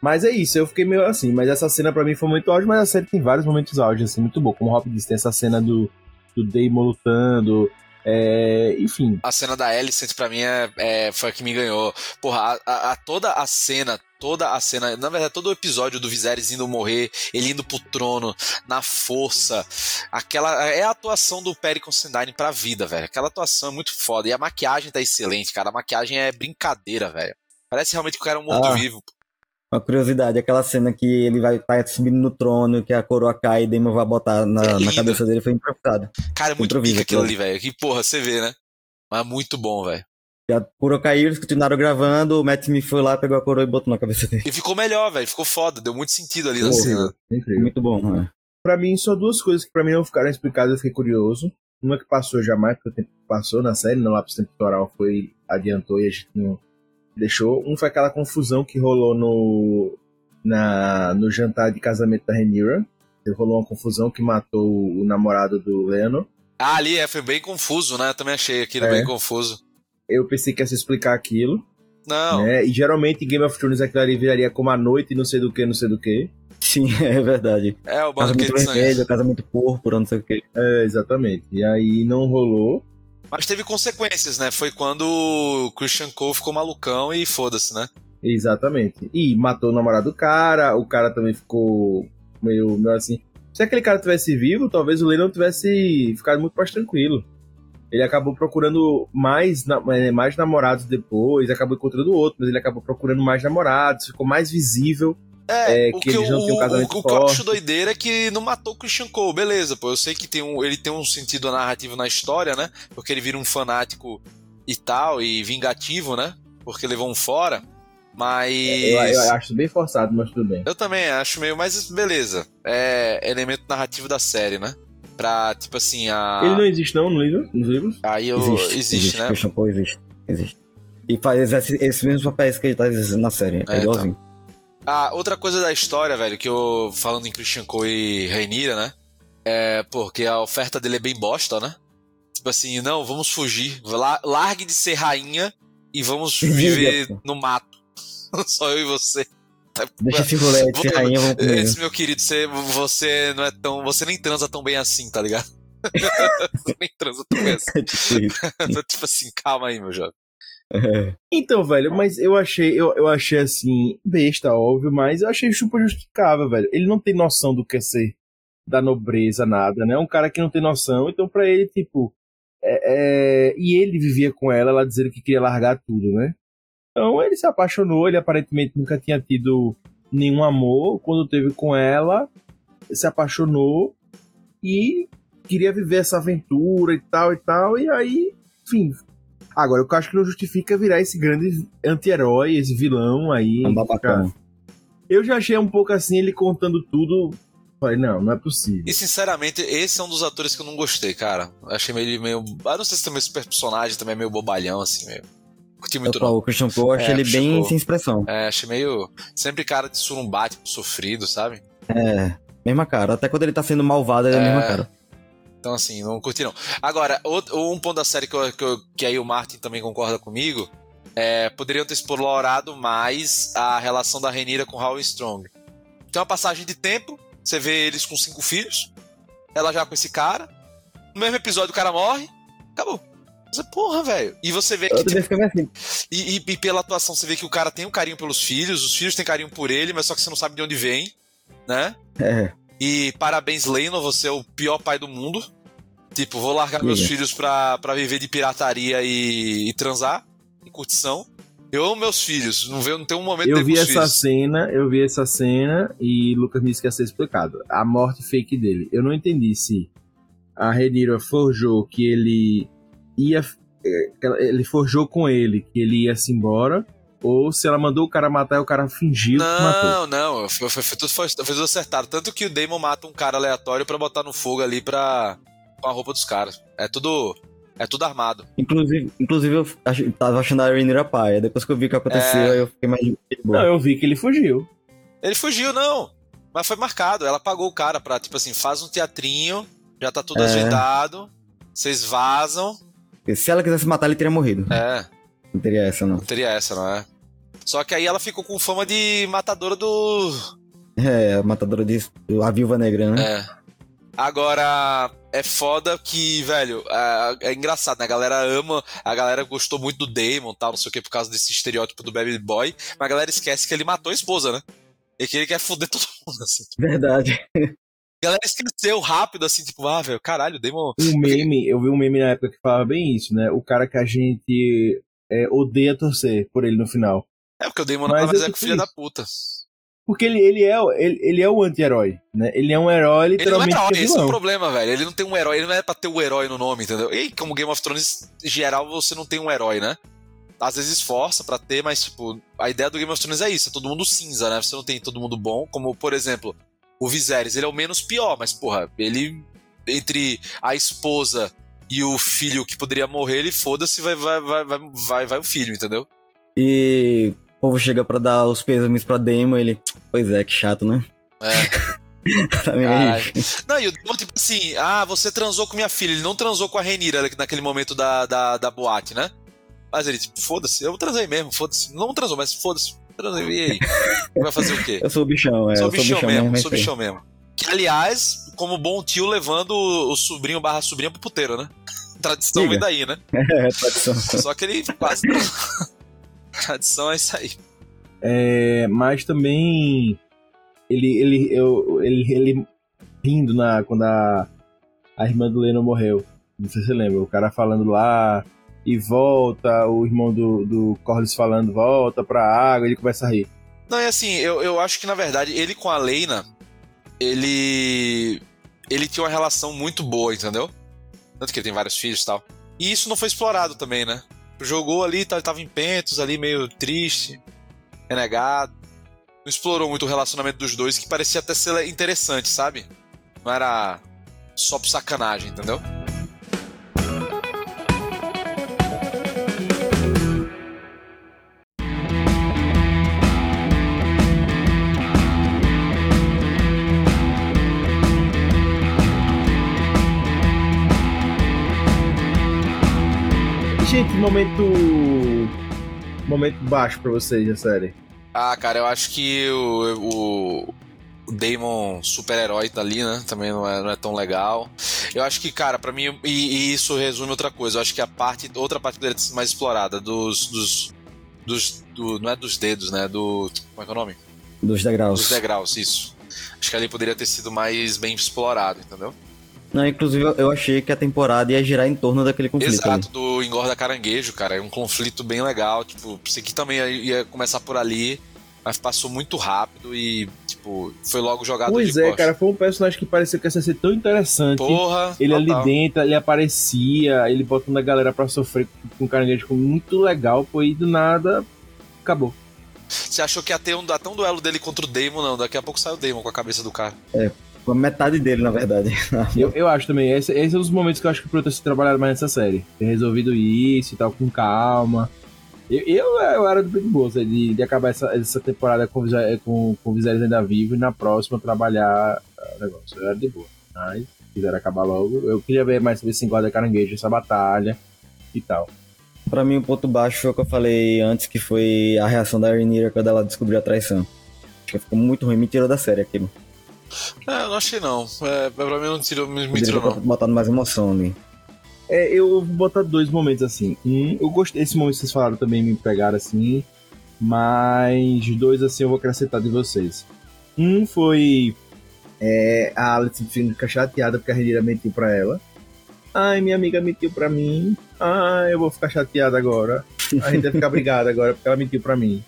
Mas é isso, eu fiquei meio assim. Mas essa cena pra mim foi muito áudio, mas a série tem vários momentos áudios, assim, muito bom. Como o Hop disse, tem essa cena do, do Daemon lutando. É, enfim, A cena da Alicent, pra mim, é, é- foi a que me ganhou. Porra, a, a- toda a cena, toda a cena, na verdade, todo o episódio do Viserys indo morrer, ele indo pro trono, na força, aquela, é a atuação do Perry Considine pra vida, velho. Aquela atuação é muito foda. E a maquiagem tá excelente, cara. A maquiagem é brincadeira, velho. Parece realmente que o cara é um Ah. Uma curiosidade, aquela cena que ele vai tá subindo no trono, que a coroa cai e Daemon vai botar na, É na cabeça dele, foi improvisado. Cara, é muito pica aquilo ali, velho. Que porra, você vê, né? Mas é muito bom, velho. E a coroa caiu, eles continuaram gravando, o Matt Smith foi lá, pegou a coroa e botou na cabeça dele. E ficou melhor, velho. Ficou foda. Deu muito sentido ali na Pô, cena. Incrível. Muito bom, né? Pra mim, só duas coisas que pra mim não ficaram explicadas, eu fiquei curioso. Uma que passou jamais, porque o tempo passou na série, no lápis temporal foi, adiantou e a gente não deixou. Um foi aquela confusão que rolou no, na, no jantar de casamento da Rhaenyra. Rolou uma confusão que matou o namorado do Leno. Ah, ali é, foi bem confuso, né? Eu também achei aquilo É. bem confuso. Eu pensei que ia se explicar aquilo. Não. Né? E geralmente em Game of Thrones aquilo ali viraria como a noite, não sei do que, não sei do que. Sim, é verdade. É, o Casamento banquete de sangue. vermelho, casamento púrpura, não sei o que. É, exatamente. E aí não rolou. Mas teve consequências, né? Foi quando o Christian Cole ficou malucão e foda-se, né? Exatamente. E matou o namorado do cara, o cara também ficou meio, meio assim. Se aquele cara tivesse vivo, talvez o Lennon tivesse ficado muito mais tranquilo. Ele acabou procurando mais, eh, mais namorados depois, acabou encontrando outro, mas ele acabou procurando mais namorados, ficou mais visível. É, É, o que que, eles não têm um o- casamento o, o que eu acho doideira é que não matou o Christian Cole, beleza, pô. Eu sei que tem um, ele tem um sentido narrativo na história, né? Porque ele vira um fanático e tal, e vingativo, né? Porque levou um fora. Mas. Eu, eu acho bem forçado, mas tudo bem. Eu também acho meio, mas beleza. É elemento narrativo da série, né? Pra, tipo assim, a. Ele não existe não no livro, nos livros? Aí eu. Existe, Existe, né? Christian Cole existe. Existe. E faz esse- mesmos papéis que ele tá exercendo na série. É, É, igualzinho. Ah, outra coisa da história, velho, que eu. Falando em Christian Cole e Rainira, né? É porque a oferta dele é bem bosta, né? Tipo assim, não, vamos fugir. La- Largue de ser rainha e vamos viver no mato. Só eu e você. Deixa esse rolê de ser rainha, vamos. Esse meu querido, você, você não é tão. Você nem transa tão bem assim, tá ligado? você nem transa tão bem assim. tipo tipo assim, calma aí, meu jovem. É. Então, velho, mas eu achei, eu, eu achei assim, besta, óbvio, mas eu achei super justificável, velho. Ele não tem noção do que é ser da nobreza, nada, né? Um cara que não tem noção, então pra ele, tipo. é- é, E ele vivia com ela, ela dizendo que queria largar tudo, né? Então ele se apaixonou, ele aparentemente nunca tinha tido nenhum amor. Quando teve com ela, se apaixonou e queria viver essa aventura e tal e tal. E aí, enfim. Agora, o que eu acho que não justifica virar esse grande anti-herói, esse vilão aí. Um babacão. Eu já achei um pouco assim, ele contando tudo. Falei, não, não é possível. E sinceramente, esse é um dos atores que eu não gostei, cara. Achei meio. meio ah, não sei se também esse personagem também é meio bobalhão, assim, meio. Curti muito Eu, não. o Christian eu achei É, ele bem sem expressão. É, achei meio. Sempre cara de surumbático, sofrido, sabe? É, mesma cara. Até quando ele tá sendo malvado, ele é a mesma É. cara. Então, assim, não curti não. Agora, outro- um ponto da série que, eu- que, eu- que aí o Martin também concorda comigo é poderiam ter explorado mais a relação da Renira com Howie Strong. Tem uma passagem de tempo, você vê eles com cinco filhos, ela já com esse cara. No mesmo episódio o cara morre, acabou. Você, porra, velho. E você vê que. Tipo, assim. e, e- e pela atuação você vê que o cara tem um carinho pelos filhos, os filhos têm carinho por ele, mas só que você não sabe de onde vem, né? É, E parabéns, Leno, você é o pior pai do mundo. Tipo, vou largar meus Diga. filhos pra, pra viver de pirataria e, e transar, e curtição. Eu amo meus filhos, não, vejo, não tem um momento de Eu vi essa filhos. cena, eu vi essa cena e Lucas me disse que ia ser explicado. A morte fake dele. Eu não entendi se a Renira forjou que ele ia. eh, Ele forjou com ele que ele ia se embora. Ou se ela mandou o cara matar e o cara fingiu que matou. Não, não, foi, foi, foi tudo, foi, foi tudo acertado. Tanto que o Damon mata um cara aleatório pra botar no fogo ali pra, com a roupa dos caras. É tudo. É tudo armado. inclusive, inclusive eu ach- tava achando a Rhaenyra paia. Depois que eu vi o que aconteceu, É. eu fiquei mais. Não, eu vi que ele fugiu. Ele fugiu, não. Mas foi marcado. Ela pagou o cara pra, tipo assim, faz um teatrinho, já tá tudo É. ajeitado, vocês vazam. Porque Se ela quisesse matar, ele teria morrido. É, Não teria essa, não. não teria essa, não é? Só que aí ela ficou com fama de matadora do. É, matadora de a viúva negra, né? É. Agora, é foda que, velho, é, é engraçado, né? A galera ama, a galera gostou muito do Damon tal, não sei o que, por causa desse estereótipo do Baby Boy, mas a galera esquece que ele matou a esposa, né? E que ele quer foder todo mundo, assim. Verdade. A galera esqueceu rápido, assim, tipo, ah, velho, caralho, o Damon. Um meme, eu vi um meme na época que falava bem isso, né? O cara que a gente é, odeia torcer por ele no final. É porque o Damon mais é tipo filho da puta. Porque ele, ele, é, o- ele, ele é o anti-herói, né? Ele é um herói Ele não é literalmente herói, é esse é o problema, velho. Ele não tem um herói, ele não é pra ter o herói no nome, entendeu? E como Game of Thrones, em geral, você não tem um herói, né? às vezes esforça pra ter, mas, tipo, a ideia do Game of Thrones é isso, é todo mundo cinza, né? Você não tem todo mundo bom, como, por exemplo, o Viserys, ele é o menos pior, mas, porra, ele, entre a esposa e o filho que poderia morrer, ele foda-se, vai, vai, vai, vai, vai, vai o filho, entendeu? E o povo chega pra dar os pêsames pra Damon, ele. Pois é, que chato, né? É. Tá. Não, e o Demon, tipo assim, ah, você transou com minha filha. Ele não transou com a Renira naquele momento da, da, da boate, né? Mas ele, tipo, foda-se, eu transei mesmo, foda-se. Não transou, mas foda-se. transei. E aí? Vai fazer o quê? Eu sou o bichão, é. sou eu bichão mesmo, é sou aí. bichão mesmo. Que, aliás, como bom tio, levando o sobrinho barra sobrinha pro puteiro, né? Tradição Diga. vem daí, né? É, tradição. Só que ele quase. Tradição é isso aí. É, mas também ele ele, eu, ele ele rindo na quando a, a irmã do Leno morreu. Não sei se você lembra, o cara falando lá e volta, o irmão do, do Corlys falando volta pra água, ele começa a rir. Não, é assim, eu, eu acho que na verdade ele com a Leina, ele. Ele tinha uma relação muito boa, entendeu? Tanto que ele tem vários filhos e tal. E isso não foi explorado também, né? Jogou ali, tá- tava em pentos ali, meio triste, renegado. Não explorou muito o relacionamento dos dois, que parecia até ser interessante, sabe? Não era só por sacanagem, entendeu? Gente, momento momento baixo pra vocês da série. Ah, cara, eu acho que o, o, o Damon super-herói tá ali, né? Também não é, não é tão legal. Eu acho que, cara, pra mim, e, e isso resume outra coisa. Eu acho que a parte, outra parte poderia ter sido mais explorada, dos. dos, dos do, não é dos dedos, né? Do. Como é que é o nome? Dos degraus. Dos degraus, isso. Acho que ali poderia ter sido mais bem explorado, entendeu? Não, inclusive eu- achei que a temporada ia girar em torno daquele conflito. Exato, ali. do engorda caranguejo, cara. É um conflito bem legal. Tipo, pensei que também ia, começar por ali, mas passou muito rápido e, tipo, foi logo jogado Pois de é, costas. cara, foi um personagem que parecia que ia ser tão interessante. Porra, Ele total. ali dentro, ele aparecia, ele botando a galera pra sofrer com caranguejo, ficou muito legal, pô, e do nada, acabou. Você achou que ia ter um, até um duelo dele contra o Damon, não. Daqui a pouco sai o Damon com a cabeça do cara. Foi metade dele, na verdade. Eu, eu acho também, esse, esse é um dos momentos que eu acho que podia ter se trabalhado mais nessa série. Ter resolvido isso e tal, com calma. Eu, eu, eu era do Big Boss, né, de, de acabar essa, essa temporada com, o com, com o Viserys ainda vivo e na próxima trabalhar ah, o negócio. Eu era de boa. Mas quiseram acabar logo. Eu queria ver mais sobre esse engorda caranguejo, essa batalha e tal. Pra mim, o ponto baixo foi o que eu falei antes, que foi a reação da Rhaenyra quando ela descobriu a traição. Acho que ficou muito ruim, me tirou da série aquilo. É, eu não achei não. É, pra mim não tirou, me, me tirou não. botado mais emoção ali. É, eu vou botar dois momentos assim. Um, eu gostei, esse momento que vocês falaram também me pegaram assim, mas dois assim eu vou acrescentar de vocês. Um foi é, a Alice fica chateada porque a Renira mentiu pra ela. Ai, minha amiga mentiu pra mim. Ai, eu vou ficar chateada agora. A gente vai ficar brigada agora porque ela mentiu pra mim.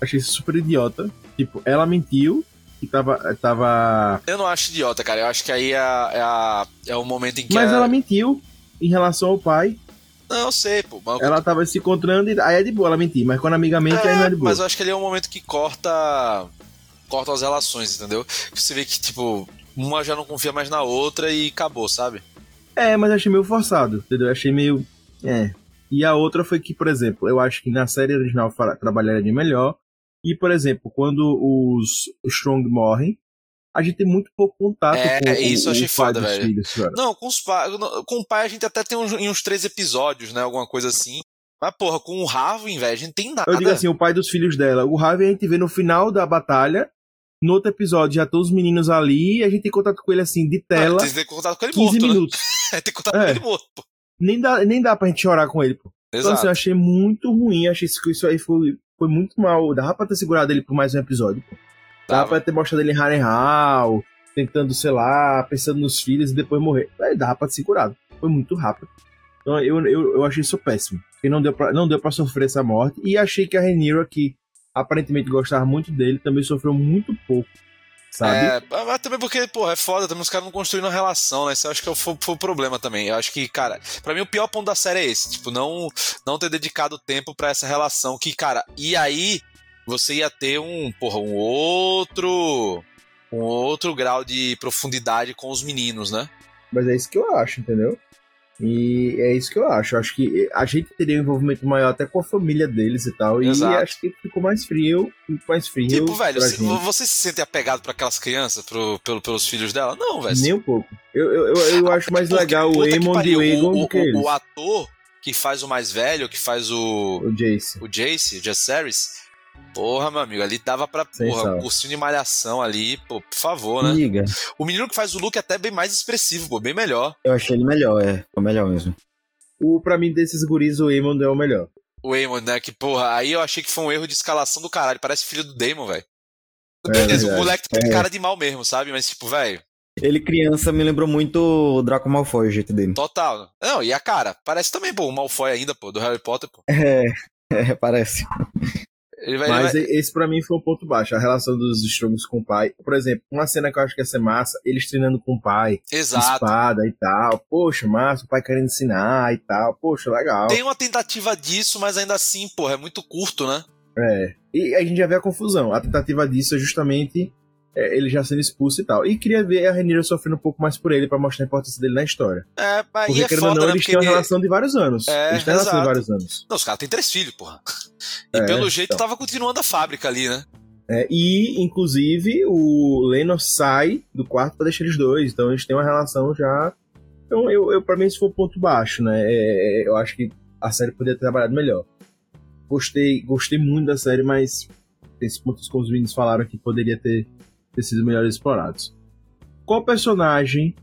Achei isso super idiota. Tipo, ela mentiu que tava. tava... Eu não acho idiota, cara. Eu acho que aí é, a- é, é o momento em que. Mas a- ela mentiu em relação ao pai. Não, eu sei, pô. Mas... Ela tava se encontrando e aí é de boa ela mentir, mas quando amiga mente, aí não é de boa. mas eu acho que ali é um momento que corta. Corta as relações, entendeu? Você vê que, tipo, uma já não confia mais na outra e acabou, sabe? É, mas eu achei meio forçado, entendeu? Eu achei meio. É. E a outra foi que, por exemplo, eu acho que na série original trabalharia de melhor. E, por exemplo, quando os Strong morrem, a gente tem muito pouco contato É, com isso eu o, achei foda, velho. filhos. Não, com, os pa... com o pai a gente até tem uns, em uns três episódios, né? Alguma coisa assim. Mas, porra, com o Raven, velho, a gente tem nada. Eu digo assim, o pai dos filhos dela. O Harvey a gente vê no final da batalha. No outro episódio já estão os meninos ali e a gente tem contato com ele assim, de tela, Tem que ter contato com ele 15 morto, minutos. né? tem contato É. com ele morto, pô. Nem dá, nem dá pra gente chorar com ele, pô. Então, Exato. assim, eu achei muito ruim. Achei isso, isso aí foi, foi muito mal. Dava pra ter segurado ele por mais um episódio. Dava Dava. pra ter mostrado ele em Harrenhal, tentando, sei lá, pensando nos filhos e depois morrer. Aí dava pra ter segurado. Foi muito rápido. Então eu, eu, eu achei isso péssimo. Porque não deu, pra, não deu pra sofrer essa morte. E achei que a Rhaenyra, que aparentemente gostava muito dele, também sofreu muito pouco sabe? É, mas também porque, pô, é foda, também os caras não construíram relação, né? Isso eu acho que foi, foi o problema também. Eu acho que, cara, pra mim o pior ponto da série é esse, tipo, não, não ter dedicado tempo para essa relação que, cara, e aí você ia ter um, porra, um outro um outro grau de profundidade com os meninos, né? Mas é isso que eu acho, entendeu? E é isso que eu acho. Acho que a gente teria um envolvimento maior até com a família deles e tal. Exato. E acho que ficou mais frio, mais frio. Tipo, velho, você, você se sente apegado para aquelas crianças, pro, pelo, pelos filhos dela? Não, velho. Nem um pouco. Eu, eu, eu, eu acho mais legal o Aemon e o Aegon o, do que eles. o ator que faz o mais velho, que faz o, O Jace. o Jace, o Jaceres, porra, meu amigo, ali dava pra, Sem porra, sal. um cursinho de malhação ali, pô, por favor, né? Liga. O menino que faz o Luke é até bem mais expressivo, pô, bem melhor. Eu achei ele melhor, é. Foi melhor mesmo. O, pra mim, desses guris, o Aemon é o melhor. O Eamon, né, que, porra, aí eu achei que foi um erro de escalação do caralho, parece filho do Damon, velho. É Beleza, o verdade. moleque tem É. cara de mal mesmo, sabe? Mas, tipo, velho, Ele criança me lembrou muito o Draco Malfoy, o jeito dele. total. Não, e a cara? Parece também, pô, o Malfoy ainda, pô, do Harry Potter, pô. É, é, parece. Vai, Mas vai- esse pra mim foi um ponto baixo. A relação dos Strongos com o pai. Por exemplo, uma cena que eu acho que ia ser massa, eles treinando com o pai. Exato. Espada e tal. Poxa, massa, o pai querendo ensinar e tal. Poxa, legal. Tem uma tentativa disso, mas ainda assim, porra, é muito curto, né? É. E a gente já vê a confusão. A tentativa disso é justamente é, ele já sendo expulso e tal. E queria ver a Renira sofrendo um pouco mais por ele pra mostrar a importância dele na história. É, mas Porque, e é querendo ou foda, não, né? eles têm uma relação de vários anos. É, eles têm uma relação de vários anos. Não, os caras têm três filhos, porra. E É, pelo jeito então. tava continuando a fábrica ali, né? É, e, inclusive, o Lenor sai do quarto pra deixar eles dois. Então eles têm uma relação já. Então, eu, eu, pra mim, esse foi o ponto baixo, né? É, é, eu acho que a série poderia ter trabalhado melhor. Gostei, gostei muito da série, mas esses pontos que os meninos falaram que poderia ter, ter sido melhor explorados. Qual personagem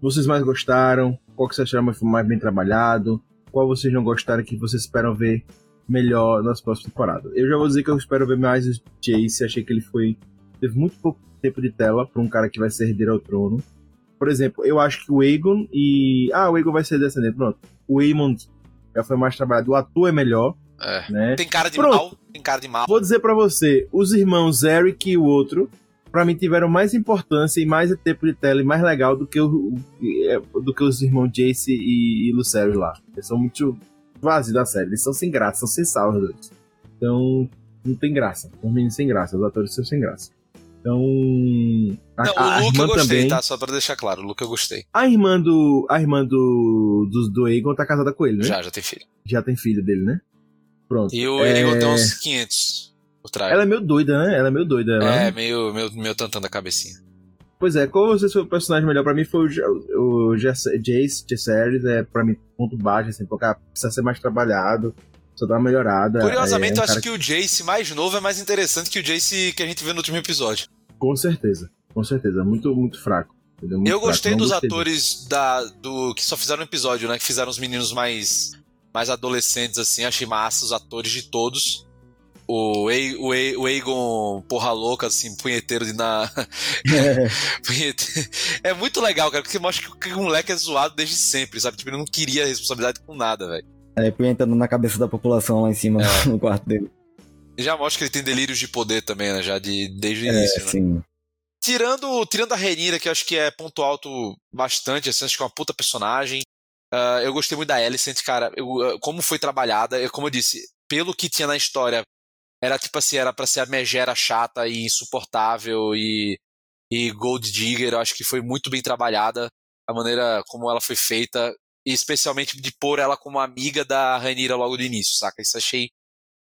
vocês mais gostaram? Qual que vocês acharam mais, mais bem trabalhado? Qual vocês não gostaram que vocês esperam ver melhor nas próximas temporadas? Eu já vou dizer que eu espero ver mais o Jace. Achei que ele foi. Teve muito pouco tempo de tela para um cara que vai ser herdeiro ao trono. Por exemplo, eu acho que o Aegon e. Ah, o Aegon vai ser descendente, pronto. O Aemon já foi mais trabalhado. O ator é melhor, É. né? Tem cara de Pronto. mal, tem cara de mal. Vou dizer pra você, os irmãos Eric e o outro, pra mim tiveram mais importância e mais tempo de tela e mais legal do que, o, do que os irmãos Jace e, e Lucerys lá. Eles são muito vazios da série, eles são sem graça, são sem sal os dois. Então, não tem graça. São meninos sem graça, os atores são sem graça. Então, a, Não, a o Luke irmã eu gostei, também, tá? Só pra deixar claro, o Luke eu gostei. a irmã do a irmã do, do, do Aegon tá casada com ele, né? Já, já tem filho. Já tem filho dele, né? Pronto. E o É, Egon tem uns 500 por trás. Ela é meio doida, né? Ela é meio doida. Ela É, meio, meio, meio tantando a cabecinha. Pois é, qual você foi o personagem melhor pra mim foi o, o Jace, Jaceres, é pra mim ponto baixo, assim, porque ah, precisa ser mais trabalhado, só dar uma melhorada. Curiosamente, é, eu um acho cara que o Jace mais novo é mais interessante que o Jace que a gente viu no último episódio. Com certeza, com certeza, muito, muito fraco. Muito eu gostei dos gostei atores da, do que só fizeram um episódio, né? Que fizeram os meninos mais, mais adolescentes, assim. Achei massa os atores de todos. O, Ei- o, Ei- o Aegon porra louca, assim, punheteiro de na. punhete- é muito legal, cara, porque mostra que o- que o moleque é zoado desde sempre, sabe? Tipo, ele não queria responsabilidade com nada, velho. É, punhetando na cabeça da população lá em cima, É. no quarto dele. E já mostra que ele tem delírios de poder também, né? Já de, desde o É, início, né? sim. Tirando, tirando a Renira, que eu acho que é ponto alto bastante, assim, acho que é uma puta personagem. Ah, eu gostei muito da Alicent, cara. Eu, ah, como foi trabalhada, eu, como eu disse, pelo que tinha na história, era tipo assim, era pra ser a megera chata e insuportável e, e Gold Digger. Eu acho que foi muito bem trabalhada a maneira como ela foi feita, e especialmente de pôr ela como amiga da Renira logo do início, saca? Isso achei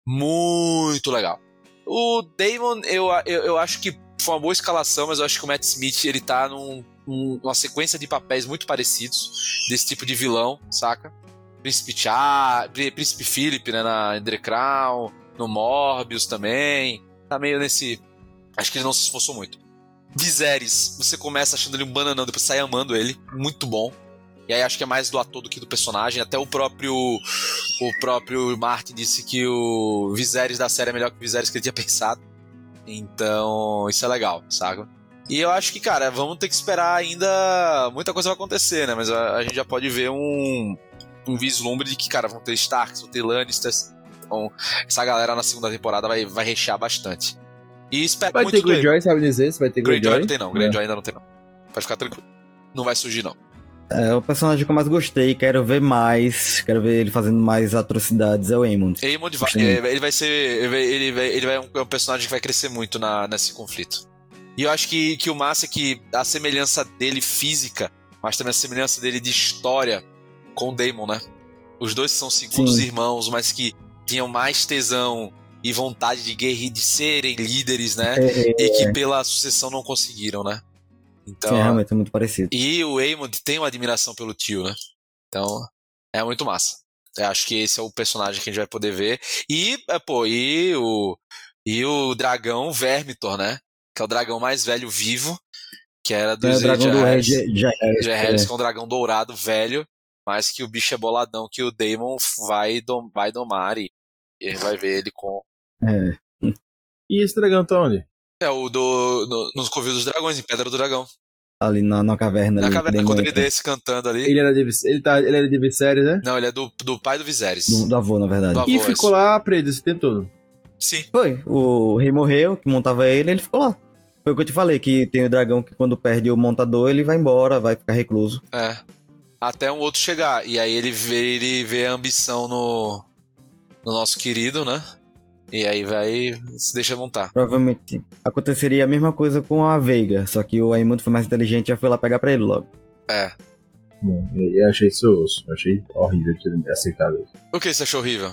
muito legal. O Damon, eu, eu, eu acho que foi uma boa escalação, mas eu acho que o Matt Smith, ele tá num, numa sequência de papéis muito parecidos desse tipo de vilão, saca? Príncipe Char, Prí- Príncipe Philip, né, na The Crown, no Morbius também. Tá meio nesse... Acho que ele não se esforçou muito. Viserys, você começa achando ele um bananão, depois sai amando ele, muito bom. E aí acho que é mais do ator do que do personagem. Até o próprio o próprio Martin disse que o Viserys da série é melhor que o Viserys que ele tinha pensado. Então, isso é legal, sabe? E eu acho que, cara, vamos ter que esperar ainda. Muita coisa vai acontecer, né? Mas a, a gente já pode ver um, um vislumbre de que, cara, vão ter Starks, vão ter Lannisters. Então, essa galera na segunda temporada vai, vai rechear bastante. E espero Vai muito ter. Greyjoy, sabe dizer? Se vai ter Greyjoy Greyjoy? não tem não, Greyjoy ainda não tem não. Pode ficar tranquilo. Não vai surgir não. É o personagem que eu mais gostei, quero ver mais, quero ver ele fazendo mais atrocidades, é o Aemond. Aemond vai, é, ele vai ser. Ele vai, ele vai, é um, é um personagem que vai crescer muito na, nesse conflito. E eu acho que, que o massa é que a semelhança dele física, mas também a semelhança dele de história com o Daemon, né? Os dois são segundos Sim. irmãos, mas que tinham mais tesão e vontade de guerra de serem líderes, né? É, é, E que pela sucessão não conseguiram, né? Então, sim, realmente é muito parecido. e o Aemond tem uma admiração pelo tio, né? Então, é muito massa. Eu acho que esse é o personagem que a gente vai poder ver. E, é, pô, e o, e o dragão Vermitor, né? Que é o dragão mais velho vivo, que era É dos o dragão do é. que é um dragão dourado velho, mas que o bicho é boladão, que o Daemon vai, dom, vai domar e, e a gente vai ver ele com... É. E esse dragão tá onde? É o do, no, nos Covis dos Dragões, em Pedra do Dragão. Ali na, na caverna. Na ali, caverna, quando ele entra. desce cantando ali. Ele era de, ele tá, ele era de Viserys, né? Não, ele é do, do pai do Viserys. Do, do avô, na verdade. Do avô. E ficou isso. lá preso esse tempo todo. Sim. Foi. O rei morreu, que montava ele, ele ficou lá. Foi o que eu te falei, que tem o dragão que quando perde o montador, ele vai embora, vai ficar recluso. É. Até um outro chegar. E aí ele vê, ele vê a ambição no, no nosso querido, né? E aí vai se deixa montar. Provavelmente aconteceria a mesma coisa com a Veiga, só que o Aemund foi mais inteligente e já foi lá pegar pra ele logo. É. Bom, eu achei isso osso. Eu achei horrível ter aceitado isso. O que você achou horrível?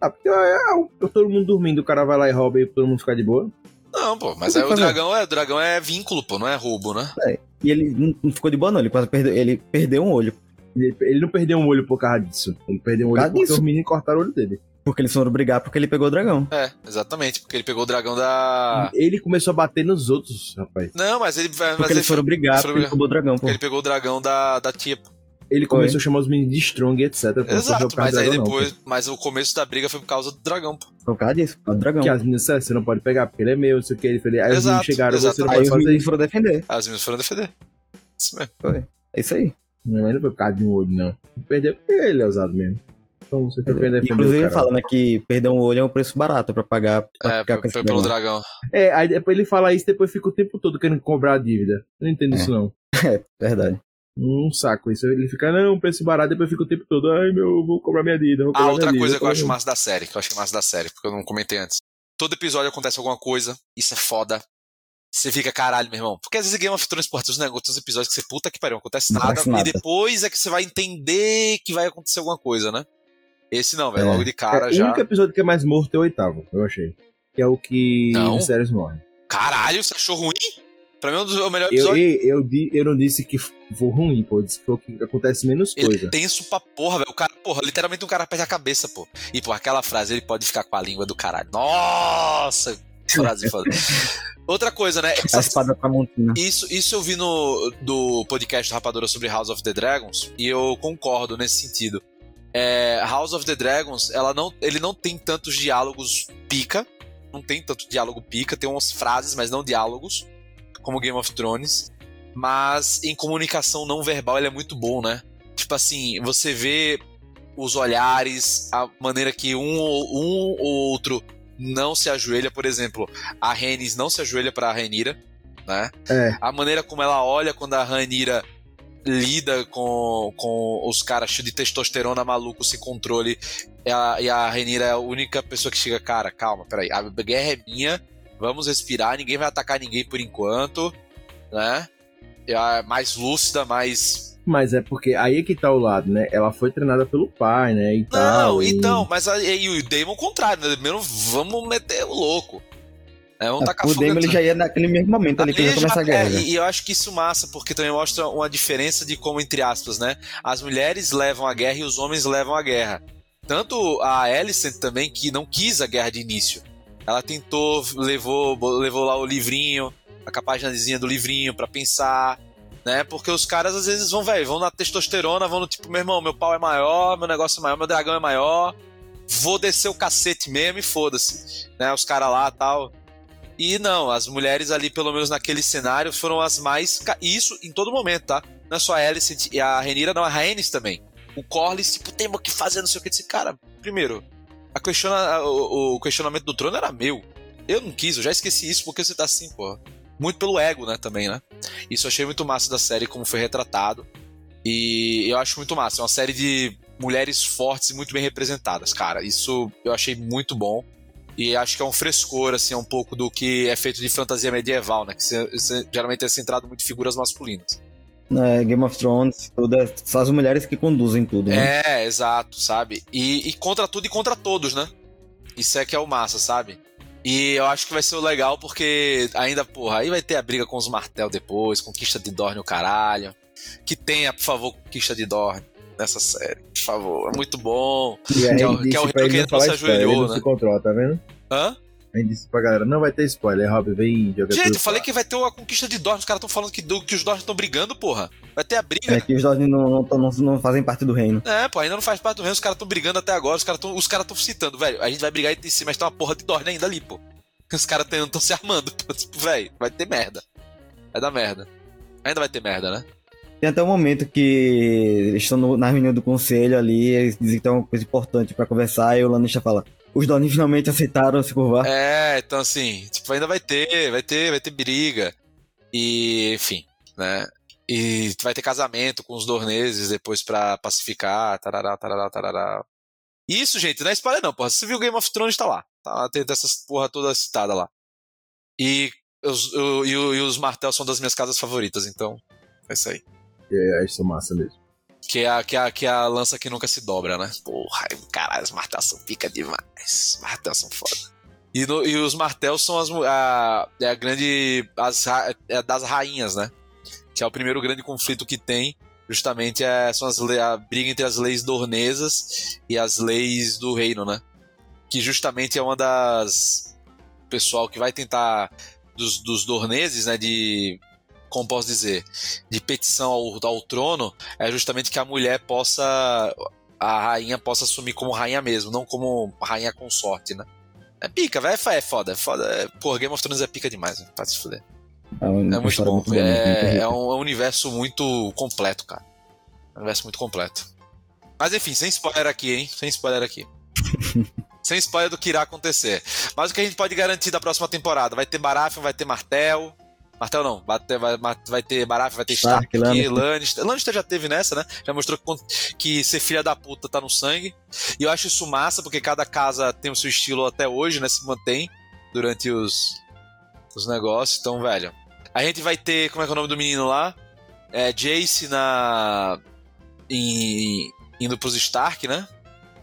Ah, porque é, é, todo mundo dormindo, o cara vai lá e rouba e todo mundo fica de boa. Não, pô, mas aí o dragão é, o dragão é vínculo, pô, não é roubo, né? E ele não, ficou de boa, não. Ele quase perdeu. Ele perdeu um olho. Ele, ele não perdeu um olho por causa disso. Ele perdeu um Por olho causa porque disso? os meninos cortaram o olho dele. Porque eles foram brigar porque ele pegou o dragão. É, exatamente, porque ele pegou o dragão da. Ele começou a bater nos outros, rapaz. Não, mas ele. Mas Porque ele, eles foram brigar foram porque ele roubou o dragão, pô. porque ele pegou o dragão da, da tia. pô. Ele Foi. começou a chamar os meninos de Strong, etc. pô. Não Exato, mas aí dragão, não, depois. pô. mas o começo da briga foi por causa do dragão, pô. Por causa disso, por causa do dragão. Que as meninas disseram, você não pode pegar porque ele é meu, não sei o que. Ele falou, aí os Exato, meninos chegaram, você não exatamente. Aí pode os fazer foram defender. As meninas foram defender. Isso mesmo. Foi. É isso aí. Não, mas não foi por causa de um olho, não. Perdeu porque ele é usado mesmo. Então você foi defender Inclusive cara. fala, né, que perder um olho é um preço barato pra pagar. Pra É, ficar com foi esse pelo dragão. É, aí depois ele fala isso, depois fica o tempo todo querendo cobrar a dívida. Eu não entendo É. isso, não. É, verdade. Um saco isso. Ele fica, não, preço barato, depois fica o tempo todo, ai meu, eu vou cobrar minha dívida. Vou Ah, cobrar outra minha coisa dívida, que eu acho cobrar massa da série, que eu acho massa da série, porque eu não comentei antes. Todo episódio acontece alguma coisa, isso é foda. Você fica, caralho, meu irmão. Porque às vezes Game of Thrones, tem uns negócios, episódios que você puta que pariu, não acontece Não nada, acontece nada. e depois é que você vai entender que vai acontecer alguma coisa, né? Esse não, velho, É. logo de cara É, O já. único episódio que é mais morto é o oitavo, eu achei. Que é o que Não. o Sérios morre. Caralho, você achou ruim? Pra mim é um dos é o melhor Eu, eu, eu, não disse que foi ruim, pô. Eu disse que foi o que acontece menos Ele coisa. é tenso pra porra, velho. O cara, porra, literalmente um cara perde a cabeça, pô. E, pô, aquela frase, ele pode ficar com a língua do caralho. Nossa! Frase foda. Outra coisa, né? A Essa- espada tramontina. Isso, isso eu vi no do podcast Rapadura sobre House of the Dragons e eu concordo nesse sentido. É, House of the Dragons, ela não, ele não tem tantos diálogos pica, não tem tanto diálogo pica, tem umas frases, mas não diálogos, como Game of Thrones. Mas em comunicação não verbal ele é muito bom, né? Tipo assim, você vê os olhares, a maneira que um ou um ou outro não se ajoelha, por exemplo, a Rhaenys não se ajoelha pra Rhaenyra, né? É. A maneira como ela olha quando a Rhaenyra lida com, com os caras cheios de testosterona maluco sem controle e a, e a Rhaenyra é a única pessoa que chega, cara, calma, peraí, a guerra é minha, vamos respirar, ninguém vai atacar ninguém por enquanto, né? E a mais lúcida, mais Mas é porque aí é que tá o lado, né? Ela foi treinada pelo pai, né? E tal, Não, e- então, mas aí o Damon contrário, né? Primeiro vamos meter o louco. É, vamos tacar o Damon ele já ia naquele mesmo momento ali que Ali já começa a guerra. é, e, eu acho que isso massa, porque também mostra uma diferença de como, entre aspas, né? As mulheres levam a guerra e os homens levam a guerra. Tanto a Alicent também, que não quis a guerra de início. Ela tentou, levou, levou lá o livrinho, a capaginazinha do livrinho pra pensar, né? Porque os caras às vezes vão, velho, vão na testosterona, vão no tipo, meu irmão, meu pau é maior, meu negócio é maior, meu dragão é maior, vou descer o cacete mesmo e foda-se, né? Os caras lá tal. E não, as mulheres ali, pelo menos naquele cenário, foram as mais. Isso em todo momento, tá? Não é só a Alicent e a Renira, não, a Rhaenys também. O Corlys, tipo, tem o que fazer, não sei o que. Disse, cara, primeiro, a questiona, o, o questionamento do trono era meu. Eu não quis, eu já esqueci isso porque você tá assim, porra. Muito pelo ego, né, também, né? Isso eu achei muito massa da série, como foi retratado. E eu acho muito massa. É uma série de mulheres fortes e muito bem representadas, cara. Isso eu achei muito bom. E acho que é um frescor, assim, um pouco do que é feito de fantasia medieval, né? Que se, se, geralmente é centrado muito em figuras masculinas. É, Game of Thrones, todas, são as mulheres que conduzem tudo, né? É, exato, sabe? E, e contra tudo e contra todos, né? Isso é que é o massa, sabe? E eu acho que vai ser o legal porque ainda, porra, aí vai ter a briga com os Martel depois, conquista de Dorne o caralho. Que tenha, por favor, conquista de Dorne nessa série, por favor. É muito bom. E aí, que é, o- que é o pra Rio ele que não se ajoelhou, não né? se controla, tá vendo? Hã? A gente disse pra galera, não vai ter spoiler, Rob, vem joga Gente, eu falei que vai ter a conquista de Dorne. Os caras estão falando que, que os Dorne estão brigando, porra. Vai ter a briga. É que os Dorne não, não, não, não fazem parte do reino. É, pô, ainda não faz parte do reino, os caras estão brigando até agora, os caras estão os caras tão citando, velho. A gente vai brigar entre si, mas tem uma porra de Dorne ainda ali, pô. Os caras estão se armando, pô. Tipo, velho, vai ter merda. Vai dar merda. Ainda vai ter merda, né? Tem até um momento que eles estão na reunião do conselho ali, eles dizem que tem uma coisa importante pra conversar, e o Lannister fala: Os Dorne finalmente aceitaram se curvar. É, então assim, tipo, ainda vai ter, vai ter, vai ter briga. E, enfim, né? E vai ter casamento com os dorneses depois pra pacificar, tarará, tarará, tarará. Isso, gente, não é spoiler não, porra. Se você viu Game of Thrones, tá lá. Tá, tem essas porra toda citada lá. E os, o- e, o- e os Martel são das minhas casas favoritas, então é isso aí. É, acho massa mesmo. Que é, a, que, é a, que é a lança que nunca se dobra, né? Porra, caralho, os martel são pica demais. Os martel são foda. E, no- e os martéis são as, a, é a grande. As, é das rainhas, né? Que é o primeiro grande conflito que tem. Justamente é, são as, a briga entre as leis dornesas e as leis do reino, né? Que justamente é uma das. Pessoal que vai tentar. Dos, dos dorneses, né? De. Como posso dizer? De petição ao, ao trono é justamente que a mulher possa. A rainha possa assumir como rainha mesmo, não como rainha consorte, né? É pica, velho. É foda, é foda. É, porra, Game of Thrones é pica demais, velho. Pra se fuder. É, uma É muito bom. muito é, é um, é um universo muito completo, cara. É um universo muito completo. Mas enfim, sem spoiler aqui, hein? Sem spoiler aqui. sem spoiler do que irá acontecer. Mas o que a gente pode garantir da próxima temporada? Vai ter Baratheon, vai ter Martel. Martel não, vai ter, vai, vai ter Baratheon, vai ter Stark, Stark, Lannister. Lannister. Lannister já teve nessa, né? Já mostrou que, que ser filha da puta tá no sangue. E eu acho isso massa, porque cada casa tem o seu estilo até hoje, né? Se mantém durante os, os negócios. Então, velho. A gente vai ter. Como é que é o nome do menino lá? É Jace na. Em, indo pros Stark, né?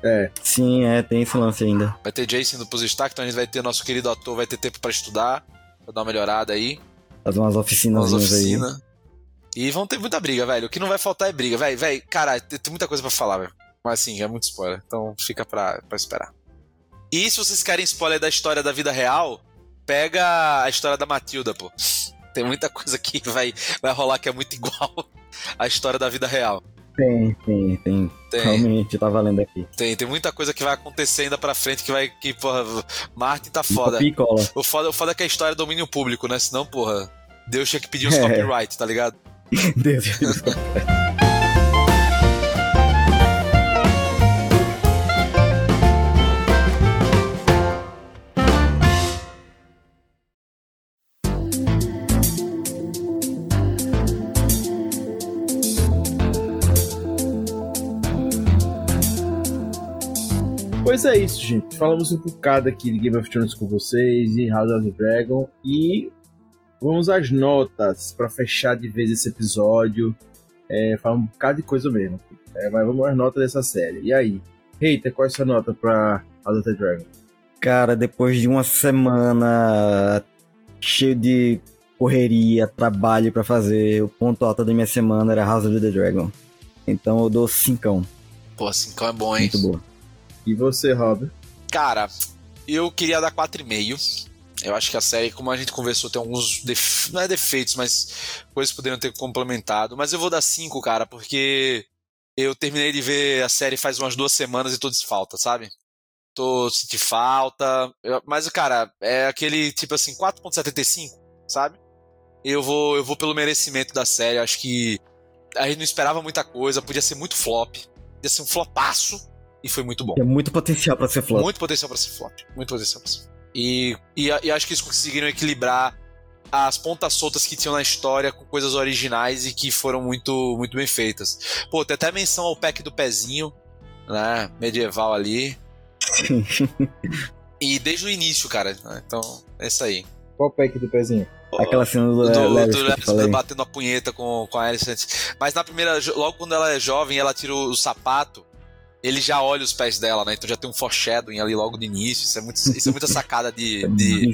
É, Sim, é, tem esse lance ainda. Vai ter Jace indo pros Stark, então a gente vai ter nosso querido ator, vai ter tempo pra estudar, pra dar uma melhorada aí, Fazer umas oficinas umas aí. oficinas. E vão ter muita briga, velho. O que não vai faltar é briga, velho. Velho, cara, tem, muita coisa pra falar, velho. Mas assim, é muito spoiler. Então fica pra, pra esperar. E se vocês querem spoiler da história da vida real, pega a história da Matilda, pô. Tem muita coisa que vai, vai rolar que é muito igual à história da vida real. Tem, tem, tem. Tem. Realmente, tá valendo aqui. Tem, tem muita coisa que vai acontecer ainda pra frente que vai. Que, porra, Martin tá foda. O foda, o foda é que a história é domínio público, né? Senão, porra, Deus tinha que pedir os É. copyright, tá ligado? Deus. Pois é isso, gente. Falamos um bocado aqui de Game of Thrones com vocês e House of the Dragon. E vamos às notas para fechar de vez esse episódio. É, falar um bocado de coisa mesmo. É, mas vamos às notas dessa série. E aí? Eita, qual é a sua nota pra House of the Dragon? Cara, depois de uma semana cheio de correria, trabalho pra fazer, o ponto alto da minha semana era House of the Dragon. Então eu dou cincão. Pô, 5 é bom, hein? Muito boa. E você, Rob? Cara, eu queria dar 4,5. Eu acho que a série, como a gente conversou, tem alguns def... não é defeitos, mas coisas poderiam ter complementado. Mas eu vou dar 5, cara, porque eu terminei de ver a série faz umas duas semanas e tô de falta, sabe? Tô sentindo falta. Eu- Mas, cara, é aquele tipo assim, 4,75, sabe? Eu vou, eu vou pelo merecimento da série. Eu Acho que a gente não esperava muita coisa, podia ser muito flop. Podia ser um flopaço. E foi muito bom. Tem muito potencial pra ser flop. Muito potencial pra ser flop. Muito potencial pra ser flop. E, e, e acho que eles conseguiram equilibrar as pontas soltas que tinham na história com coisas originais e que foram muito, muito bem feitas. Pô, tem até menção ao pack do pezinho, né? Medieval ali. e desde o início, cara. Então, é isso aí. Qual pack do pezinho? Aquela cena do, do, Larry do falei. batendo a punheta com, com a Alice. Mas na primeira, logo quando ela é jovem, ela tira o, o sapato, ele já olha os pés dela, né? Então já tem um foreshadowing ali logo no início. Isso é, muito, isso é muita sacada de, É de,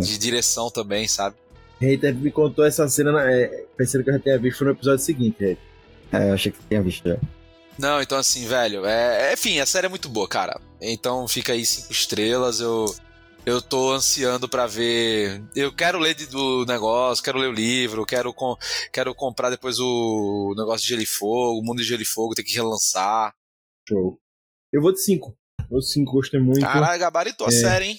de direção também, sabe? Hater me contou essa cena, na- é, pensando que eu já tinha visto foi no episódio seguinte. É, eu achei que você tinha visto já. Não, então assim, velho, é, é- enfim, a série é muito boa, cara. Então fica aí cinco estrelas, eu eu tô ansiando pra ver. Eu quero ler do negócio, quero ler o livro, quero com, quero comprar depois o negócio de Gelo e Fogo, o Mundo de Gelo e Fogo, tem que relançar. Show. Eu vou de 5. Vou de 5, gostei muito. Caralho, gabaritou a É. série, hein?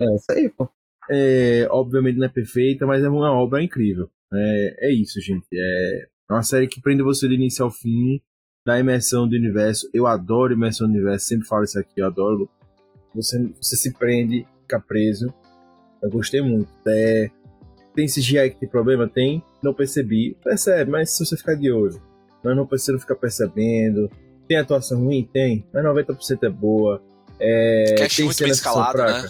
É, isso aí, pô. É, obviamente não é perfeita, mas é uma obra incrível. É, é isso, gente. É uma série que prende você do início ao fim, da imersão do universo. Eu adoro imersão do universo, sempre falo isso aqui, eu adoro. Você, você se prende, fica preso. Eu gostei muito. É, tem CGI que tem problema? Tem. Não percebi. Percebe, mas se você ficar de olho. Mas não você não fica percebendo. Tem atuação ruim? Tem. Mas 90% é boa. É, tem muito bem escalado, né?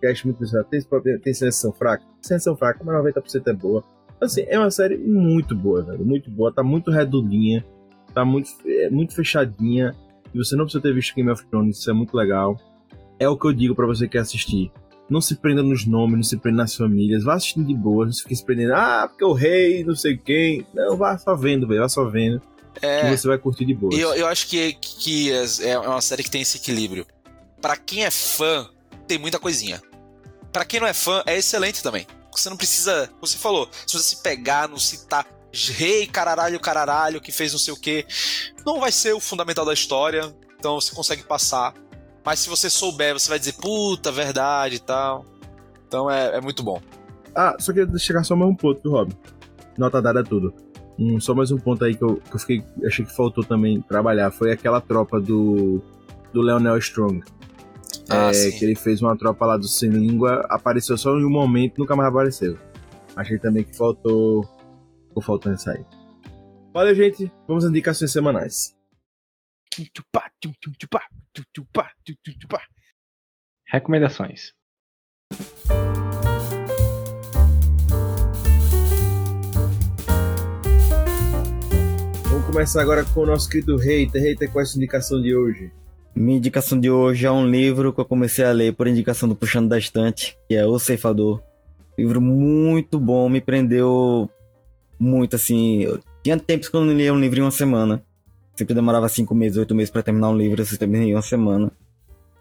Cast muito bem escalado. Tem, tem seleção fraca? Seleção fraca, mas 90% é boa. Assim, é uma série muito boa, velho. Muito boa. Tá muito redondinha. Tá muito, é, muito fechadinha. E você não precisa ter visto Game of Thrones. Isso é muito legal. É o que eu digo pra você que quer assistir. Não se prenda nos nomes, não se prenda nas famílias. Vá assistindo de boa. Não se fique se prendendo. Ah, porque o rei, não sei quem. Não, vá só vendo, velho. Vá só vendo. Que É, você vai curtir de boa. eu, eu acho que, que é é uma série que tem esse equilíbrio. Pra quem é fã, tem muita coisinha. Pra quem não é fã, é excelente também. Você não precisa. Você falou, se você se pegar no citar rei, caralho, caralho, que fez não sei o que, não vai ser o fundamental da história. Então você consegue passar. Mas se você souber, você vai dizer, puta, verdade e tal. Então é, é muito bom. Ah, só queria chegar só mais um ponto Rob. Nota dada tudo. Um, só mais um ponto aí que eu, que eu fiquei, achei que faltou também trabalhar. Foi aquela tropa do, do Leonel Strong. Ah, É, sim. que ele fez uma tropa lá do Sem Língua, apareceu só em um momento, nunca mais apareceu. Achei também que faltou. Ficou faltando isso aí. Valeu, gente. Vamos às indicações semanais. Recomendações. Começar agora com o nosso querido Hater. Hater, qual é a sua indicação de hoje? Minha indicação de hoje é um livro que eu comecei a ler por indicação do Puxando da Estante, que é O Ceifador. Livro muito bom, me prendeu muito, assim. Eu tinha tempos que eu não lia um livro em uma semana. Sempre demorava cinco meses, oito meses pra terminar um livro, eu terminei em uma semana.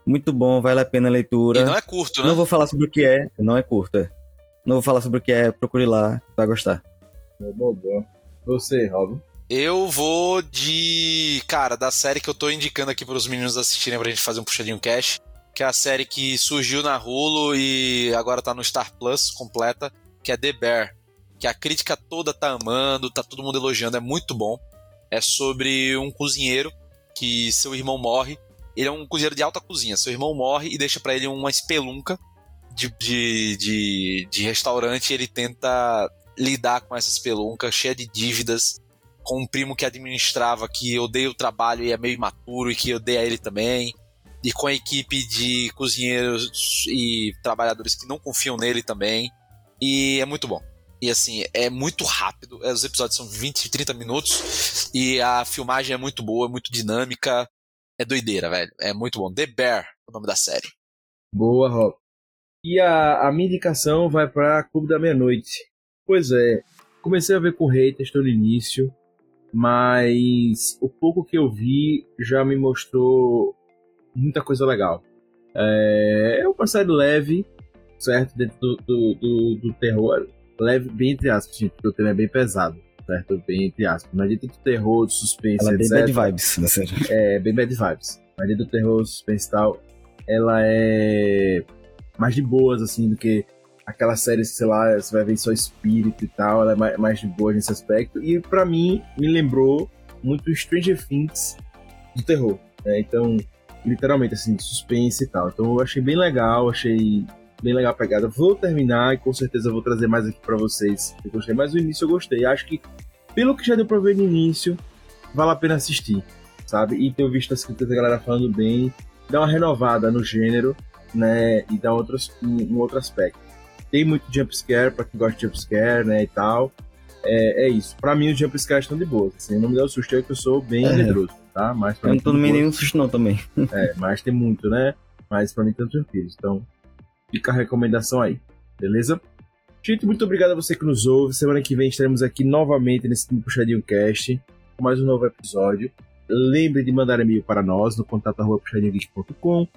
Muito bom, vale a pena a leitura. E não é curto, né? Não vou falar sobre o que é, não é curta. Não vou falar sobre o que é, procure lá, vai gostar. Bom, bom. Você, Rob. Eu vou de. Cara, da série que eu tô indicando aqui para os meninos assistirem pra gente fazer um puxadinho cash. Que é a série que surgiu na Hulu e agora tá no Star Plus completa, que é The Bear. Que a crítica toda tá amando, tá todo mundo elogiando, é muito bom. É sobre um cozinheiro que seu irmão morre. Ele é um cozinheiro de alta cozinha. Seu irmão morre e deixa pra ele uma espelunca de, de, de, de restaurante. Ele tenta lidar com essa espelunca cheia de dívidas com um primo que administrava que odeia o trabalho e é meio imaturo e que odeia ele também. E com a equipe de cozinheiros e trabalhadores que não confiam nele também. E é muito bom. E assim, é muito rápido. Os episódios são 20, 30 minutos. E a filmagem é muito boa, é muito dinâmica. É doideira, velho. É muito bom. The Bear, o nome da série. Boa, Rob. E a, a minha indicação vai para Clube da Meia-Noite. Pois é, comecei a ver com haters no início, mas o pouco que eu vi já me mostrou muita coisa legal. É, é uma série leve, certo? Dentro do, do, do, do terror. Leve, bem entre aspas, gente, porque o tema é bem pesado, certo? Bem entre aspas. Mas dentro do terror, do suspense, Ela é bem etc. bad vibes, na série. É, bem bad vibes. Mas dentro do terror, suspense e tal, ela é mais de boas, assim, do que aquela série, sei lá, você vai ver só espírito e tal, ela é mais, mais de boa nesse aspecto. E pra mim, me lembrou muito Stranger Things do terror, né? Então, literalmente, assim, suspense e tal. Então eu achei bem legal, achei bem legal a pegada. Vou terminar e com certeza vou trazer mais aqui para vocês. Eu gostei, mas o início eu gostei. Acho que, pelo que já deu pra ver no início, vale a pena assistir, sabe? E ter visto as críticas da galera falando bem, dá uma renovada no gênero, né? E dá outros, um, um outro aspecto. Tem muito jumpscare pra quem gosta de jumpscare, né? E tal. É, é isso. Pra mim, os jumpscares estão de boa. Assim, não me deu susto, é que eu sou bem É. medroso, tá? Mas pra Eu mim não tô tomei boa. nenhum susto não também. É, mas tem muito, né? Mas pra mim estão tranquilos. Então, fica a recomendação aí, beleza? Gente, muito obrigado a você que nos ouve. Semana que vem estaremos aqui novamente nesse Puxadinho Cast com mais um novo episódio. Lembre de mandar e-mail para nós no contato arroba puxadinhogeek.com.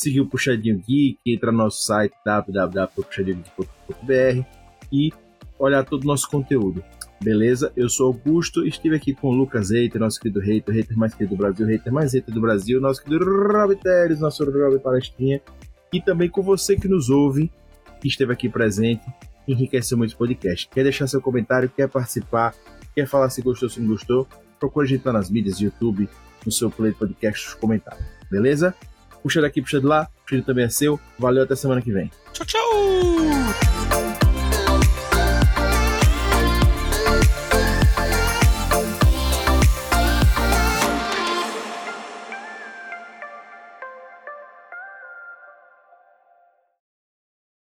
Seguir o Puxadinho Geek, entra no nosso site www.puxadinhogeek.com.br e olhar todo o nosso conteúdo. Beleza? Eu sou Augusto, estive aqui com o Lucas Hater, nosso querido hater, hater mais querido do Brasil, hater mais hater do Brasil, nosso querido Rob Teres, nosso Rob Palestrinha, e também com você que nos ouve, que esteve aqui presente, enriqueceu muito o podcast. Quer deixar seu comentário, quer participar, quer falar se gostou, se não gostou, procura a gente lá nas mídias, YouTube, no seu play podcast, os comentários. Beleza? Puxa daqui, puxa de lá, puxa também é seu. Valeu, até semana que vem. Tchau, tchau!